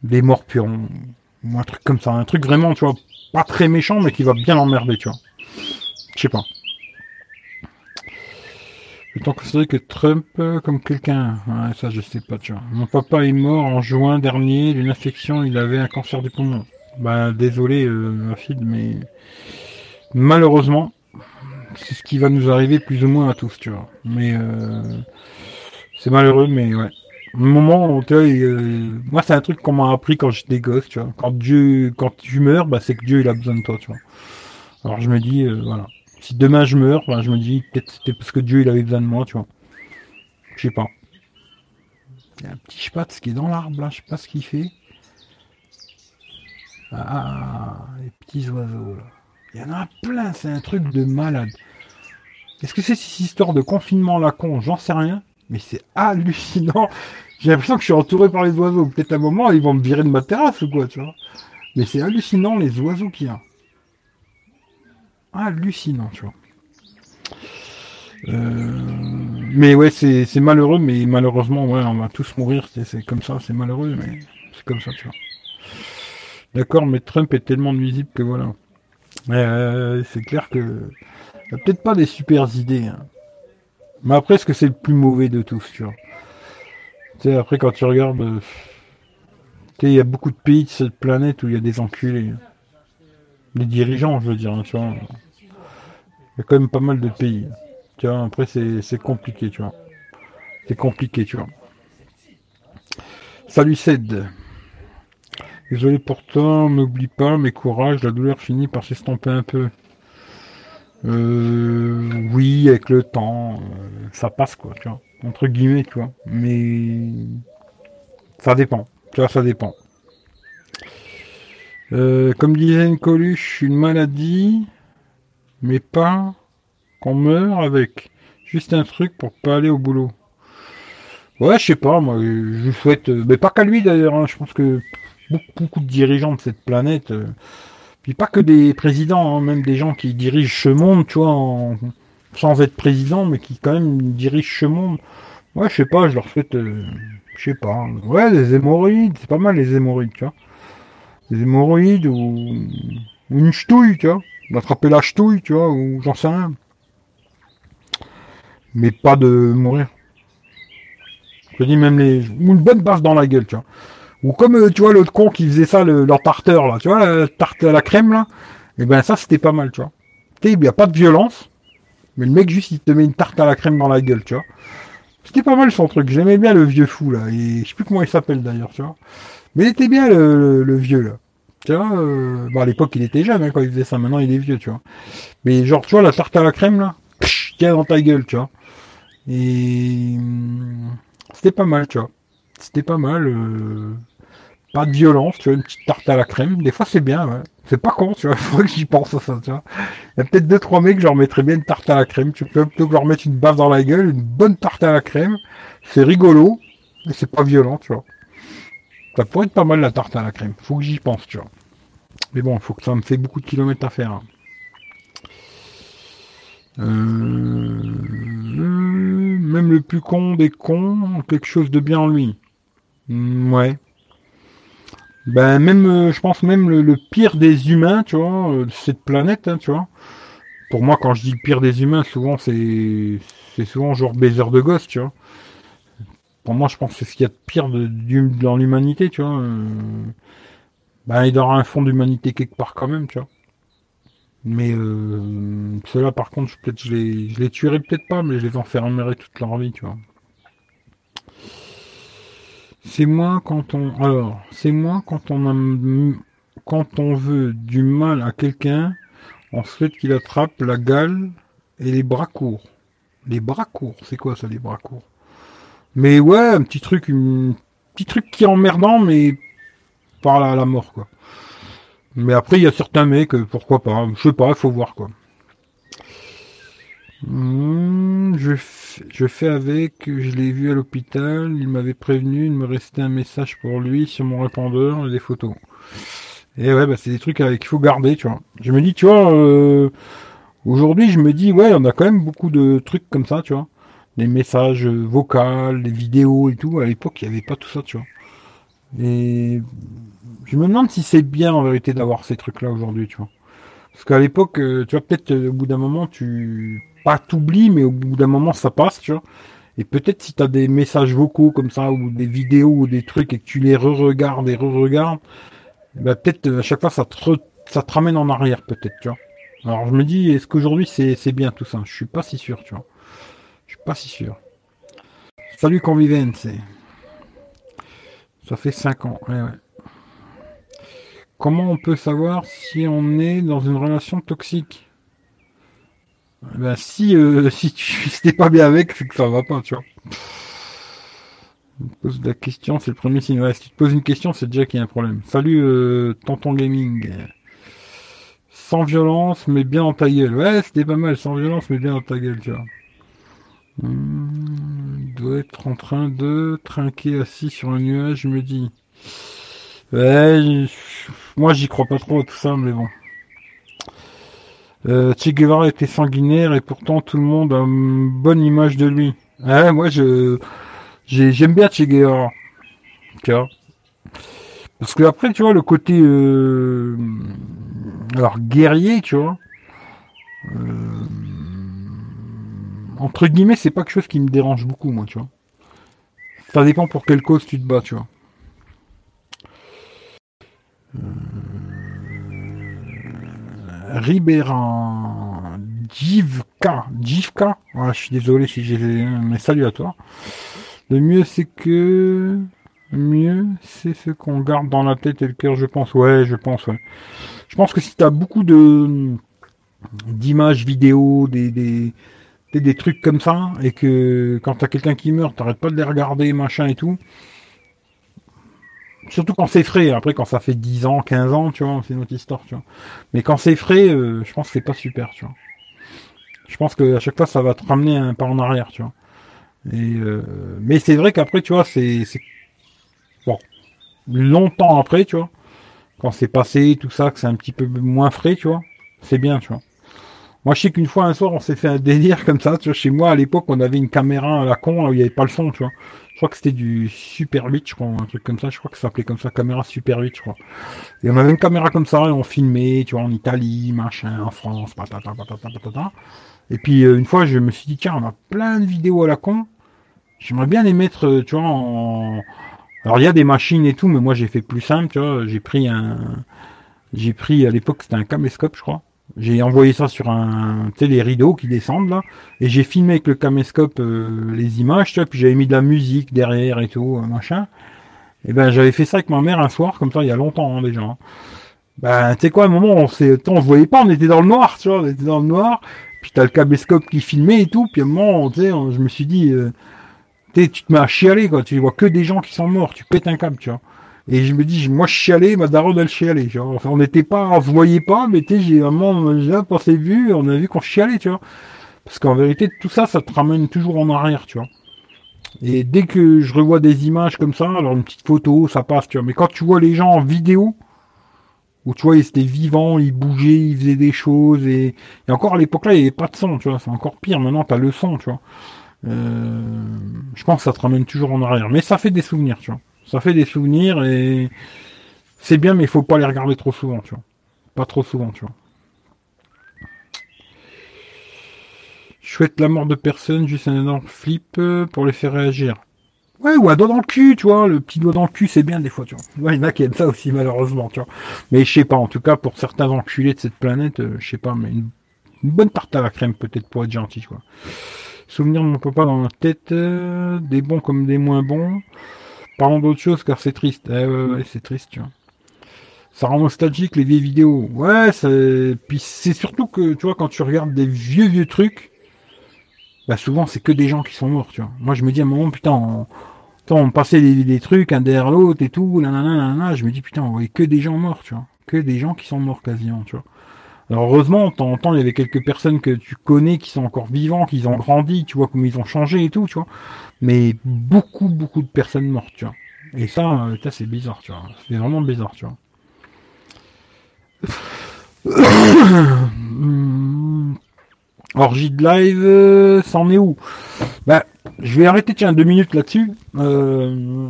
des morpions, ou un truc comme ça. Un truc vraiment, tu vois, pas très méchant, mais qui va bien l'emmerder, tu vois. Je sais pas. Que c'est que Trump, euh, comme quelqu'un, ouais, ça je sais pas, tu vois. Mon papa est mort en juin dernier d'une infection, il avait un cancer du poumon. Bah désolé euh, fille, mais malheureusement, c'est ce qui va nous arriver plus ou moins à tous, tu vois. Mais euh, c'est malheureux, mais ouais. Au moment, tu vois, euh, moi c'est un truc qu'on m'a appris quand j'étais gosse, tu vois. Quand Dieu, quand tu meurs, bah c'est que Dieu il a besoin de toi, tu vois. Alors je me dis, voilà. Si demain je meurs, bah, je me dis peut-être c'était parce que Dieu il avait besoin de moi, tu vois. Je sais pas. Il y a un petit spatz qui est dans l'arbre là, je sais pas ce qu'il fait. Ah, les petits oiseaux, là. Il y en a plein, c'est un truc de malade. Est-ce que c'est cette histoire de confinement la con? J'en sais rien, mais c'est hallucinant. J'ai l'impression que je suis entouré par les oiseaux. Peut-être à un moment, ils vont me virer de ma terrasse ou quoi, tu vois. Mais c'est hallucinant les oiseaux qu'il y a. Hallucinant, tu vois. Euh, mais ouais, c'est malheureux, mais malheureusement, ouais, on va tous mourir. C'est comme ça, c'est malheureux, mais c'est comme ça, tu vois. D'accord, mais Trump est tellement nuisible que voilà. Euh, c'est clair que il a peut-être pas des super idées. Hein. Mais après, est-ce que c'est le plus mauvais de tous, tu vois? Tu sais, après, quand tu regardes, euh, tu sais, il y a beaucoup de pays de cette planète où il y a des enculés. Des dirigeants, je veux dire, hein, tu vois. Il y a quand même pas mal de pays. Tu vois, après, c'est compliqué, tu vois. C'est compliqué, tu vois. Salut Ced. Désolé pour toi, n'oublie pas, mais courage, la douleur finit par s'estomper un peu. Euh, oui, avec le temps, euh, ça passe quoi, tu vois. Entre guillemets, tu vois. Mais ça dépend. Tu vois, ça dépend. Euh, comme disait une coluche, une maladie, mais pas qu'on meurt avec. Juste un truc pour pas aller au boulot. Ouais, je sais pas, moi, je souhaite, mais pas qu'à lui d'ailleurs, hein. je pense que beaucoup, de dirigeants de cette planète, euh, puis pas que des présidents, hein, même des gens qui dirigent ce monde, tu vois, sans être président, mais qui quand même dirigent ce monde. Ouais, je sais pas, je leur souhaite, euh, je sais pas, ouais, les hémorroïdes, c'est pas mal les hémorroïdes, tu vois. Les hémorroïdes ou, une ch'touille, tu vois. D'attraper la ch'touille, tu vois, ou j'en sais rien. Mais pas de mourir. Je dis même les, ou une bonne baffe dans la gueule, tu vois. Ou comme, euh, tu vois, l'autre con qui faisait ça, le, leur tarteur, là, tu vois, la tarte à la crème, là. Et eh ben ça, c'était pas mal, tu vois. Tu il n'y a pas de violence, mais le mec, juste, il te met une tarte à la crème dans la gueule, tu vois. C'était pas mal son truc. J'aimais bien le vieux fou, là. Et je sais plus comment il s'appelle, d'ailleurs, tu vois. Mais il était bien, le, vieux, là. Tu vois, euh... à l'époque, il était jeune, hein, quand il faisait ça. Maintenant, il est vieux, tu vois. Mais genre, tu vois, la tarte à la crème, là, tiens dans ta gueule, tu vois. Et... Hum, c'était pas mal, tu vois. C'était pas mal. Euh... Pas de violence, tu vois, une petite tarte à la crème. Des fois, c'est bien, ouais. C'est pas con, tu vois. Faudrait que j'y pense à ça, tu vois. Il y a peut-être deux, trois mecs, je leur mettrais bien une tarte à la crème. Tu peux plutôt que leur mettre une baffe dans la gueule, une bonne tarte à la crème. C'est rigolo, mais c'est pas violent, tu vois. Ça pourrait être pas mal la tarte à la crème. Faut que j'y pense, tu vois. Mais bon, faut que ça me fait beaucoup de kilomètres à faire. Hein. Euh... Même le plus con des cons, quelque chose de bien en lui. Ouais, Ben même, euh, je pense même le, pire des humains, tu vois, euh, de cette planète, hein, tu vois. Pour moi, quand je dis le pire des humains, souvent c'est c'est souvent genre baiser de gosse, tu vois. Pour moi, je pense que c'est ce qu'il y a de pire de, dans l'humanité, tu vois. Euh, ben il y aura un fond d'humanité quelque part quand même, tu vois. Mais euh, ceux-là, par contre, peut-être je les, je les tuerai peut-être pas, mais je les enfermerai toute leur vie, tu vois. C'est moi quand on. Alors, c'est moi quand on. Quand on veut du mal à quelqu'un, on souhaite qu'il attrape la gale et les bras courts. Les bras courts, c'est quoi ça, les bras courts? Mais ouais, un petit truc, un petit truc qui est emmerdant, mais par la, la mort, quoi. Mais après, il y a certains mecs, euh, pourquoi pas. Je sais pas, il faut voir, quoi. Hmm, je, je fais avec, je l'ai vu à l'hôpital, il m'avait prévenu, il me restait un message pour lui sur mon répondeur et des photos. Et ouais, bah, c'est des trucs qu'il faut garder, tu vois. Je me dis, tu vois, euh, aujourd'hui, je me dis, ouais, on a quand même beaucoup de trucs comme ça, tu vois. Des messages vocaux, des vidéos et tout. À l'époque, il n'y avait pas tout ça, tu vois. Et je me demande si c'est bien en vérité d'avoir ces trucs-là aujourd'hui, tu vois. Parce qu'à l'époque, euh, tu vois, peut-être au bout d'un moment, tu pas t'oublies, mais au bout d'un moment, ça passe, tu vois. Et peut-être si tu as des messages vocaux comme ça, ou des vidéos, ou des trucs, et que tu les re-regardes et re-regardes, bah, peut-être à chaque fois, ça te, ça te ramène en arrière, peut-être, tu vois. Alors je me dis, est-ce qu'aujourd'hui, c'est bien tout ça? Je suis pas si sûr, tu vois. Je suis pas si sûr. Salut Convivence. Ça fait 5 ans. Ouais, ouais. Comment on peut savoir si on est dans une relation toxique? Ben, si, euh, si tu n'es pas bien avec, c'est que ça va pas, tu vois. On pose la question, c'est le premier signe. si tu te poses une question, c'est déjà qu'il y a un problème. Salut, euh, Tonton Gaming. Sans violence, mais bien dans ta gueule. Ouais, c'était pas mal, sans violence, mais bien dans ta gueule, tu vois. Hmm, doit être en train de trinquer assis sur un nuage, je me dis. Ouais, moi j'y crois pas trop à tout ça, mais bon. Euh, che Guevara était sanguinaire et pourtant tout le monde a une bonne image de lui. Ouais, moi je j'aime bien Che Guevara. Tu vois. Parce que après, tu vois, le côté euh, alors guerrier, tu vois. Euh, entre guillemets, c'est pas quelque chose qui me dérange beaucoup, moi, tu vois. Ça dépend pour quelle cause tu te bats, tu vois. Euh, Ribéran Jivka. Jivka Je suis désolé si j'ai... Mais salut à toi. Le mieux c'est que... Mieux c'est ce qu'on garde dans la tête et le cœur, je pense. Ouais, je pense, ouais. Je pense que si tu as beaucoup de d'images vidéo, des, des, des, trucs comme ça, et que quand t'as quelqu'un qui meurt, t'arrêtes pas de les regarder, machin et tout, Surtout quand c'est frais. Après, quand ça fait 10 ans, 15 ans, tu vois, c'est une autre histoire, tu vois. Mais quand c'est frais, euh, je pense que c'est pas super, tu vois. Je pense que à chaque fois, ça va te ramener un pas en arrière, tu vois. Et euh, mais c'est vrai qu'après, tu vois, c'est bon longtemps après, tu vois, quand c'est passé tout ça, que c'est un petit peu moins frais, tu vois, c'est bien, tu vois. Moi, je sais qu'une fois, un soir, on s'est fait un délire comme ça. Tu vois, chez moi, à l'époque, on avait une caméra à la con, où il n'y avait pas le son, tu vois. Je crois que c'était du Super 8, je crois, un truc comme ça. Je crois que ça s'appelait comme ça, caméra Super 8, je crois. Et on avait une caméra comme ça, et on filmait, tu vois, en Italie, machin, en France, patata, patata, patata. Et puis, euh, une fois, je me suis dit, tiens, on a plein de vidéos à la con. J'aimerais bien les mettre, euh, tu vois, en... Alors, il y a des machines et tout, mais moi, j'ai fait plus simple, tu vois. J'ai pris un... J'ai pris, à l'époque, c'était un caméscope, je crois. J'ai envoyé ça sur un, tu sais, les rideaux qui descendent là, et j'ai filmé avec le caméscope euh, les images, tu vois, puis j'avais mis de la musique derrière et tout, euh, machin. Et ben j'avais fait ça avec ma mère un soir, comme ça, il y a longtemps hein, déjà. Ben tu sais quoi, à un moment, on s'est, on se voyait pas, on était dans le noir, tu vois, on était dans le noir. Puis t'as le caméscope qui filmait et tout, puis à un moment, tu je me suis dit, euh, tu te mets à chialer quoi, tu vois que des gens qui sont morts, tu pètes un câble, tu vois. Et je me dis, moi je chialais, ma daronne elle chialait. Genre. Enfin, on n'était pas, on voyait pas, mais tu sais, j'ai vraiment, là, ses vues, on a vu qu'on chialait, tu vois. Parce qu'en vérité, tout ça, ça te ramène toujours en arrière, tu vois. Et dès que je revois des images comme ça, alors une petite photo, ça passe, tu vois. Mais quand tu vois les gens en vidéo, où tu vois, ils étaient vivants, ils bougeaient, ils faisaient des choses, et, et encore à l'époque là, il n'y avait pas de son, tu vois. C'est encore pire, maintenant t'as le son, tu vois. Euh, je pense que ça te ramène toujours en arrière. Mais ça fait des souvenirs, tu vois ça fait des souvenirs et c'est bien, mais il faut pas les regarder trop souvent, tu vois. Pas trop souvent, tu vois. Je souhaite la mort de personne, juste un énorme flip euh, pour les faire réagir. Ouais, ou un doigt dans le cul, tu vois. Le petit doigt dans le cul, c'est bien des fois, tu vois. il y en a qui aiment ça aussi, malheureusement, tu vois. Mais je sais pas, en tout cas, pour certains enculés de cette planète, euh, je sais pas, mais une, bonne tarte à la crème, peut-être, pour être gentil, quoi. Souvenir de mon papa dans la tête, euh, des bons comme des moins bons. Parlons d'autre chose, car c'est triste. Eh, ouais, ouais, c'est triste, tu vois. Ça rend nostalgique, les vieilles vidéos. Ouais, c'est... Puis c'est surtout que, tu vois, quand tu regardes des vieux, vieux trucs, bah souvent, c'est que des gens qui sont morts, tu vois. Moi, je me dis à un moment, putain, on on passait des, trucs un derrière l'autre et tout, nanana, je me dis putain, on voyait que des gens morts, tu vois. Que des gens qui sont morts quasiment, tu vois. Alors heureusement, on t'entend, il y avait quelques personnes que tu connais qui sont encore vivants, qui ont grandi, tu vois, comme ils ont changé et tout, tu vois. Mais beaucoup, beaucoup de personnes mortes, tu vois. Et ça, euh, ça c'est bizarre, tu vois. C'est vraiment bizarre, tu vois. Orgie de live, euh, c'en est où? Bah, je vais arrêter, tiens, deux minutes là-dessus. Euh,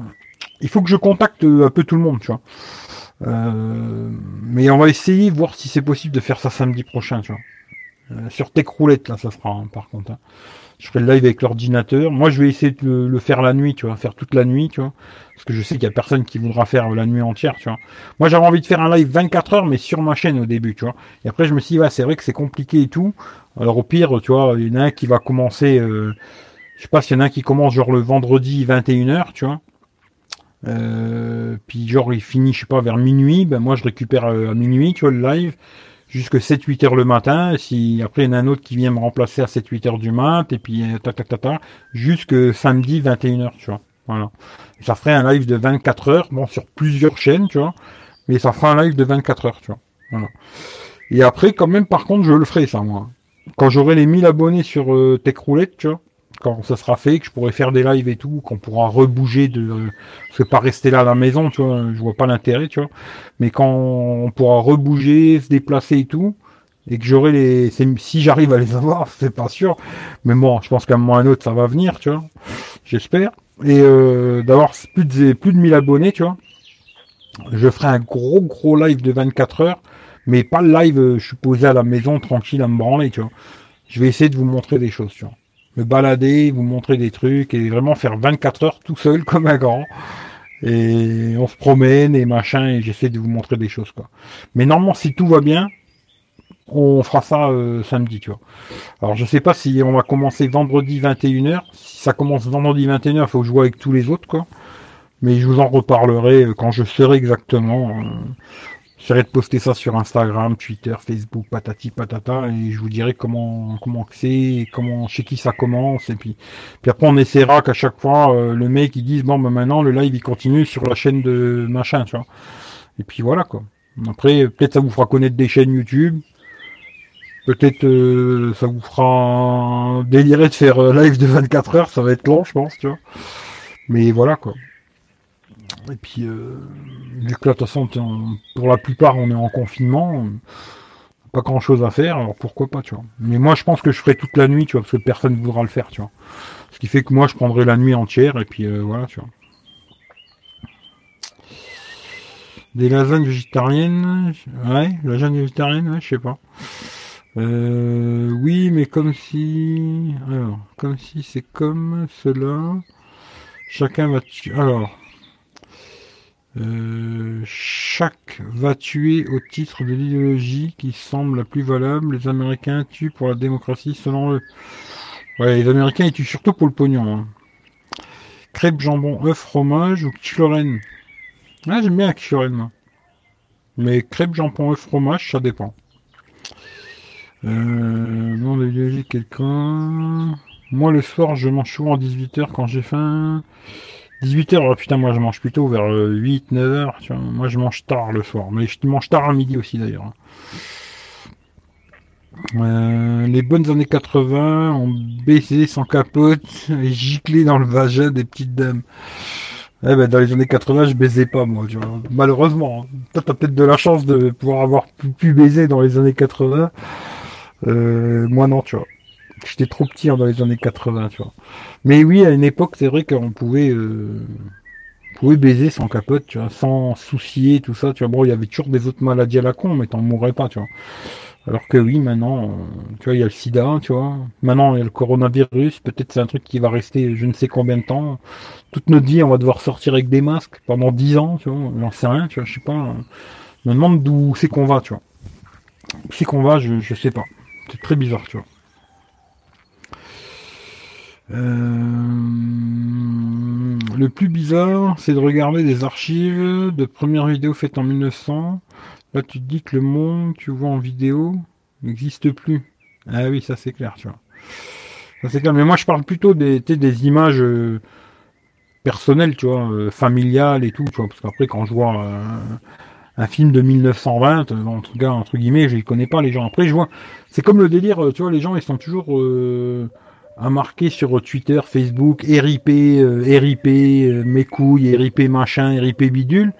il faut que je contacte un peu tout le monde, tu vois. Euh, mais on va essayer, voir si c'est possible de faire ça samedi prochain, tu vois. Euh, sur Tech Roulette, là, ça sera, hein, par contre. Hein. Je ferai le live avec l'ordinateur. Moi, je vais essayer de le, faire la nuit, tu vois, faire toute la nuit, tu vois. Parce que je sais qu'il y a personne qui voudra faire la nuit entière, tu vois. Moi, j'avais envie de faire un live 24 heures, mais sur ma chaîne au début, tu vois. Et après, je me suis dit, ouais, c'est vrai que c'est compliqué et tout. Alors, au pire, tu vois, il y en a un qui va commencer, euh, je sais pas s'il y en a un qui commence genre le vendredi 21h, tu vois. Euh, puis genre il finit, je sais pas, vers minuit, ben moi je récupère euh, à minuit, tu vois, le live, jusque 7-8 heures le matin, si après il y en a un autre qui vient me remplacer à 7-8 heures du mat, et puis euh, ta ta ta ta, jusque samedi 21h, tu vois. Voilà. ça ferait un live de 24 heures, bon sur plusieurs chaînes, tu vois, mais ça fera un live de 24 heures, tu vois. Voilà. Et après, quand même, par contre, je le ferai ça, moi. Quand j'aurai les 1000 abonnés sur euh, Tech tu vois, quand ça sera fait, que je pourrai faire des lives et tout, qu'on pourra rebouger de, parce que pas rester là à la maison, tu vois, je vois pas l'intérêt, tu vois. Mais quand on pourra rebouger, se déplacer et tout, et que j'aurai les, si j'arrive à les avoir, c'est pas sûr. Mais bon, je pense qu'à un moment ou un autre, ça va venir, tu vois. J'espère. Et euh, d'avoir plus de, plus de 1000 abonnés, tu vois. Je ferai un gros gros live de 24 heures, mais pas le live, euh, je suis posé à la maison tranquille à me branler, tu vois. Je vais essayer de vous montrer des choses, tu vois me balader, vous montrer des trucs et vraiment faire 24 heures tout seul comme un grand. Et on se promène et machin et j'essaie de vous montrer des choses quoi. Mais normalement si tout va bien, on fera ça euh, samedi, tu vois. Alors je sais pas si on va commencer vendredi 21h. Si ça commence vendredi 21h, il faut que je joue avec tous les autres quoi. Mais je vous en reparlerai euh, quand je serai exactement. Euh, J'essaierai de poster ça sur Instagram, Twitter, Facebook, patati patata, et je vous dirai comment comment c'est, comment chez qui ça commence, et puis puis après on essaiera qu'à chaque fois euh, le mec il dise bon ben maintenant le live il continue sur la chaîne de machin, tu vois. Et puis voilà quoi. Après peut-être ça vous fera connaître des chaînes YouTube. Peut-être euh, ça vous fera délirer de faire euh, live de 24 heures, ça va être long je pense, tu vois. Mais voilà quoi. Et puis, euh, vu que là, de toute façon, pour la plupart, on est en confinement, pas grand chose à faire, alors pourquoi pas, tu vois. Mais moi, je pense que je ferai toute la nuit, tu vois, parce que personne ne voudra le faire, tu vois. Ce qui fait que moi, je prendrai la nuit entière, et puis euh, voilà, tu vois. Des lasagnes végétariennes, ouais, lasagnes végétariennes, ouais, je sais pas. Euh, oui, mais comme si, alors, comme si c'est comme cela, chacun va. Alors, euh, chaque va tuer au titre de l'idéologie qui semble la plus valable. Les Américains tuent pour la démocratie selon eux. Ouais, les Américains ils tuent surtout pour le pognon. Hein. Crêpe, jambon, œuf, fromage ou quiche-lorraine. Ah, j'aime bien moi. Mais crêpe, jambon, œuf, fromage, ça dépend. Euh, nom de quelqu'un. Moi, le soir, je mange souvent à 18h quand j'ai faim. 18h, putain, moi je mange plutôt vers 8, 9h, tu vois. Moi je mange tard le soir, mais je mange tard à midi aussi d'ailleurs. Euh, les bonnes années 80, on baisé sans capote et giclé dans le vagin des petites dames. Eh ben, dans les années 80, je baisais pas, moi, tu vois. Malheureusement. Hein. Toi, t'as peut-être de la chance de pouvoir avoir pu, baiser dans les années 80. Euh, moi, non, tu vois. J'étais trop petit hein, dans les années 80, tu vois. Mais oui, à une époque, c'est vrai qu'on pouvait, euh, pouvais baiser sans capote, tu vois, sans soucier, tout ça, tu vois. Bon, il y avait toujours des autres maladies à la con, mais t'en mourrais pas, tu vois. Alors que oui, maintenant, euh, tu vois, il y a le sida, tu vois. Maintenant, il y a le coronavirus. Peut-être c'est un truc qui va rester je ne sais combien de temps. Toute notre vie, on va devoir sortir avec des masques pendant 10 ans, tu vois. J'en sais rien, tu vois, je sais pas. Je me demande d'où c'est qu'on va, tu vois. Où c'est qu'on va, je, je sais pas. C'est très bizarre, tu vois. Euh, le plus bizarre, c'est de regarder des archives de premières vidéos faites en 1900. Là, tu te dis que le monde, tu vois en vidéo, n'existe plus. Ah oui, ça c'est clair, tu vois. Ça c'est clair. Mais moi, je parle plutôt des, des images euh, personnelles, tu vois, euh, familiales et tout, tu vois. Parce qu'après, quand je vois un film de 1920, en tout cas, entre guillemets, je les connais pas les gens. Après, je vois, c'est comme le délire, tu vois, les gens, ils sont toujours à marquer sur Twitter, Facebook, RIP, euh, RIP, euh, mes couilles, RIP machin, RIP bidule.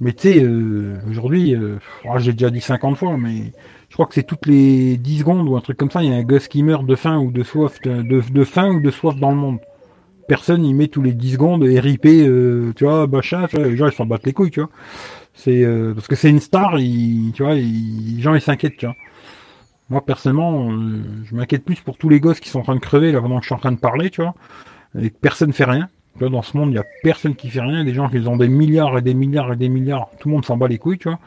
Mais tu sais, euh, aujourd'hui, oh, j'ai déjà dit 50 fois, mais je crois que c'est toutes les 10 secondes ou un truc comme ça, il y a un gosse qui meurt de faim ou de soif, de, faim ou de soif dans le monde. Personne y met tous les 10 secondes RIP, tu vois, machin, les gens ils s'en battent les couilles, tu vois. C'est parce que c'est une star, tu vois, les gens ils s'inquiètent, tu vois. Moi, personnellement, euh, je m'inquiète plus pour tous les gosses qui sont en train de crever là pendant que je suis en train de parler, tu vois. Et que personne fait rien. Tu vois, dans ce monde, il n'y a personne qui fait rien. Des gens qui ont des milliards et des milliards et des milliards. Tout le monde s'en bat les couilles, tu vois.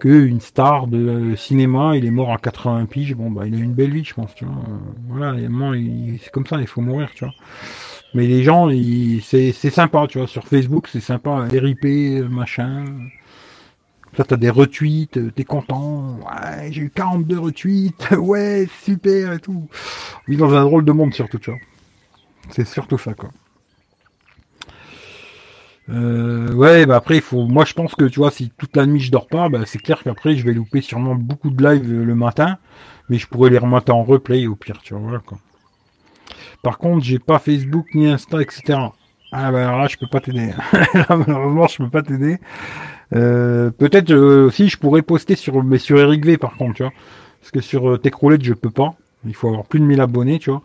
Que une star de cinéma, il est mort à 80 piges. Bon, bah, il a une belle vie, je pense, tu vois. Voilà, c'est comme ça, il faut mourir, tu vois. Mais les gens, c'est sympa, tu vois. Sur Facebook, c'est sympa. RIP, machin. Ça, t'as des retweets, euh, t'es content. Ouais, j'ai eu 42 retweets. Ouais, super et tout. On vit dans un drôle de monde surtout, tu vois. C'est surtout ça, quoi. Euh, ouais, bah après, il faut. Moi, je pense que tu vois, si toute la nuit je dors pas, bah, c'est clair qu'après, je vais louper sûrement beaucoup de live le matin, mais je pourrais les remonter en replay au pire, tu vois. Quoi. Par contre, j'ai pas Facebook ni Insta, etc. Ah bah alors là, je peux pas t'aider. malheureusement, je peux pas t'aider. Euh, peut-être euh, aussi je pourrais poster sur mais sur Eric V par contre, tu vois. Parce que sur euh, Techroulette je peux pas. Il faut avoir plus de 1000 abonnés, tu vois.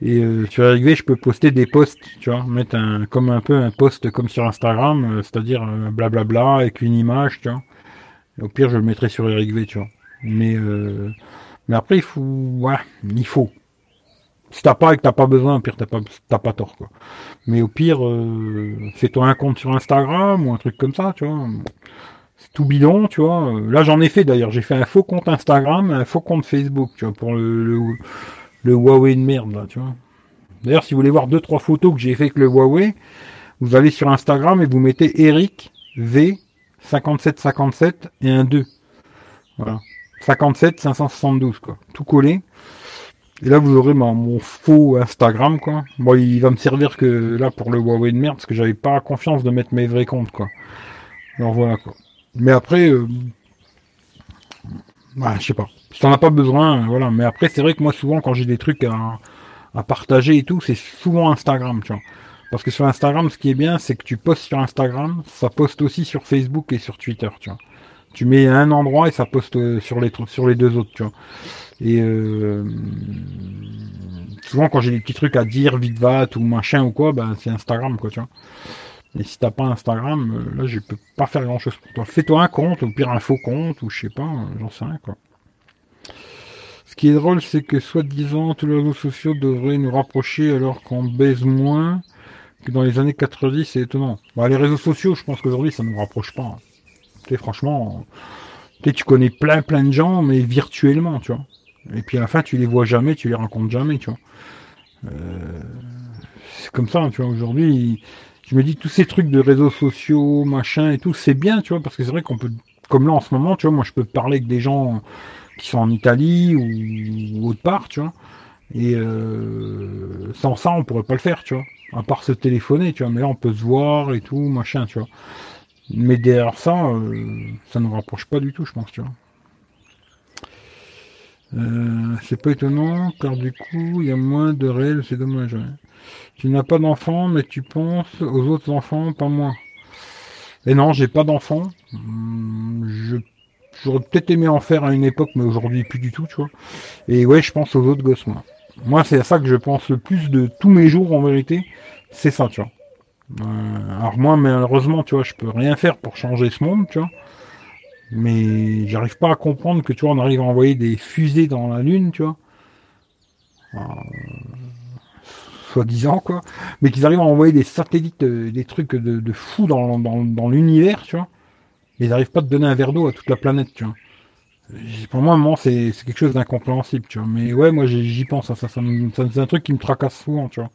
Et euh, sur Eric V, je peux poster des posts, tu vois, mettre un comme un peu un post comme sur Instagram, c'est-à-dire blablabla avec une image, tu vois. au pire, je le mettrai sur Eric V, tu vois. Mais mais après il faut ouais, il faut si t'as pas et que t'as pas besoin, au pire t'as pas t'as pas tort quoi. Mais au pire, euh, fais-toi un compte sur Instagram ou un truc comme ça, tu vois. C'est tout bidon, tu vois. Là j'en ai fait d'ailleurs, j'ai fait un faux compte Instagram, un faux compte Facebook, tu vois, pour le, le, Huawei de merde là, tu vois. D'ailleurs, si vous voulez voir deux trois photos que j'ai fait avec le Huawei, vous allez sur Instagram et vous mettez Eric V 5757 et un 2. Voilà. 57 572 quoi. Tout collé. Et là, vous aurez mon faux Instagram, quoi. Bon, il va me servir que là pour le Huawei de merde, parce que j'avais pas confiance de mettre mes vrais comptes, quoi. Alors voilà, quoi. Mais après, euh... ouais, je sais pas. Si t'en as pas besoin, voilà. Mais après, c'est vrai que moi, souvent, quand j'ai des trucs à, partager et tout, c'est souvent Instagram, tu vois. Parce que sur Instagram, ce qui est bien, c'est que tu postes sur Instagram, ça poste aussi sur Facebook et sur Twitter, tu vois. Tu mets un endroit et ça poste euh, sur les, sur les deux autres, tu vois. Et euh, souvent quand j'ai des petits trucs à dire, vite va, ou machin ou quoi, ben c'est Instagram quoi, tu vois. Et si t'as pas Instagram, euh, là je peux pas faire grand chose pour toi. Fais-toi un compte, ou pire un faux compte, ou je sais pas, j'en sais rien quoi. Ce qui est drôle, c'est que soi-disant tous les réseaux sociaux devraient nous rapprocher alors qu'on baise moins que dans les années 90, c'est étonnant. Bah, les réseaux sociaux, je pense qu'aujourd'hui ça nous rapproche pas. Tu sais, franchement, tu connais plein plein de gens, mais virtuellement, tu vois. Et puis à la fin, tu les vois jamais, tu les rencontres jamais, tu vois. Euh, c'est comme ça, tu vois. Aujourd'hui, je me dis tous ces trucs de réseaux sociaux, machin et tout, c'est bien, tu vois, parce que c'est vrai qu'on peut, comme là en ce moment, tu vois, moi je peux parler avec des gens qui sont en Italie ou, autre part, tu vois. Et euh, sans ça, on pourrait pas le faire, tu vois. À part se téléphoner, tu vois. Mais là, on peut se voir et tout, machin, tu vois. Mais derrière ça, euh, ça ne nous rapproche pas du tout, je pense, tu vois. Euh, c'est pas étonnant, car du coup, il y a moins de réels, c'est dommage. Tu n'as pas d'enfants, mais tu penses aux autres enfants, pas moins. Et non, j'ai pas d'enfants. Hmm, je j'aurais peut-être aimé en faire à une époque, mais aujourd'hui plus du tout, tu vois. Et ouais, je pense aux autres gosses, moi. Moi, c'est à ça que je pense le plus de tous mes jours, en vérité. C'est ça, tu vois. Euh, alors moi, malheureusement, tu vois, je peux rien faire pour changer ce monde, tu vois. Mais j'arrive pas à comprendre que tu vois, on arrive à envoyer des fusées dans la Lune, tu vois. Euh, Soi-disant, quoi. Mais qu'ils arrivent à envoyer des satellites, euh, des trucs de, de fou dans, dans, dans l'univers, tu vois. Mais ils n'arrivent pas à te donner un verre d'eau à toute la planète, tu vois. Pour moi, moment, c'est quelque chose d'incompréhensible, tu vois. Mais ouais, moi, j'y pense, ça, ça, ça, c'est un truc qui me tracasse souvent, tu vois.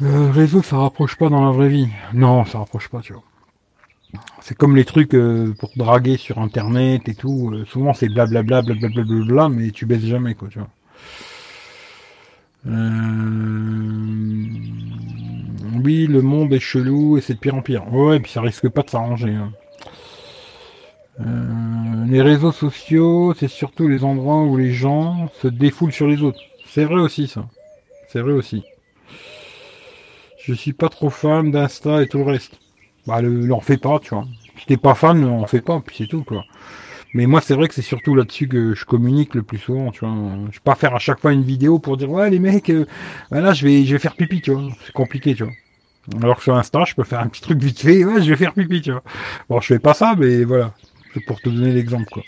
Le réseau, ça rapproche pas dans la vraie vie. Non, ça rapproche pas, tu vois. C'est comme les trucs euh, pour draguer sur internet et tout. Euh, souvent c'est blablabla, blablabla, bla, mais tu baisses jamais, quoi, tu vois. Euh... Oui, le monde est chelou et c'est de pire en pire. Ouais, et puis ça risque pas de s'arranger. Hein. Les réseaux sociaux, c'est surtout les endroits où les gens se défoulent sur les autres. C'est vrai aussi, ça. C'est vrai aussi. Je suis pas trop fan d'Insta et tout le reste. Bah, le, n'en fais pas, tu vois. Si t'es pas fan, on fait pas, puis c'est tout, quoi. Mais moi, c'est vrai que c'est surtout là-dessus que je communique le plus souvent, tu vois. Je vais pas faire à chaque fois une vidéo pour dire, ouais, les mecs, euh, voilà, je vais, je vais faire pipi, tu vois. C'est compliqué, tu vois. Alors que sur Insta, je peux faire un petit truc vite fait, ouais, je vais faire pipi, tu vois. Bon, je fais pas ça, mais voilà. C'est pour te donner l'exemple, quoi.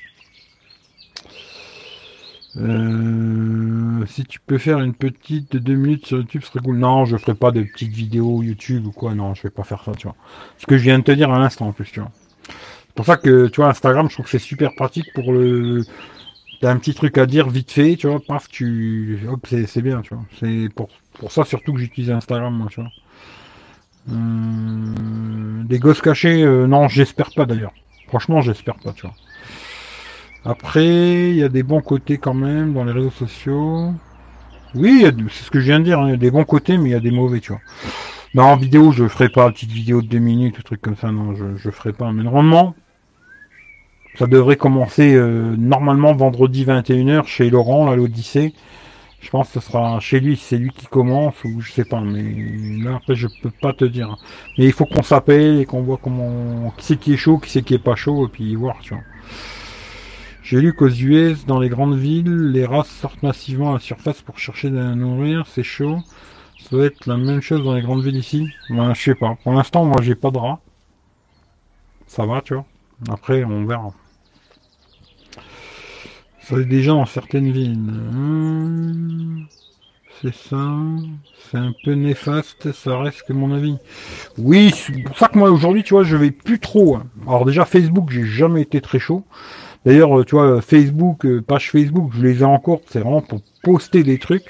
Euh, si tu peux faire une petite de deux minutes sur YouTube, ce serait cool. Non, je ferai pas de petites vidéos YouTube ou quoi. Non, je vais pas faire ça, tu vois. Ce que je viens de te dire à l'instant, en plus, tu vois. C'est pour ça que, tu vois, Instagram, je trouve que c'est super pratique pour le. T'as un petit truc à dire vite fait, tu vois, paf, tu. Hop, c'est bien, tu vois. C'est pour, pour ça surtout que j'utilise Instagram, moi, tu vois. Euh, des gosses cachés, euh, non, j'espère pas d'ailleurs. Franchement, j'espère pas, tu vois. Après, il y a des bons côtés quand même dans les réseaux sociaux. Oui, c'est ce que je viens de dire, hein, il y a des bons côtés, mais il y a des mauvais, tu vois. Non, en vidéo, je ferai pas, petite vidéo de deux minutes, ou truc comme ça, non, je, je ferai pas. Mais normalement, ça devrait commencer euh, normalement vendredi 21h chez Laurent, à l'Odyssée. Je pense que ce sera chez lui, c'est lui qui commence, ou je sais pas, mais là, après, je peux pas te dire. Mais il faut qu'on s'appelle et qu'on voit comment, qui c'est qui est chaud, qui c'est qui est pas chaud, et puis voir, tu vois. J'ai lu qu'aux US, dans les grandes villes, les races sortent massivement à la surface pour chercher de la nourrir, c'est chaud. Ça doit être la même chose dans les grandes villes ici. Ben, je sais pas. Pour l'instant, moi, j'ai pas de rats. Ça va, tu vois. Après, on verra. Ça est déjà dans certaines villes. Hmm. c'est ça. C'est un peu néfaste, ça reste que mon avis. Oui, c'est pour ça que moi aujourd'hui, tu vois, je vais plus trop. Hein. Alors déjà Facebook, j'ai jamais été très chaud. D'ailleurs, euh, tu vois, Facebook, euh, page Facebook, je les ai encore, c'est vraiment pour poster des trucs,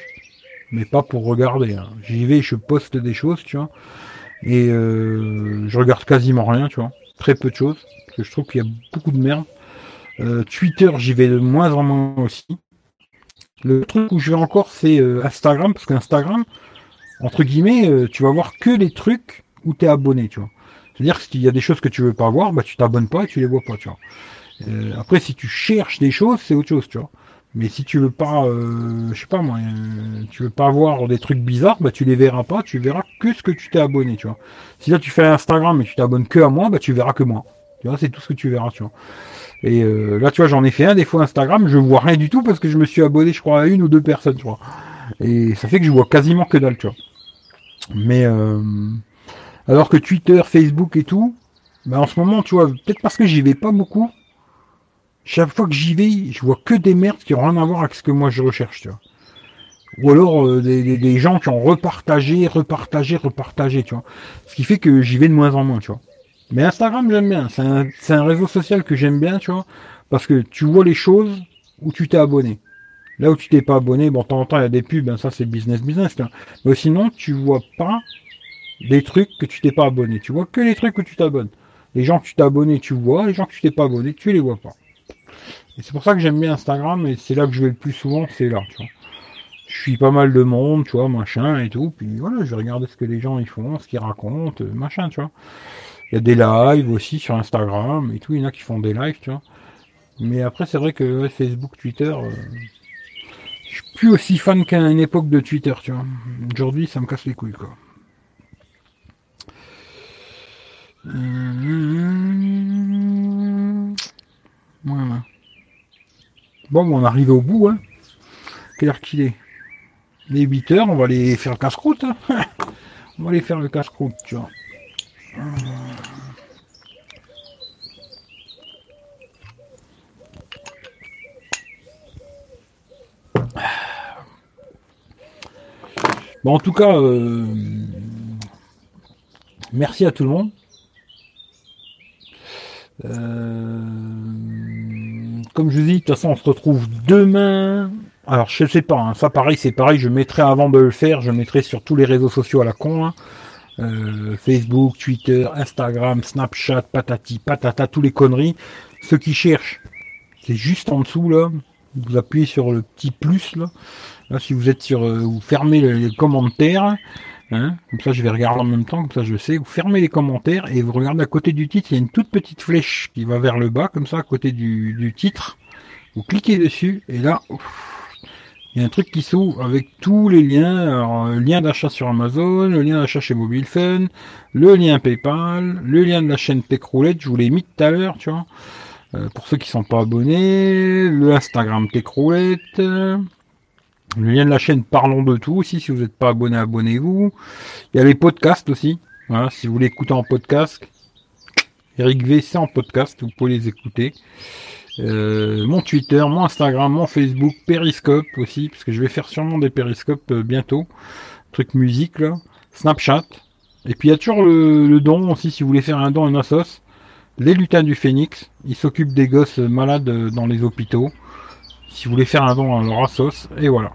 mais pas pour regarder. Hein. J'y vais, je poste des choses, tu vois, et euh, je regarde quasiment rien, tu vois, très peu de choses, parce que je trouve qu'il y a beaucoup de merde. Twitter, j'y vais de moins en moins aussi. Le truc où je vais encore, c'est Instagram, parce qu'Instagram, entre guillemets, tu vas voir que les trucs où tu es abonné, tu vois. C'est-à-dire que s'il y a des choses que tu veux pas voir, bah tu t'abonnes pas et tu les vois pas, tu vois. Euh, après, si tu cherches des choses, c'est autre chose, tu vois. Mais si tu veux pas, euh, je sais pas moi, euh, tu veux pas voir des trucs bizarres, bah tu les verras pas, tu verras que ce que tu t'es abonné, tu vois. Si là tu fais Instagram et tu t'abonnes que à moi, bah tu verras que moi. Tu vois, c'est tout ce que tu verras, tu vois. Et là, tu vois, j'en ai fait un des fois Instagram, je vois rien du tout parce que je me suis abonné, je crois, à une ou deux personnes, tu vois. Et ça fait que je vois quasiment que dalle, tu vois. Mais alors que Twitter, Facebook et tout, bah en ce moment, tu vois, peut-être parce que j'y vais pas beaucoup, chaque fois que j'y vais, je vois que des merdes qui ont rien à voir avec ce que moi je recherche, tu vois. Ou alors euh, des, gens qui ont repartagé, repartagé, repartagé, tu vois. Ce qui fait que j'y vais de moins en moins, tu vois. Mais Instagram, j'aime bien. C'est un, réseau social que j'aime bien, tu vois. Parce que tu vois les choses où tu t'es abonné. Là où tu t'es pas abonné, bon, de temps en temps, il y a des pubs, ben, ça c'est business business, vois. Mais sinon, tu vois pas des trucs que tu t'es pas abonné. Tu vois que les trucs où tu t'abonnes. Les gens que tu t'es abonné, tu vois. Les gens que tu t'es pas abonné, tu les vois pas c'est pour ça que j'aime bien Instagram et c'est là que je vais le plus souvent, c'est là, tu vois. Je suis pas mal de monde, tu vois, machin et tout, puis voilà, je vais regarder ce que les gens ils font, ce qu'ils racontent, machin, tu vois. Il y a des lives aussi sur Instagram et tout, il y en a qui font des lives, tu vois. Mais après, c'est vrai que Facebook, Twitter, euh, je suis plus aussi fan qu'à une époque de Twitter, tu vois. Aujourd'hui, ça me casse les couilles, quoi. Voilà. Bon, on arrive au bout. Hein. Quelle heure qu'il est? Les 8 heures, on va aller faire casse-croûte. Hein. On va aller faire le casse-croûte, tu vois. Bon, en tout cas, euh, merci à tout le monde. Euh, comme je vous dis, de toute façon, on se retrouve demain. Alors, je sais pas, hein, ça pareil, c'est pareil, je mettrai avant de le faire, je mettrai sur tous les réseaux sociaux à la con. Hein. Euh, Facebook, Twitter, Instagram, Snapchat, patati, patata, tous les conneries. Ceux qui cherchent, c'est juste en dessous là. Vous appuyez sur le petit plus là. Là, si vous êtes sur, euh, vous fermez les commentaires. Hein, comme ça, je vais regarder en même temps, comme ça, je sais. Vous fermez les commentaires et vous regardez à côté du titre. Il y a une toute petite flèche qui va vers le bas, comme ça, à côté du, titre. Vous cliquez dessus et là, il y a un truc qui s'ouvre avec tous les liens. Alors, le lien d'achat sur Amazon, le lien d'achat chez Mobile Fun, le lien PayPal, le lien de la chaîne Techroulette, je vous l'ai mis tout à l'heure, tu vois. Euh, pour ceux qui sont pas abonnés, le Instagram Techroulette, le lien de la chaîne Parlons de tout aussi, si vous n'êtes pas abonné, abonnez-vous. Il y a les podcasts aussi. Voilà, si vous voulez écouter en podcast, Eric V, c'est en podcast, vous pouvez les écouter. Euh, mon Twitter, mon Instagram, mon Facebook, Periscope aussi, parce que je vais faire sûrement des Periscopes euh, bientôt. Truc musique là. Snapchat. Et puis il y a toujours le, don aussi, si vous voulez faire un don en sauce. Les lutins du Phénix, ils s'occupent des gosses malades euh, dans les hôpitaux. Si vous voulez faire un don à leur sauce, et voilà.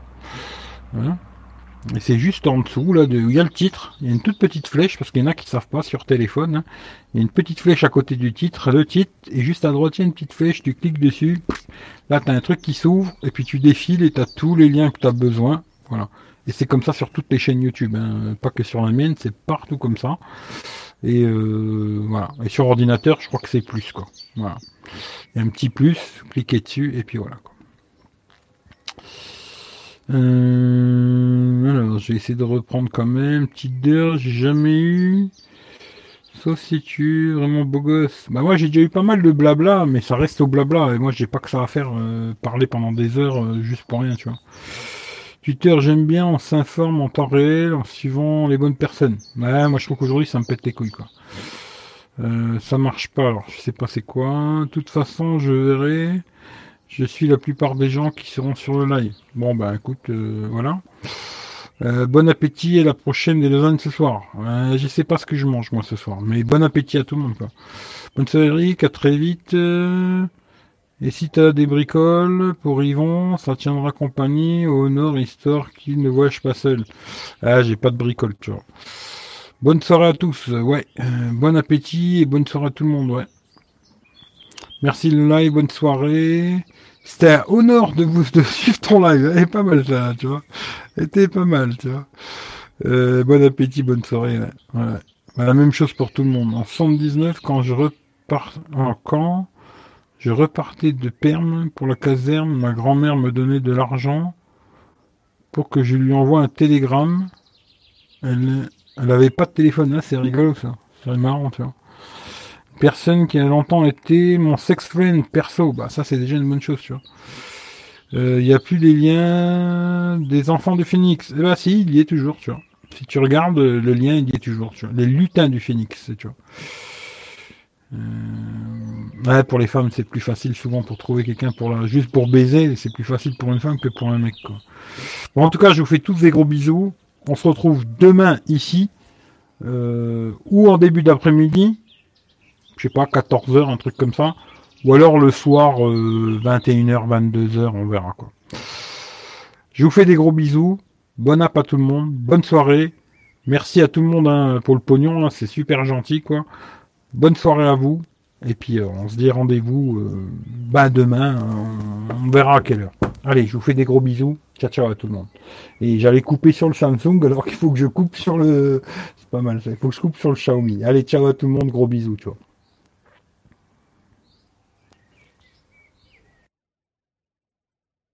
Et c'est juste en dessous, là, de, où il y a le titre. Il y a une toute petite flèche, parce qu'il y en a qui ne savent pas sur téléphone. Hein. Il y a une petite flèche à côté du titre, le titre, et juste à droite, il y a une petite flèche, tu cliques dessus. Là, tu as un truc qui s'ouvre, et puis tu défiles, et tu as tous les liens que tu as besoin. Voilà. Et c'est comme ça sur toutes les chaînes YouTube, hein. pas que sur la mienne, c'est partout comme ça. Et euh, voilà. Et sur ordinateur, je crois que c'est plus, quoi. Voilà. Il y a un petit plus, cliquez dessus, et puis voilà, quoi. Euh, alors, je vais essayer de reprendre quand même. Petite d'heure, j'ai jamais eu. Sauf si tu vraiment beau gosse. Bah moi j'ai déjà eu pas mal de blabla, mais ça reste au blabla. Et moi j'ai pas que ça à faire euh, parler pendant des heures euh, juste pour rien, tu vois. Twitter j'aime bien, on s'informe en temps réel en suivant les bonnes personnes. Ouais, moi je trouve qu'aujourd'hui ça me pète les couilles quoi. ça marche pas, alors je sais pas c'est quoi. De toute façon je verrai. Je suis la plupart des gens qui seront sur le live. Bon, bah écoute, euh, voilà. Euh, bon appétit et la prochaine des lasagnes ce soir. Euh, je sais pas ce que je mange moi ce soir, mais bon appétit à tout le monde. Quoi. Bonne soirée à très vite. et si t'as des bricoles pour Yvon, ça tiendra compagnie au nord histoire qu'il ne voyage pas seul. Ah, j'ai pas de bricoles, tu vois. Bonne soirée à tous, ouais. bon appétit et bonne soirée à tout le monde, ouais. Merci le live, bonne soirée. C'était un honneur de vous de suivre ton live. Elle est pas mal ça, tu vois. était pas mal, tu vois. Euh, bon appétit, bonne soirée. Bah, la même chose pour tout le monde. En 79, quand je repars en camp, je repartais de Perm pour la caserne. Ma grand-mère me donnait de l'argent pour que je lui envoie un télégramme. Elle, elle avait pas de téléphone. là, c'est rigolo ça. C'est marrant, tu vois. Personne qui a longtemps été mon sex friend perso. Bah ça c'est déjà une bonne chose, tu vois. Il euh, n'y a plus des liens des enfants du phénix. Eh bah si, il y est toujours, tu vois. Si tu regardes, le lien, il y est toujours, tu vois. Les lutins du phénix, tu vois. Euh... Ouais, pour les femmes, c'est plus facile souvent pour trouver quelqu'un pour la... juste pour baiser. C'est plus facile pour une femme que pour un mec, quoi. Bon, en tout cas, je vous fais tous des gros bisous. On se retrouve demain ici, euh, ou en début d'après-midi, je sais pas, 14h, un truc comme ça. Ou alors le soir, 21h, euh, 22h, on verra quoi. Je vous fais des gros bisous. Bon app à tout le monde. Bonne soirée. Merci à tout le monde hein, pour le pognon, c'est super gentil quoi. Bonne soirée à vous. Et puis euh, on se dit rendez-vous euh, bah, demain. on verra à quelle heure. Allez, je vous fais des gros bisous. Ciao ciao à tout le monde. Et j'allais couper sur le Samsung alors qu'il faut que je coupe sur le. C'est pas mal ça. Il faut que je coupe sur le Xiaomi. Allez, ciao à tout le monde. Gros bisous, vois.